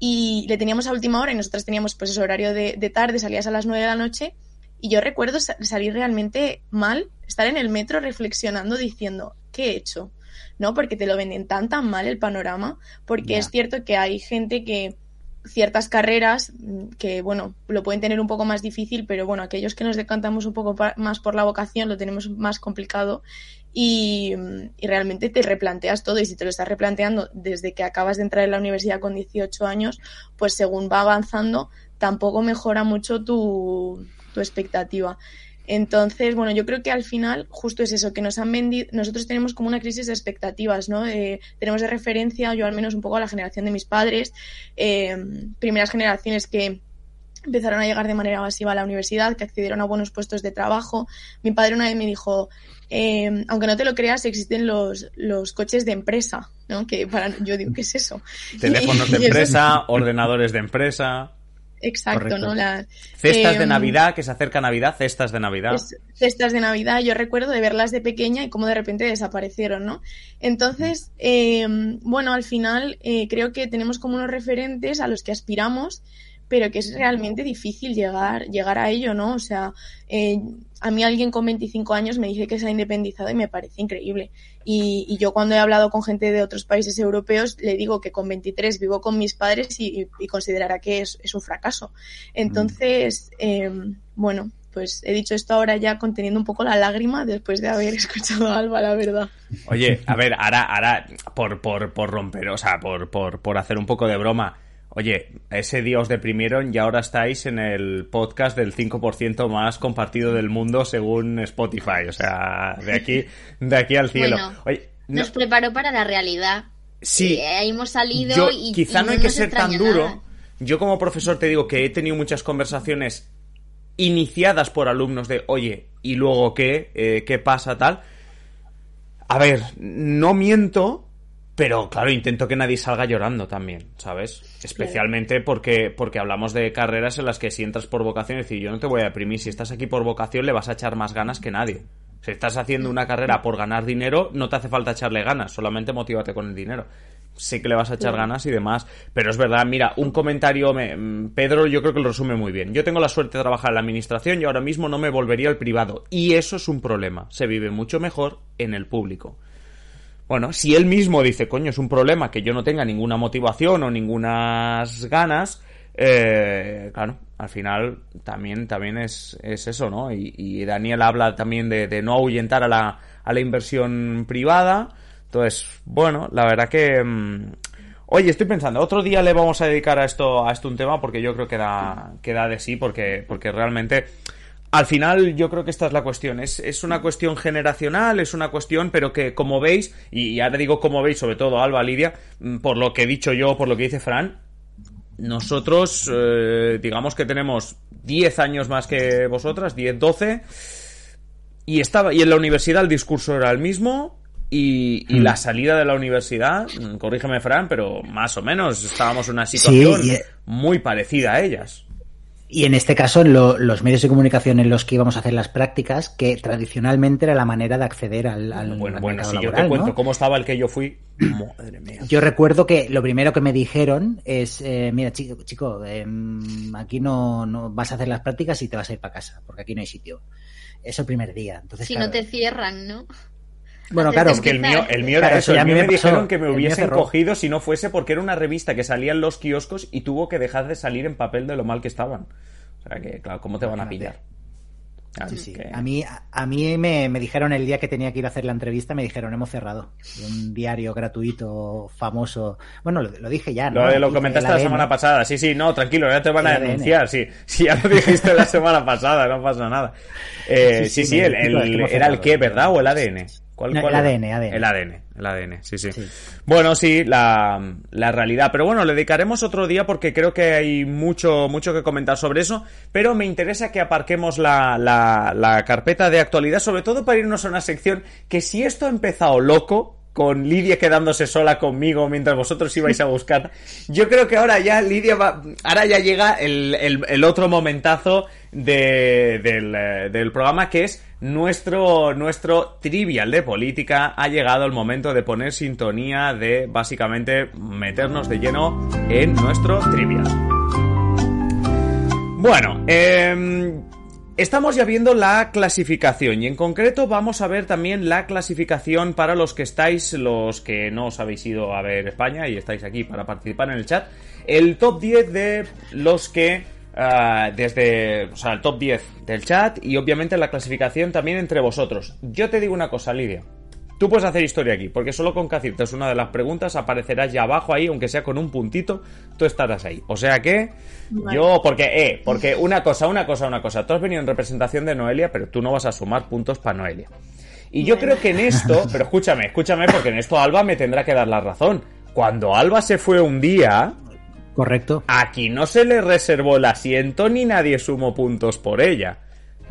y le teníamos a última hora y nosotros teníamos pues ese horario de, de tarde, salías a las nueve de la noche y yo recuerdo sa- salir realmente mal, estar en el metro reflexionando diciendo, ¿qué he hecho? ¿No? Porque te lo venden tan tan mal el panorama, porque es cierto que hay gente que ciertas carreras que, bueno, lo pueden tener un poco más difícil, pero bueno, aquellos que nos decantamos un poco más por la vocación lo tenemos más complicado y, realmente te replanteas todo y si te lo estás replanteando desde que acabas de entrar en la universidad con 18 años, pues según va avanzando tampoco mejora mucho tu, tu expectativa. Entonces, bueno, yo creo que al final justo es eso, que nos han vendido, nosotros tenemos como una crisis de expectativas, ¿no? Eh, tenemos de referencia, yo al menos un poco a la generación de mis padres, eh, primeras generaciones que empezaron a llegar de manera masiva a la universidad, que accedieron a buenos puestos de trabajo. Mi padre una vez me dijo, eh, aunque no te lo creas, existen los, los coches de empresa, ¿no? Que para, yo digo, ¿qué es eso? Teléfonos de empresa, ordenadores de empresa, Exacto, Correcto. ¿no? La, cestas de em, Navidad, que se acerca Navidad, cestas de Navidad. Cestas de Navidad, yo recuerdo de verlas de pequeña y cómo de repente desaparecieron, ¿no? Entonces, eh, bueno, al final eh, creo que tenemos como unos referentes a los que aspiramos, pero que es realmente difícil llegar, llegar a ello, ¿no? O sea, eh, a mí alguien con 25 años me dice que se ha independizado y me parece increíble. Y, y yo cuando he hablado con gente de otros países europeos, le digo que con 23 vivo con mis padres y, considerará que es, es un fracaso. Entonces, eh, bueno, pues he dicho esto ahora ya conteniendo un poco la lágrima después de haber escuchado a Alba, la verdad. Oye, a ver, ahora, ahora, por, por, por romper, o sea, por, por, por hacer un poco de broma. Oye, ese día os deprimieron y ahora estáis en el podcast del 5% más compartido del mundo según Spotify. O sea, de aquí, de aquí al cielo. Bueno, Oye, no- Nos preparó para la realidad. Sí. Ahí hemos salido yo, y quizá y no hay que ser tan duro. nada. Yo como profesor te digo que he tenido muchas conversaciones iniciadas por alumnos de, oye, ¿y luego qué? Eh, ¿Qué pasa tal? A ver, no miento, pero claro, intento que nadie salga llorando también, ¿sabes? Especialmente porque, porque hablamos de carreras en las que si entras por vocación, es decir, yo no te voy a deprimir, si estás aquí por vocación le vas a echar más ganas que nadie. Si estás haciendo una carrera por ganar dinero, no te hace falta echarle ganas, solamente motívate con el dinero. Sé que le vas a echar ganas y demás, pero es verdad, mira, un comentario, me- Pedro yo creo que lo resume muy bien. Yo tengo la suerte de trabajar en la administración y ahora mismo no me volvería al privado. Y eso es un problema, se vive mucho mejor en el público. Bueno, si él mismo dice, coño, es un problema que yo no tenga ninguna motivación o ningunas ganas, eh, claro, al final también, también es, es eso, ¿no? Y, y Daniel habla también de, de no ahuyentar a la, a la inversión privada. Entonces, bueno, la verdad que... mm, Oye, estoy pensando, otro día le vamos a dedicar a esto, a esto un tema porque yo creo que da, que da de sí, porque, porque realmente al final yo creo que esta es la cuestión. Es, es una cuestión generacional, es una cuestión, pero que como veis, y, ahora digo como veis, sobre todo Alba, Lidia, mm, por lo que he dicho yo, por lo que dice Fran, nosotros eh, digamos que tenemos 10 años más que vosotras, 10, 12, y, estaba, y en la universidad el discurso era el mismo. Y, y la salida de la universidad, mm, corrígeme Fran, pero más o menos estábamos en una situación y, eh, muy parecida a ellas. Y en este caso, en lo- los medios de comunicación en los que íbamos a hacer las prácticas, que tradicionalmente era la manera de acceder al, al, Bueno, al bueno, mercado si yo laboral, te cuento ¿no? cómo estaba el que yo fui, madre mía. Yo recuerdo que lo primero que me dijeron es, eh, mira, chico, chico em, aquí no, no vas a hacer las prácticas y te vas a ir para casa, porque aquí no hay sitio. es el primer día. Entonces, si claro, no te cierran, ¿no? Bueno, claro, Es que el mío, el mío era Claro, eso. El mío a mí me me dijeron que me hubiesen cogido si no fuese porque era una revista que salía en los kioscos y tuvo que dejar de salir en papel de lo mal que estaban. O sea que, claro, ¿cómo te van a pillar? Sí, sí. que- A mí, a mí me, me dijeron el día que tenía que ir a hacer la entrevista, me dijeron, hemos cerrado. Un diario gratuito, famoso. Bueno, lo, lo dije ya, ¿no? Lo, lo comentaste la semana pasada. Sí, sí, no, tranquilo, ya te van a denunciar. Sí, sí, ya lo dijiste la semana pasada, no pasa nada. Eh, sí, Sí, sí, sí, me el, era el qué, ¿verdad? ¿O el ADN? ¿Cuál, No, cuál el? ADN, ADN. El ADN, el ADN, sí, sí. Sí. Bueno, sí, la, la realidad. Pero bueno, le dedicaremos otro día porque creo que hay mucho, mucho que comentar sobre eso. Pero me interesa que aparquemos la, la, la carpeta de actualidad, sobre todo para irnos a una sección que si esto ha empezado loco, con Lidia quedándose sola conmigo mientras vosotros ibais a buscar. Yo creo que ahora ya Lidia va, ahora ya llega el, el- otro momentazo de- del, eh, del programa que es nuestro, nuestro trivial de política. Ha llegado el momento de poner sintonía, de básicamente meternos de lleno en nuestro trivial. Bueno, em, estamos ya viendo la clasificación y en concreto vamos a ver también la clasificación para los que estáis, los que no os habéis ido a ver España y estáis aquí para participar en el chat. El top 10 de los que ah, desde, o sea, el top 10 del chat y obviamente la clasificación también entre vosotros. Yo te digo una cosa, Lidia. Tú puedes hacer historia aquí, porque solo con que aciertes una de las preguntas aparecerás ya abajo ahí, aunque sea con un puntito, tú estarás ahí. O sea que Vale. yo, porque, eh, porque una cosa, una cosa, una cosa. Tú has venido en representación de Noelia, pero tú no vas a sumar puntos para Noelia. Y yo Bueno. creo que en esto, pero escúchame, escúchame, porque en esto Alba me tendrá que dar la razón. Cuando Alba se fue un día, Correcto. aquí no se le reservó el asiento ni nadie sumó puntos por ella.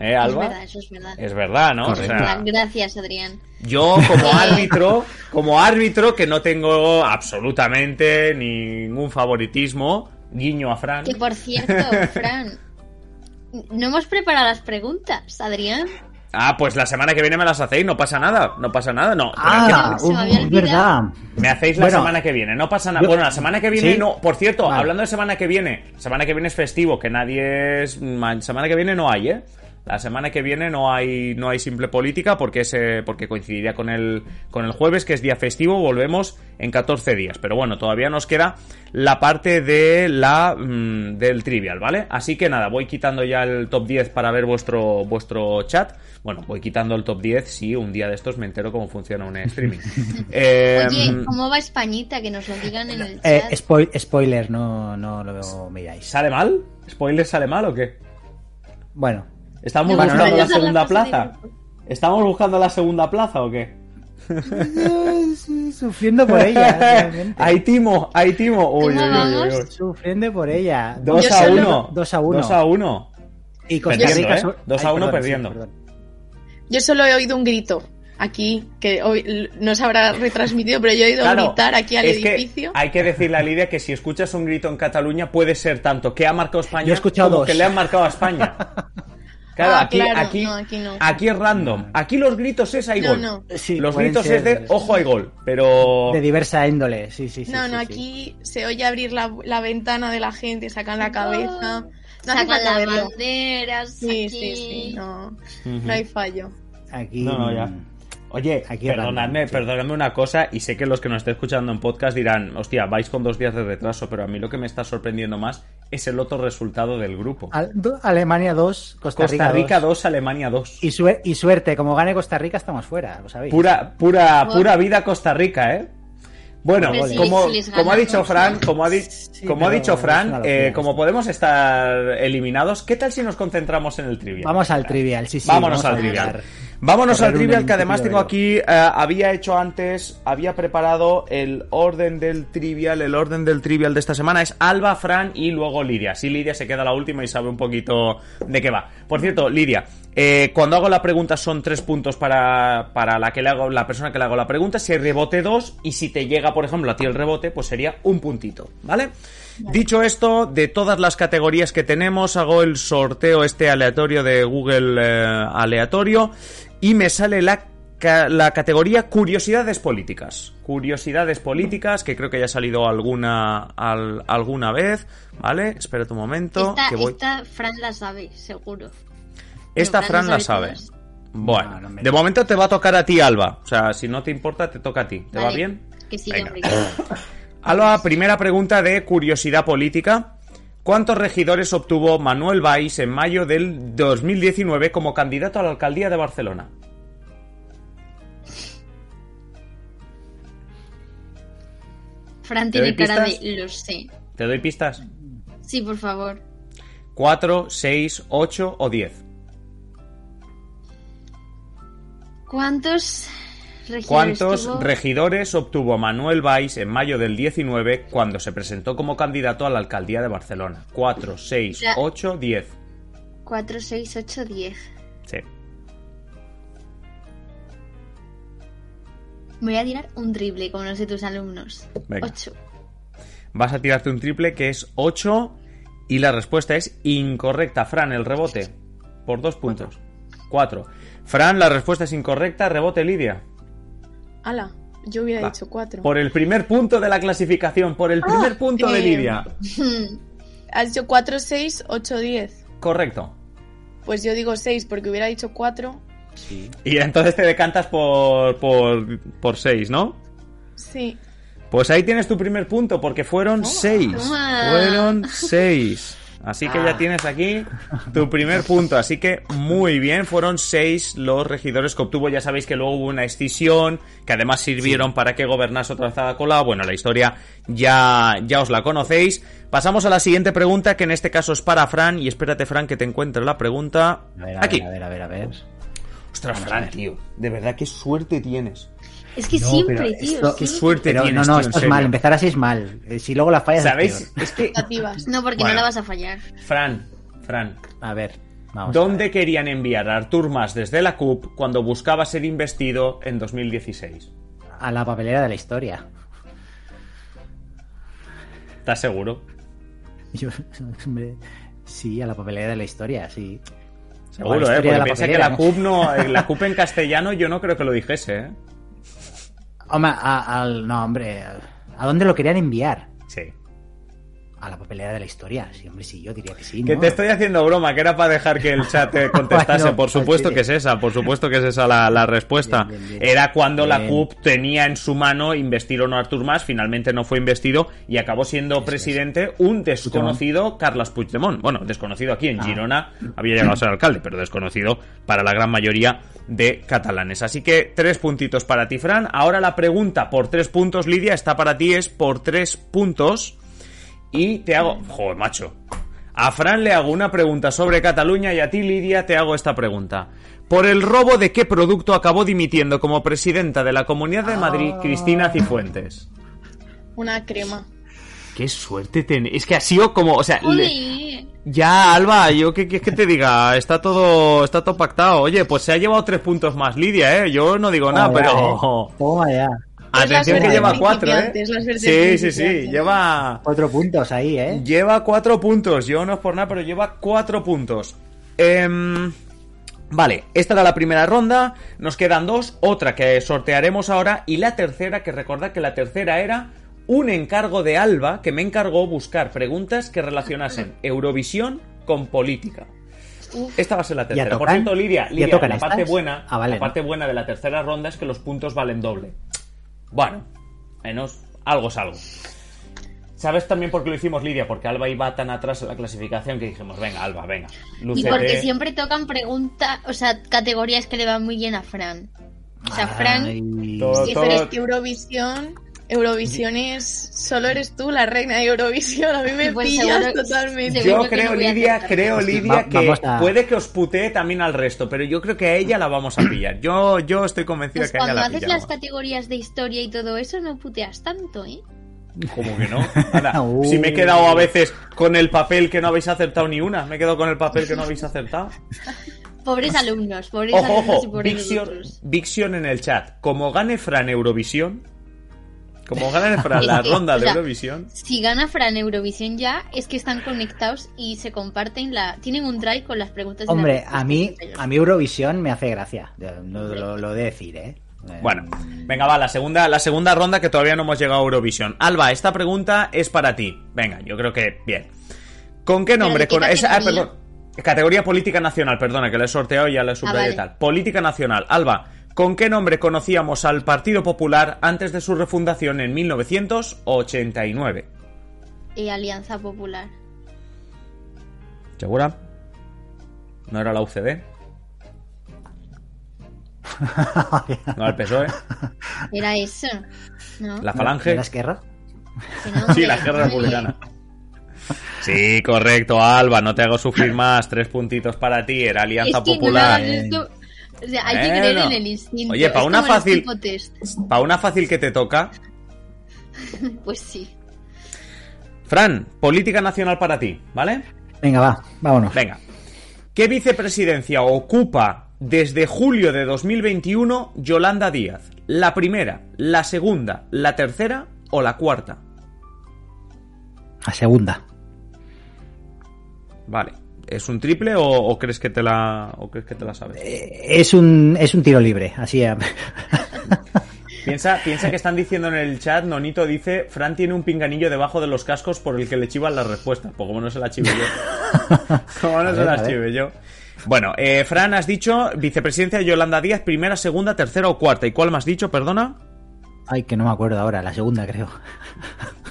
¿Eh, Es verdad, eso es verdad. Es verdad, ¿no? O Correcto. sea, Gracias, Adrián. yo como árbitro, como árbitro que no tengo absolutamente ningún favoritismo, guiño a Fran. Que por cierto, Fran, no hemos preparado las preguntas, Adrián. Ah, pues la semana que viene me las hacéis, no pasa nada, no pasa nada, no. Ah, se me había es verdad. Me hacéis la Bueno, semana que viene, no pasa nada. yo- Bueno, la semana que viene ¿Sí? no. Por cierto, Vale. hablando de semana que viene, semana que viene es festivo, que nadie es. ma- Semana que viene no hay, ¿eh? La semana que viene no hay no hay simple política porque es, eh, porque coincidiría con el con el jueves que es día festivo, volvemos en 14 días, pero bueno, todavía nos queda la parte de la mm, del trivial, ¿vale? Así que nada, voy quitando ya el top 10 para ver vuestro vuestro chat. Bueno, voy quitando el top 10 si un día de estos me entero cómo funciona un streaming. Eh, Oye, ¿cómo va Españita? Que nos lo digan en el Eh, chat. spoil- spoiler, no, no lo miráis. ¿Sale mal? ¿Spoiler sale mal o qué? Bueno, ¿Estamos No, buscando la segunda La fase de plaza? ¿Estamos buscando la segunda plaza o qué? sufriendo por ella. Hay timo, hay timo. Uy, ¿Cómo uy, uy, uy. Sufriendo por ella. 2 Yo a solo- 1. 2 a 1. 2 a 1. Y Costa Perdiendo, Rica ¿eh? so- Dos a Ay, uno perdón, perdiendo. sí, perdón. Yo solo he oído un grito aquí, que hoy no se habrá retransmitido, pero yo he oído Claro, gritar aquí al es que edificio. hay que decirle a Lidia que si escuchas un grito en Cataluña puede ser tanto que ha marcado España Yo he escuchado como dos. que le han marcado a España. Claro, Ah, aquí, claro, aquí, no, aquí no. aquí es random. Aquí los gritos es hay No, gol. no. Sí, los gritos ser es de ojo hay gol, pero De diversa índole, sí, sí, sí. no, sí, no, sí. aquí se oye abrir la, la ventana de la gente, sacan la cabeza. Sacan falta las banderas. Sí, aquí. sí, sí, no, no hay fallo. Aquí. No, no, ya. Oye, Aquí perdonadme, perdonadme una cosa, y sé que los que nos estén escuchando en podcast dirán, hostia, vais con dos días de retraso, pero a mí lo que me está sorprendiendo más es el otro resultado del grupo. Al- do- Alemania 2, Costa, Costa Rica 2. 2, Alemania 2. Y, sue- y suerte, como gane Costa Rica, estamos fuera, lo sabéis. Pura, pura, Bueno. pura vida Costa Rica, ¿eh? Bueno, si- como, si les como ha dicho Fran, como ha, di- Sí, como ha pero dicho Fran, eh, como podemos estar eliminados, ¿qué tal si nos concentramos en el trivia? Vamos al trivial, sí, sí. Vámonos vamos al trivial. Vámonos al trivial que además tengo aquí, eh, había hecho antes, había preparado el orden del trivial, el orden del trivial de esta semana es Alba, Fran y luego Lidia. Sí, Lidia se queda la última y sabe un poquito de qué va. Por cierto, Lidia, eh, cuando hago la pregunta son tres puntos para, para la que le hago, la persona que le hago la pregunta, si hay rebote dos y si te llega, por ejemplo, a ti el rebote, pues sería un puntito, ¿vale? Dicho esto, de todas las categorías que tenemos, hago el sorteo este aleatorio de Google eh, aleatorio y me sale la, ca- la categoría curiosidades políticas. Curiosidades políticas, que creo que ya ha salido alguna, al- alguna vez, ¿vale? Espérate un momento. Esta, que voy... esta Fran la sabe, seguro. Esta Fran Fran la sabe. Bueno, No, no me- de momento te va a tocar a ti, Alba. O sea, si no te importa, te toca a ti. ¿Te va bien? Que hombre. Alba, primera pregunta de curiosidad política. ¿Cuántos regidores obtuvo Manuel Valls en mayo del 2019 como candidato a la alcaldía de Barcelona? Fran ¿Te doy tiene cara de lo sé. ¿Te doy pistas? Sí, por favor. ¿4, 6, 8 o 10? ¿Cuántos regidores ¿Cuántos tuvo? regidores obtuvo Manuel Valls en mayo del 19 cuando se presentó como candidato a la alcaldía de Barcelona? 4, 6, Ya. 8, 10. 4, 6, 8, 10. Sí. Voy a tirar un triple, como no sé tus alumnos. Venga. 8. Vas a tirarte un triple que es 8 y la respuesta es incorrecta. Fran, el rebote. Por dos puntos. 4. Fran, la respuesta es incorrecta. Rebote, Lidia. Ala, yo hubiera Va. dicho cuatro. Por el primer punto de la clasificación. Por el primer punto de. Lidia. Has dicho cuatro, seis, ocho, diez. Correcto. Pues yo digo seis porque hubiera dicho cuatro. Sí. Y entonces te decantas por, por, por 6, ¿no? Sí. Pues ahí tienes tu primer punto, porque fueron seis. Toma. Fueron seis. Así que ya Ah. tienes aquí tu primer punto. Así que muy bien, fueron seis los regidores que obtuvo. Ya sabéis que luego hubo una escisión, que además sirvieron para que gobernase otra vez Ada Colau. Bueno, la historia ya, ya os la conocéis. Pasamos a la siguiente pregunta, que en este caso es para Fran. Y espérate, Fran, que te encuentre la pregunta. A ver, a aquí. ver, a ver, a ver, a ver. Ostras, Fran, tío. De verdad, qué suerte tienes. Es que No, siempre, tío. esto- Qué siempre. suerte Pero tienes, no, no, esto es serio. mal. Empezar así es mal. Eh, Si luego la fallas ¿Sabéis? Es que... Expectativas. No, porque Bueno. no la vas a fallar. Fran, Fran, A ver, vamos. a ¿Dónde ver. querían enviar a Artur Mas desde la CUP cuando buscaba ser investido en 2016? A la papelera de la historia. ¿Estás seguro? Yo, hombre, sí, a la papelera de la historia, sí. Seguro, la ¿eh? Porque piensa que la. CUP, no, eh, la CUP en castellano yo no creo que lo dijese, ¿eh? Hombre, al. No, hombre. ¿A dónde lo querían enviar? Sí. A la papelera de la historia. Sí, hombre, sí, yo diría que sí. Que te estoy haciendo broma, que era para dejar que el chat te contestase. Bueno, por supuesto sí. que es esa, por supuesto que es esa la, la respuesta. Bien, bien, bien. Era cuando la. CUP tenía en su mano investir o no a Artur Mas, finalmente no fue investido y acabó siendo presidente un desconocido Carles Puigdemont. Bueno, desconocido aquí en Ah. Girona, había llegado a ser alcalde, pero desconocido para la gran mayoría de catalanes. Así que tres puntitos para ti, Fran. Ahora la pregunta por tres puntos, Lidia, está para ti, es por tres puntos. Y te hago. Joder, macho. A Fran le hago una pregunta sobre Cataluña y a ti, Lidia, te hago esta pregunta. ¿Por el robo de qué producto acabó dimitiendo como presidenta de la Comunidad de Madrid Cristina Cifuentes? Una crema. Qué suerte tenéis. Es que ha sido como. O sea, le- ya, Alba, yo qué quieres que te diga. Está todo, está todo pactado. Oye, pues se ha llevado tres puntos más, Lidia, ¿eh? Yo no digo nada, Toma ya, pero. eh. Toma ya. Es la Atención que lleva cuatro, ¿eh? Sí, sí, sí. Lleva. Cuatro puntos ahí, ¿eh? Lleva cuatro puntos. Yo no es por nada, pero lleva cuatro puntos. Em, vale, esta era la primera ronda. Nos quedan dos. Otra que sortearemos ahora. Y la tercera, que recordad que la tercera era un encargo de Alba que me encargó buscar preguntas que relacionasen Eurovisión con política. Esta va a ser la tercera. Por cierto, Lidia, ¿Ya Lidia la parte buena, Ah, vale, la parte buena de la tercera ronda es que los puntos valen doble. Bueno, menos algo es algo. ¿Sabes también por qué lo hicimos, Lidia? Porque Alba iba tan atrás en la clasificación que dijimos, venga, Alba, venga. Y porque siempre tocan preguntas, o sea, categorías que le van muy bien a Fran. O sea, Fran, Ay. Todo- que Eurovisión, Eurovisión es. Solo eres tú la reina de Eurovisión. A mí me Pues pillas seguro- totalmente. Yo creo, Lidia, creo, Lidia, Va- que a- puede que os putee también al resto, pero yo creo que a ella la vamos a pillar. Yo, yo estoy convencido pues que a ella cuando la haces pillamos. las categorías de historia y todo eso, no puteas tanto, ¿eh? Como que no. Uh. Si me he quedado a veces con el papel que no habéis acertado ni una, me he quedado con el papel que no habéis acertado. Pobres alumnos, pobres Ojo, alumnos y pobres Vixion. Vixion en el chat. Como gane Fran Eurovisión, como gane Fran la ronda o de sea, Eurovisión, Si gana Fran Eurovisión ya, es que están conectados y se comparten la... Tienen un drive con las preguntas. Hombre, a mí, a mí Eurovisión me hace gracia. No, lo, lo de decir, ¿eh? Eh, Bueno, venga, va, la segunda, la segunda ronda que todavía no hemos llegado a Eurovisión. Alba, esta pregunta es para ti. Venga, yo creo que bien. ¿Con qué nombre? ¿de qué Con esa- ah, categoría? perdón. Categoría política nacional, perdona, que le he sorteado y ya le he subrayado vale. y tal. Política nacional. Alba, ¿con qué nombre conocíamos al Partido Popular antes de su refundación en 1989? Y Alianza Popular. ¿Segura? ¿No era la UCD? ¿No era el PSOE? Era eso. ¿No? ¿La Falange? ¿La Esquerra? Que no, Sí, la Esquerra. Republicana. Sí, correcto, Alba, no te hago sufrir más. Tres puntitos para ti, era Alianza Es que no Popular. esto. O sea, hay que creer en el instinto. Oye, pa' Es una fácil-. Para una fácil que te toca. Pues sí. Fran, política nacional para ti, ¿vale? Venga, va, vámonos. Venga. ¿Qué vicepresidencia ocupa desde julio de 2021 Yolanda Díaz? ¿La primera, la segunda, la tercera o la cuarta? La segunda. Vale. ¿Es un triple o, o crees que te la o crees que te la sabes? Eh, Es un, es un tiro libre, así. a- Piensa, piensa que están diciendo en el chat, Nonito dice, Fran tiene un pinganillo debajo de los cascos por el que le chivan las respuestas. Pues como no se la chive yo. como no A se ver, la chive yo. Bueno, eh, Fran, has dicho vicepresidencia de Yolanda Díaz, primera, segunda, tercera o cuarta. ¿Y cuál me has dicho, perdona? Ay, que no me acuerdo ahora, la segunda creo.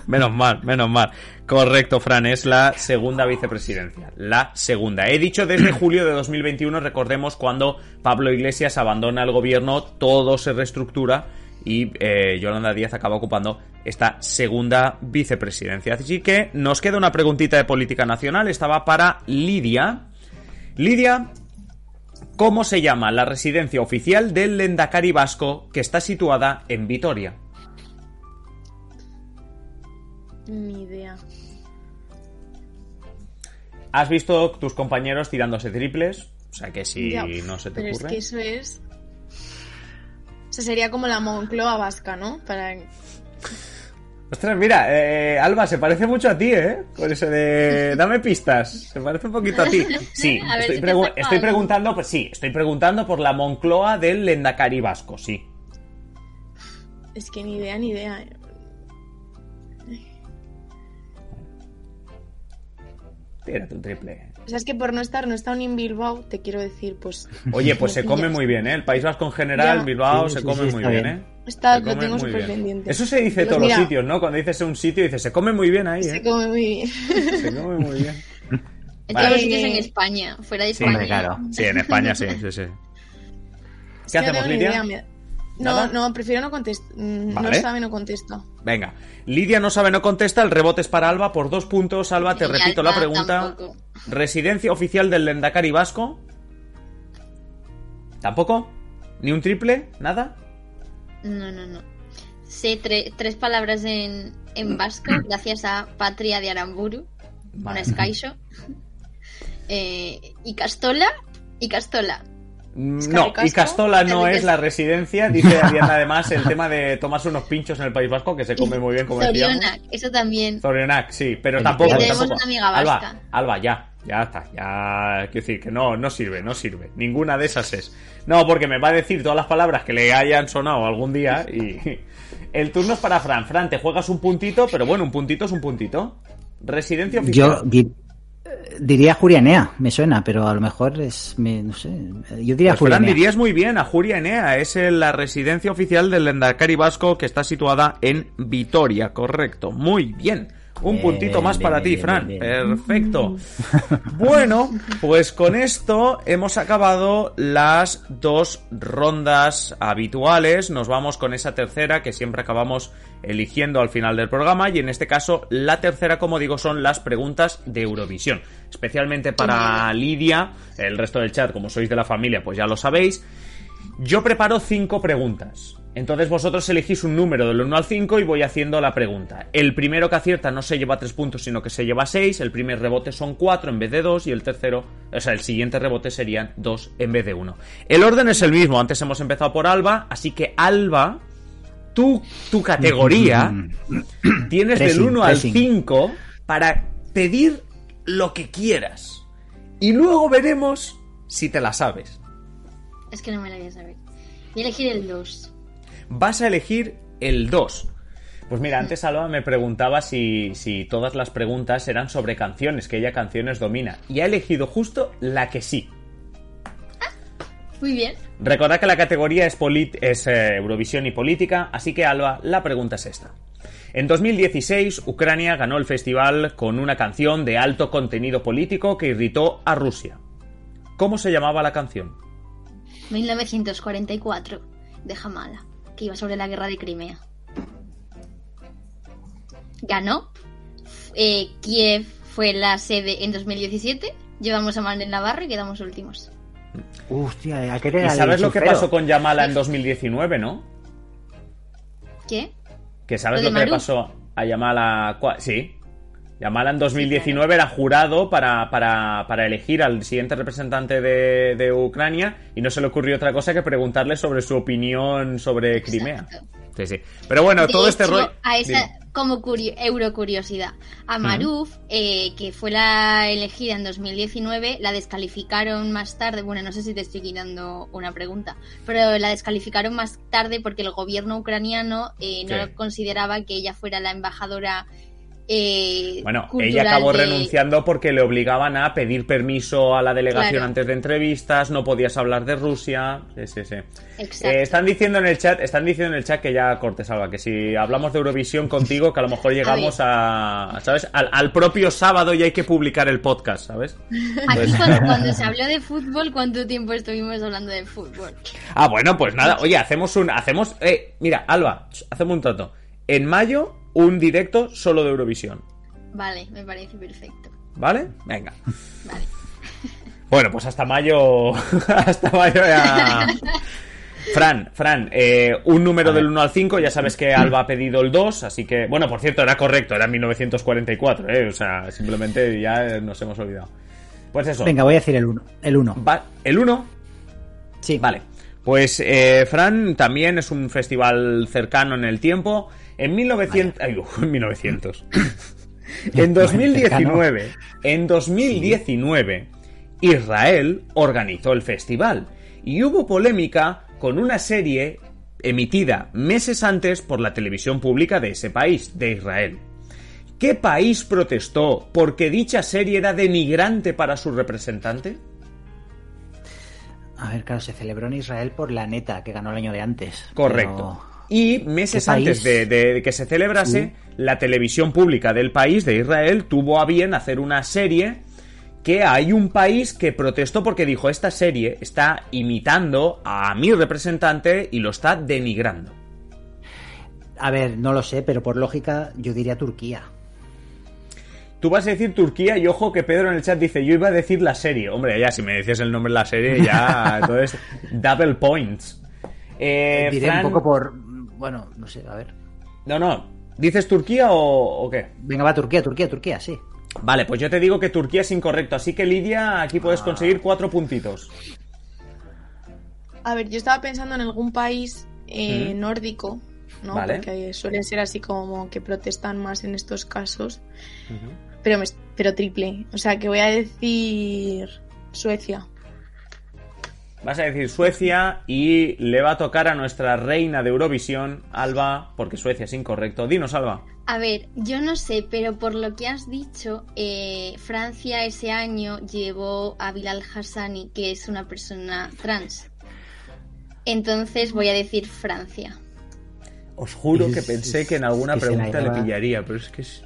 Menos mal, menos mal. Correcto, Fran, es la segunda vicepresidencia. La segunda. He dicho desde julio de 2021, recordemos cuando Pablo Iglesias abandona el gobierno, todo se reestructura y eh, Yolanda Díaz acaba ocupando esta segunda vicepresidencia. Así que nos queda una preguntita de política nacional, estaba para Lidia. Lidia, ¿cómo se llama la residencia oficial del Lendakari vasco que está situada en Vitoria? Ni idea. Has visto tus compañeros tirándose triples, o sea que si Ya, no se te Pero es que eso es. O sea, sería como la Moncloa vasca, ¿no? Para. Ostras, mira, eh, Alba, se parece mucho a ti, ¿eh? Con eso de dame pistas. Se parece un poquito a ti. Sí, A estoy, si pregu- preguntando, pues sí, estoy preguntando por la Moncloa del Lendakari vasco, sí. Es que ni idea, ni idea. Tírate un triple. O sea, es que por no estar, no estado ni en Bilbao, te quiero decir, pues. Oye, pues se Me come muy bien, ¿eh? El País Vasco en general, Ya. Bilbao, Sí, se sí, come sí, muy está bien, bien. ¿eh? Está, Se lo tengo súper pendiente. Eso se dice en Pues todos los sitios, ¿no? Cuando dices un sitio, dices, se come muy bien ahí, Se ¿eh? come muy bien. Se come muy bien. En Vale. todos los sitios en España, fuera de Sí, España. hombre, claro. Sí, en España sí, sí, sí. ¿Qué hacemos, Lidia? No, no, prefiero no contestar. No Vale. sabe, no contesto. Venga, Lidia no sabe, no contesta, el rebote es para Alba por dos puntos. Alba, te Y repito Alba la pregunta. tampoco. ¿Residencia oficial del Lendakari Vasco? ¿Tampoco? ¿Ni un triple? ¿Nada? No, no, no. Sé tre- tres palabras en, en vasco gracias a Patria de Aramburu, Vale. una Skyshop. Eh, y Castola y Castola. Mm, ¿Es No, y? Castola no es la residencia. Dice Ariana además el tema de tomarse unos pinchos en el País Vasco, que se come muy bien, como decíamos. Eso también. Zorionak, sí, pero tampoco. tenemos tampoco. una amiga Alba. Alba, ya, ya está, ya. Quiero decir que no, no sirve, no sirve. Ninguna de esas es. No, porque me va a decir todas las palabras que le hayan sonado algún día y. El turno es para Fran. Fran, te juegas un puntito, pero bueno, un puntito es un puntito. Residencia oficial. Yo di- diría Jurianea, me suena, pero a lo mejor es, me- no sé, yo diría Pues, Fran, dirías muy bien a Juria Enea, es la residencia oficial del Lendakari Vasco que está situada en Vitoria, correcto. Muy bien. Un Bien, puntito más para bien, ti, Fran. bien. Perfecto. Bueno, pues con esto hemos acabado las dos rondas habituales. Nos vamos con esa tercera que siempre acabamos eligiendo al final del programa. Y en este caso, la tercera, como digo, son las preguntas de Eurovisión. Especialmente para Lidia. El resto del chat, como sois de la familia, pues ya lo sabéis. Yo preparo cinco preguntas. Entonces vosotros elegís un número del 1 al 5 y voy haciendo la pregunta. El primero que acierta no se lleva 3 puntos, sino que se lleva 6. El primer rebote son 4 en vez de 2 y el tercero, o sea, el siguiente rebote serían 2 en vez de 1. El orden es el mismo. Antes hemos empezado por Alba, así que Alba, tu, tu categoría tienes del Pressing, 1 al pressing. 5 para pedir lo que quieras. Y luego veremos si te la sabes. Es que no me la voy a saber. Voy a elegir el 2. Vas a elegir el 2. Pues mira, antes Alba me preguntaba si, si todas las preguntas eran sobre canciones, que ella canciones domina. Y ha elegido justo la que sí. Muy bien. Recordad que la categoría es, eh, Eurovisión y política, así que Alba, la pregunta es esta. En 2016, Ucrania ganó el festival con una canción de alto contenido político que irritó a Rusia. ¿Cómo se llamaba la canción? 1944, de Jamala, que iba sobre la guerra de Crimea. Ganó. Eh, Kiev fue la sede en 2017. Llevamos a Manuel Navarro y quedamos últimos. Hostia, aquel ¿Y era el sabes lo que pasó con Yamala en 2019, no? ¿Qué? Que sabes ¿Lo lo, que le pasó a Yamala. Sí. Yamala en 2019 era jurado para, para, para elegir al siguiente representante de, de Ucrania y no se le ocurrió otra cosa que preguntarle sobre su opinión sobre Crimea. Exacto. Sí, sí. Pero bueno, De todo este rollo. A esa, Dime. como curio- eurocuriosidad. A Maruf, eh, que fue la elegida en 2019, la descalificaron más tarde. Bueno, no sé si te estoy quitando una pregunta, pero la descalificaron más tarde porque el gobierno ucraniano eh, no Sí. consideraba que ella fuera la embajadora. Eh, Bueno, ella acabó de- renunciando porque le obligaban a pedir permiso a la delegación Claro. antes de entrevistas, no podías hablar de Rusia. Sí, sí, sí. Exacto. Eh, están diciendo en el chat, están diciendo en el chat que ya cortes Alba, que si hablamos de Eurovisión contigo, que a lo mejor llegamos a, ¿sabes? Al, al propio sábado y hay que publicar el podcast, ¿sabes? Aquí cuando, cuando se habló de fútbol, ¿cuánto tiempo estuvimos hablando de fútbol? Ah, bueno, pues nada, oye, hacemos un, hacemos, eh, mira, Alba, hacemos un trato. En mayo, un directo solo de Eurovisión, Vale, me parece perfecto. ¿vale? Venga. Vale. Bueno, pues hasta mayo. hasta mayo ya. Fran, Fran, eh, un número del 1 al 5, ya sabes que Alba ha pedido el 2, así que. Bueno, por cierto, era correcto, era 1944, ¿eh? O sea, simplemente ya nos hemos olvidado. Pues eso. Venga, voy a decir el 1. El 1. Va- ¿El 1? Sí. Vale. Pues eh, Fran también es un festival cercano en el tiempo. En 1900. Ay, uf, en 1900. en 2019. En 2019. Israel organizó el festival. Y hubo polémica con una serie emitida meses antes por la televisión pública de ese país, de Israel. ¿Qué país protestó porque dicha serie era denigrante para su representante? A ver, claro, se celebró en Israel por la neta que ganó el año de antes. Correcto. Y meses antes de, de que se celebrase, la televisión pública del país, de Israel, tuvo a bien hacer una serie que hay un país que protestó porque dijo, esta serie está imitando a mi representante y lo está denigrando. A ver, no lo sé, pero por lógica yo diría Turquía. Tú vas a decir Turquía y ojo que Pedro en el chat dice, yo iba a decir la serie. Hombre, ya si me decías el nombre de la serie, ya, entonces, double points. Eh, Diré Fran- un poco por... Bueno, no sé, a ver. No, no. ¿Dices Turquía o, o qué? Venga, va, Turquía, Turquía, Turquía, sí. Vale, pues yo te digo que Turquía es incorrecto, así que Lidia, aquí puedes conseguir cuatro puntitos. A ver, yo estaba pensando en algún país eh, Mm. nórdico, ¿no? Vale. Porque suelen ser así como que protestan más en estos casos. Pero, me- pero triple. O sea, que voy a decir Suecia. Vas a decir Suecia y le va a tocar a nuestra reina de Eurovisión, Alba, porque Suecia es incorrecto. Dinos, Alba. A ver, yo no sé, pero por lo que has dicho, eh, Francia ese año llevó a Bilal Hassani, que es una persona trans. Entonces voy a decir Francia. Os juro Es- que pensé es- que en alguna pregunta le pillaría, pero es que es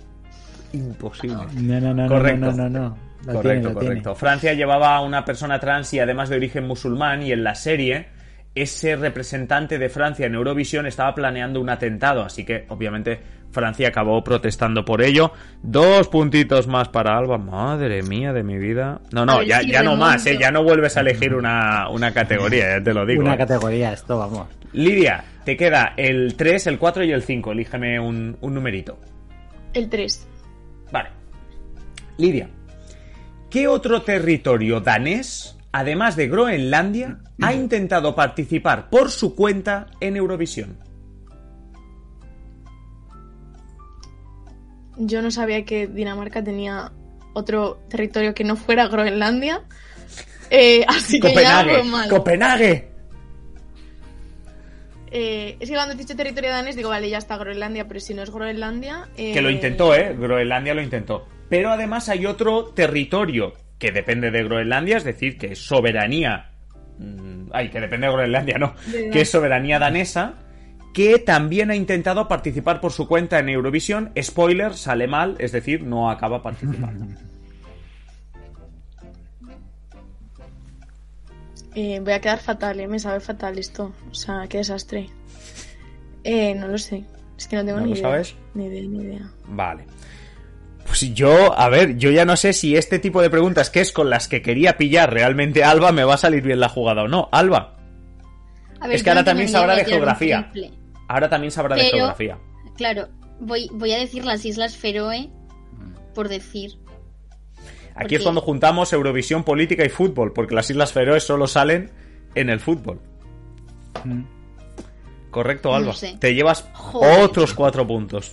imposible. No, no, no, Correcto. no, no, no, no. Correcto, tiene, correcto. tiene. Francia llevaba a una persona trans y además de origen musulmán y en la serie ese representante de Francia en Eurovisión estaba planeando un atentado, así que obviamente Francia acabó protestando por ello. Dos puntitos más para Alba, madre mía de mi vida. No, no, ya, ya no más, ¿eh? ya no vuelves a elegir una, una categoría, ya te lo digo. Una ¿eh? categoría, esto, vamos. Lidia, te queda el 3, el 4 y el 5, elígeme un, un numerito. El 3. Vale. Lidia, ¿qué otro territorio danés, además de Groenlandia, ha intentado participar por su cuenta en Eurovisión? Yo no sabía que Dinamarca tenía otro territorio que no fuera Groenlandia. Eh, así que ya Copenhague, fue mal. Copenhague. Eh, es que cuando he dicho territorio danés digo, vale, ya está Groenlandia, pero si no es Groenlandia... Que lo intentó, ¿eh? Groenlandia lo intentó. Pero además hay otro territorio que depende de Groenlandia, es decir, que es soberanía... Mm, ay, que depende de Groenlandia, no. Que es soberanía danesa, que también ha intentado participar por su cuenta en Eurovisión. Spoiler, sale mal, es decir, no acaba participando. Eh, voy a quedar fatal, ¿eh? me sabe fatal esto. O sea, qué desastre. Eh, no lo sé. Es que no tengo ¿No ni lo idea. sabes? Ni idea, ni idea. Vale. Pues yo, a ver, yo ya no sé si este tipo de preguntas que es con las que quería pillar realmente Alba me va a salir bien la jugada o no. Alba, A ver, es que ahora también sabrá de geografía. Ahora también sabrá de geografía. Claro, voy, voy a decir las Islas Feroe por decir. Aquí es cuando juntamos Eurovisión, política y fútbol, porque las Islas Feroe solo salen en el fútbol. Correcto, No Alba. sé. Te llevas Joder. otros cuatro puntos.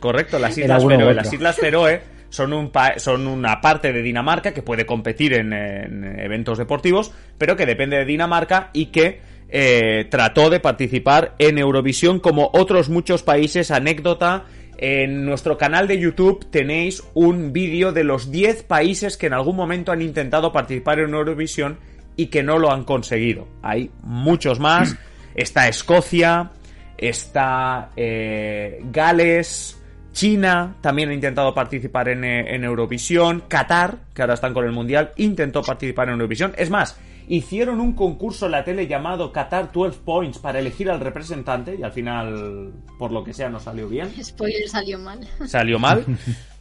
Correcto, las Islas Feroe. Las Islas Feroe son, un pa- son una parte de Dinamarca que puede competir en, en eventos deportivos, pero que depende de Dinamarca y que eh, trató de participar en Eurovisión como otros muchos países. Anécdota. En nuestro canal de YouTube tenéis un vídeo de los 10 países que en algún momento han intentado participar en Eurovisión y que no lo han conseguido. Hay muchos más. Está Escocia, está eh, Gales, China también ha intentado participar en, eh, en Eurovisión, Qatar, que ahora están con el Mundial, intentó participar en Eurovisión. Es más, hicieron un concurso en la tele llamado Qatar 12 Points para elegir al representante y al final, por lo que sea, no salió bien Spoiler salió mal. salió mal.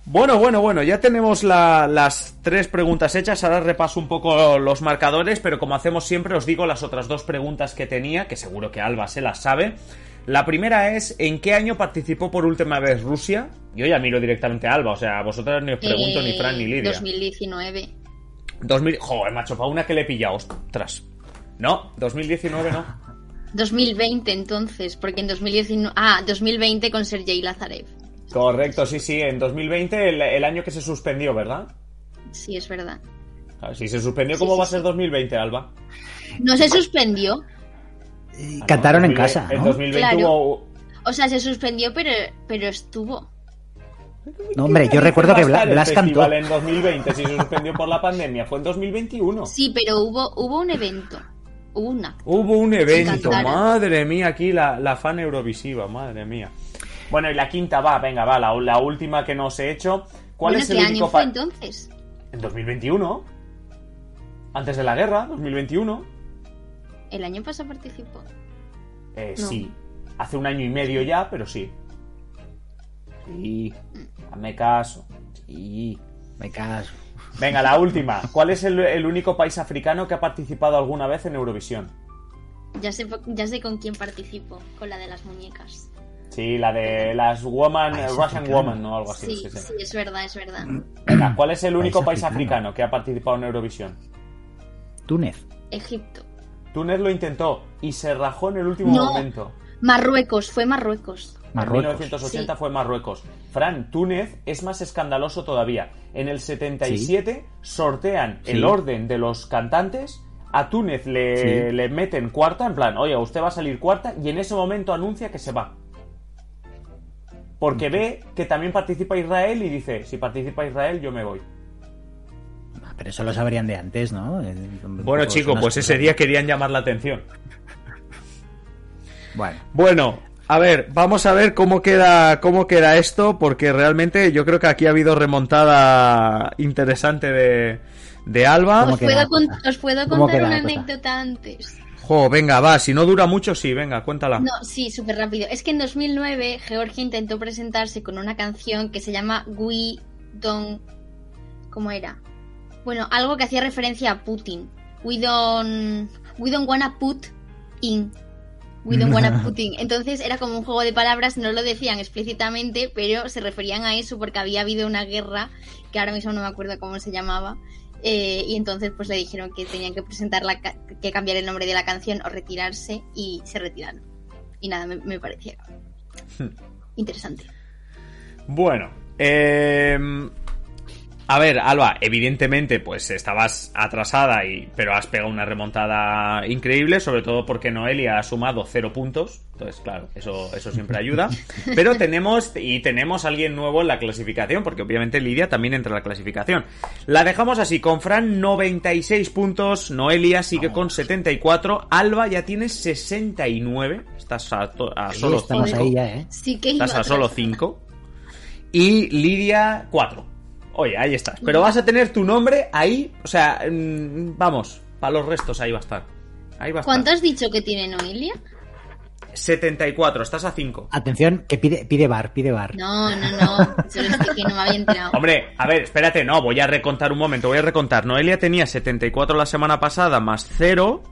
Bueno, bueno, bueno, ya tenemos la- las tres preguntas hechas. Ahora repaso un poco los marcadores, pero como hacemos siempre, os digo las otras dos preguntas que tenía, que seguro que Alba se las sabe. La primera es, ¿en qué año participó por última vez Rusia? Yo ya miro directamente a Alba, o sea, a vosotras ni os pregunto ni Eh, Fran ni Lidia. 2019. 2000... Joder, macho, para una que le he pillado, ostras. No, 2019 no. 2020 entonces, porque en 2019... Ah, 2020 con Sergei Lazarev. Correcto, sí, sí, en 2020, el, el año que se suspendió, ¿verdad? Sí, es verdad. Si se suspendió, ¿cómo sí, va a ser 2020, Alba? No se suspendió. Ah, Cantaron no, en 2020 casa, En ¿no? 2020 Claro. hubo... O sea, se suspendió, pero, pero estuvo. No, hombre, yo recuerdo que Va a estar Bla- el Blas cantó. en 2020 si se suspendió por la pandemia. Fue en 2021. Sí, pero hubo, hubo un evento. Hubo un acto. Hubo un evento. Madre mía, aquí la, la fan eurovisiva. Madre mía. Bueno, y la quinta va, venga, va, la, la última que nos he hecho. ¿Cuál Bueno, es el ¿qué único año fue entonces? En 2021. Antes de la guerra, 2021. El año pasado participó. Eh, No. Sí. Hace un año y medio ya, pero sí. Sí. Hazme caso. Sí. Me caso. Venga, la última. ¿Cuál es el, el único país africano que ha participado alguna vez en Eurovisión? Ya sé, ya sé con quién participó, con la de las muñecas. Sí, la de las Woman, País Russian africano. Woman, ¿no? Algo así. Sí, sí, sí. sí, es verdad, es verdad. Venga, ¿cuál es el único País país africano. africano que ha participado en Eurovisión? Túnez. Egipto. Túnez lo intentó y se rajó en el último No. momento. Marruecos, fue Marruecos. En Marruecos. 1980 Sí. fue Marruecos. Fran, Túnez es más escandaloso todavía. En el 77 sortean Sí. el orden de los cantantes. A Túnez le, Sí. le meten cuarta, en plan, oye, usted va a salir cuarta, y en ese momento anuncia que se va. Porque ve que también participa Israel y dice, si participa Israel, yo me voy. Pero eso lo sabrían de antes, ¿no? Eh, Bueno, chico, pues ese día querían llamar la atención. Bueno, Bueno, a ver, vamos a ver cómo queda, cómo queda esto, porque realmente yo creo que aquí ha habido remontada interesante de, de Alba. ¿Cómo Os puedo, contar una anécdota antes. Jo, venga, va, si no dura mucho, sí, venga, cuéntala. No, sí, súper rápido. Es que en 2009 Georgia intentó presentarse con una canción que se llama We Don't... ¿Cómo era? Bueno, algo que hacía referencia a Putin. We don't... We don't wanna put in. We don't wanna put in. Entonces era como un juego de palabras, no lo decían explícitamente, pero se referían a eso porque había habido una guerra, que ahora mismo no me acuerdo cómo se llamaba, eh, y entonces pues le dijeron que tenían que presentar la ca- que cambiar el nombre de la canción o retirarse y se retiraron. Y nada, me, me parecía interesante. Bueno, eh, A ver, Alba, evidentemente, pues estabas atrasada, y, pero has pegado una remontada increíble, sobre todo porque Noelia ha sumado cero puntos. Entonces, claro, eso, eso siempre ayuda. Pero tenemos, y tenemos a alguien nuevo en la clasificación, porque obviamente Lidia también entra en la clasificación. La dejamos así, con Fran 96 puntos, Noelia sigue con 74, Alba ya tiene 69, estás a, a solo estamos ahí ya, ¿eh? Sí que Estás a solo atrás. 5. Y Lidia 4. Oye, ahí estás. Pero vas a tener tu nombre ahí. O sea, mm, vamos. Para los restos ahí va a estar. Ahí va a ¿Cuánto estar. has dicho que tiene Noelia? 74. Estás a 5. Atención, que pide, pide bar, pide bar. No, no, no. Solo es que no me había enterado. Hombre, a ver, espérate, no, voy a recontar un momento, voy a recontar. Noelia tenía 74 la semana pasada más 0.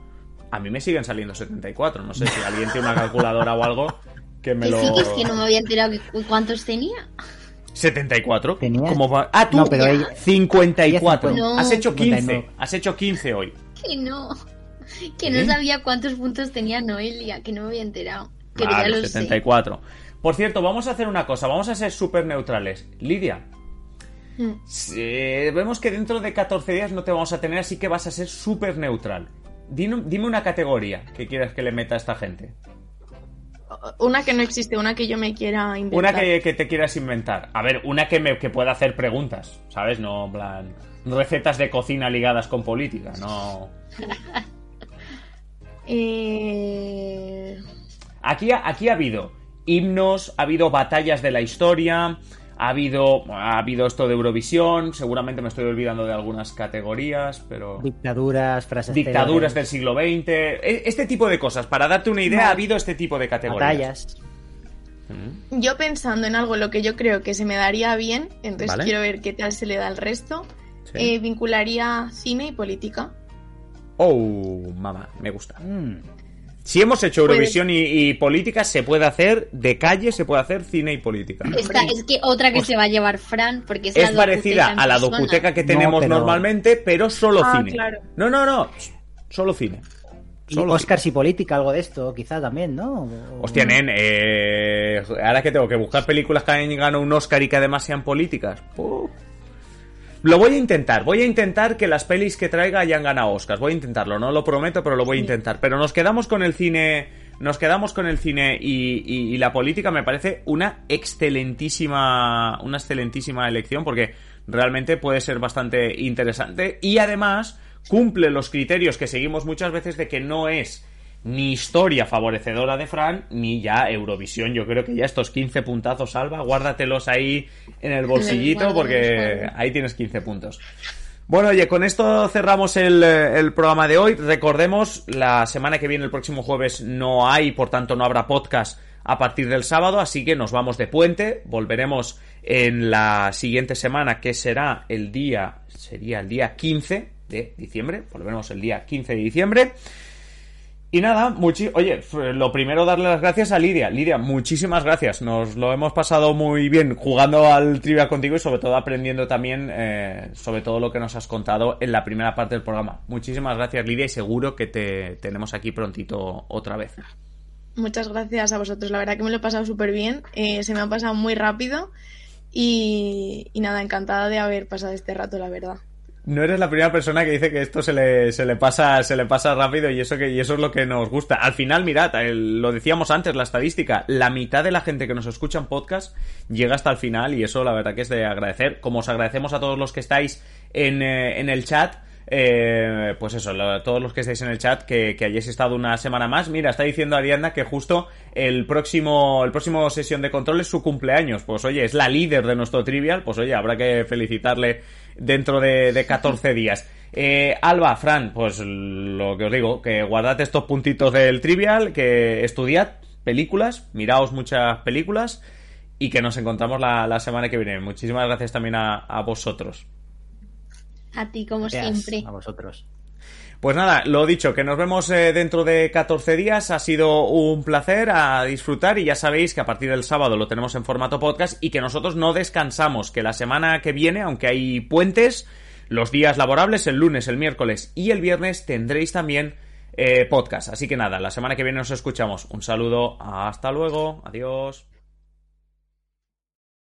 A mí me siguen saliendo 74. No sé si alguien tiene una calculadora o algo que me Que lo. sí, que es que no me había enterado que- cuántos tenía. 74. Tenía- ¿Cómo va? Ah, tú. No, pero ella- 54. ella Has hecho 15. 59. Has hecho 15 hoy. Que no. Que ¿Eh? no sabía cuántos puntos tenía Noelia, que no me había enterado. Pero Vale, ya lo sé. 74. Por cierto, vamos a hacer una cosa, vamos a ser súper neutrales. Lidia, Mm. vemos que dentro de 14 días no te vamos a tener, así que vas a ser súper neutral. Dino- Dime una categoría que quieras que le meta a esta gente. Una que no existe, una que yo me quiera inventar. Una que, que te quieras inventar. A ver, una que, me, que pueda hacer preguntas, ¿sabes? No, plan, recetas de cocina ligadas con política, no... Eh, Aquí, aquí ha habido himnos, ha habido batallas de la historia, ha habido, ha habido esto de Eurovisión, seguramente me estoy olvidando de algunas categorías, pero... Dictaduras, frases Dictaduras del siglo XX, e- este tipo de cosas. Para darte una idea, ha habido este tipo de categorías. batallas. yo pensando en algo lo que yo creo que se me daría bien, entonces Vale. quiero ver qué tal se le da al resto. Sí. eh, vincularía cine y política. Oh, mamá, me gusta. Mm. Si hemos hecho Pues- Eurovisión y, y política, se puede hacer de calle, se puede hacer cine y política. Esta, es que otra que se va a llevar Fran, porque es, la Es parecida a la persona. docuteca que No, tenemos pero- normalmente, pero solo Ah, cine. claro. No, no, no, solo cine. Solo Oscars y política, algo de esto, quizá también, ¿no? O- Hostia, nen, eh, ahora que tengo que buscar películas que hayan ganado un Oscar y que además sean políticas. Puh. Lo voy a intentar, voy a intentar que las pelis que traiga hayan ganado Oscars. Voy a intentarlo, no lo prometo, pero lo voy a intentar. Pero nos quedamos con el cine, nos quedamos con el cine y, y- y la política me parece una excelentísima, una excelentísima elección porque realmente puede ser bastante interesante y además cumple los criterios que seguimos muchas veces de que no es ni historia favorecedora de Fran, ni ya Eurovisión. Yo creo que ya estos 15 puntazos, Alba, guárdatelos ahí en el bolsillito porque ahí tienes 15 puntos. Bueno, oye, con esto cerramos el, eh, el programa de hoy. Recordemos, la semana que viene, el próximo jueves, no hay, por tanto no habrá podcast a partir del sábado, así que nos vamos de puente. Volveremos en la siguiente semana, que será el día, sería el día 15 de diciembre. Volveremos el día 15 de diciembre. Y nada, muchi oye, lo primero darle las gracias a Lidia. Lidia, muchísimas gracias. Nos lo hemos pasado muy bien jugando al trivia contigo y sobre todo aprendiendo también eh, sobre todo lo que nos has contado en la primera parte del programa. Muchísimas gracias Lidia y seguro que te tenemos aquí prontito otra vez. Muchas gracias a vosotros. La verdad que me lo he pasado súper bien. eh, se me ha pasado muy rápido. Y nada, encantada de haber pasado este rato, la verdad. No eres la primera persona que dice que esto se le, se le pasa, se le pasa rápido y eso que, y eso es lo que nos gusta. Al final, mirad, lo decíamos antes, la estadística, la mitad de la gente que nos escucha en podcast llega hasta el final y eso la verdad que es de agradecer. Como os agradecemos a todos los que estáis en, eh, en el chat, eh, pues eso, lo- todos los que estáis en el chat, que, que hayáis estado una semana más. Mira, está diciendo Ariadna que justo el próximo, el próximo sesión de control es su cumpleaños. Pues oye, es la líder de nuestro trivial, pues oye, habrá que felicitarle dentro de, de 14 días. Eh, Alba, Fran, pues lo que os digo, que guardad estos puntitos del trivial, que estudiad películas, miraos muchas películas y que nos encontramos la, la semana que viene. Muchísimas gracias también a, a vosotros. A ti, como Gracias siempre. A vosotros. Pues nada, lo dicho, que nos vemos eh, dentro de 14 días. Ha sido un placer a disfrutar y ya sabéis que a partir del sábado lo tenemos en formato podcast y que nosotros no descansamos, que la semana que viene, aunque hay puentes, los días laborables, el lunes, el miércoles y el viernes tendréis también eh, podcast. Así que nada, la semana que viene nos escuchamos. Un saludo, hasta luego, adiós.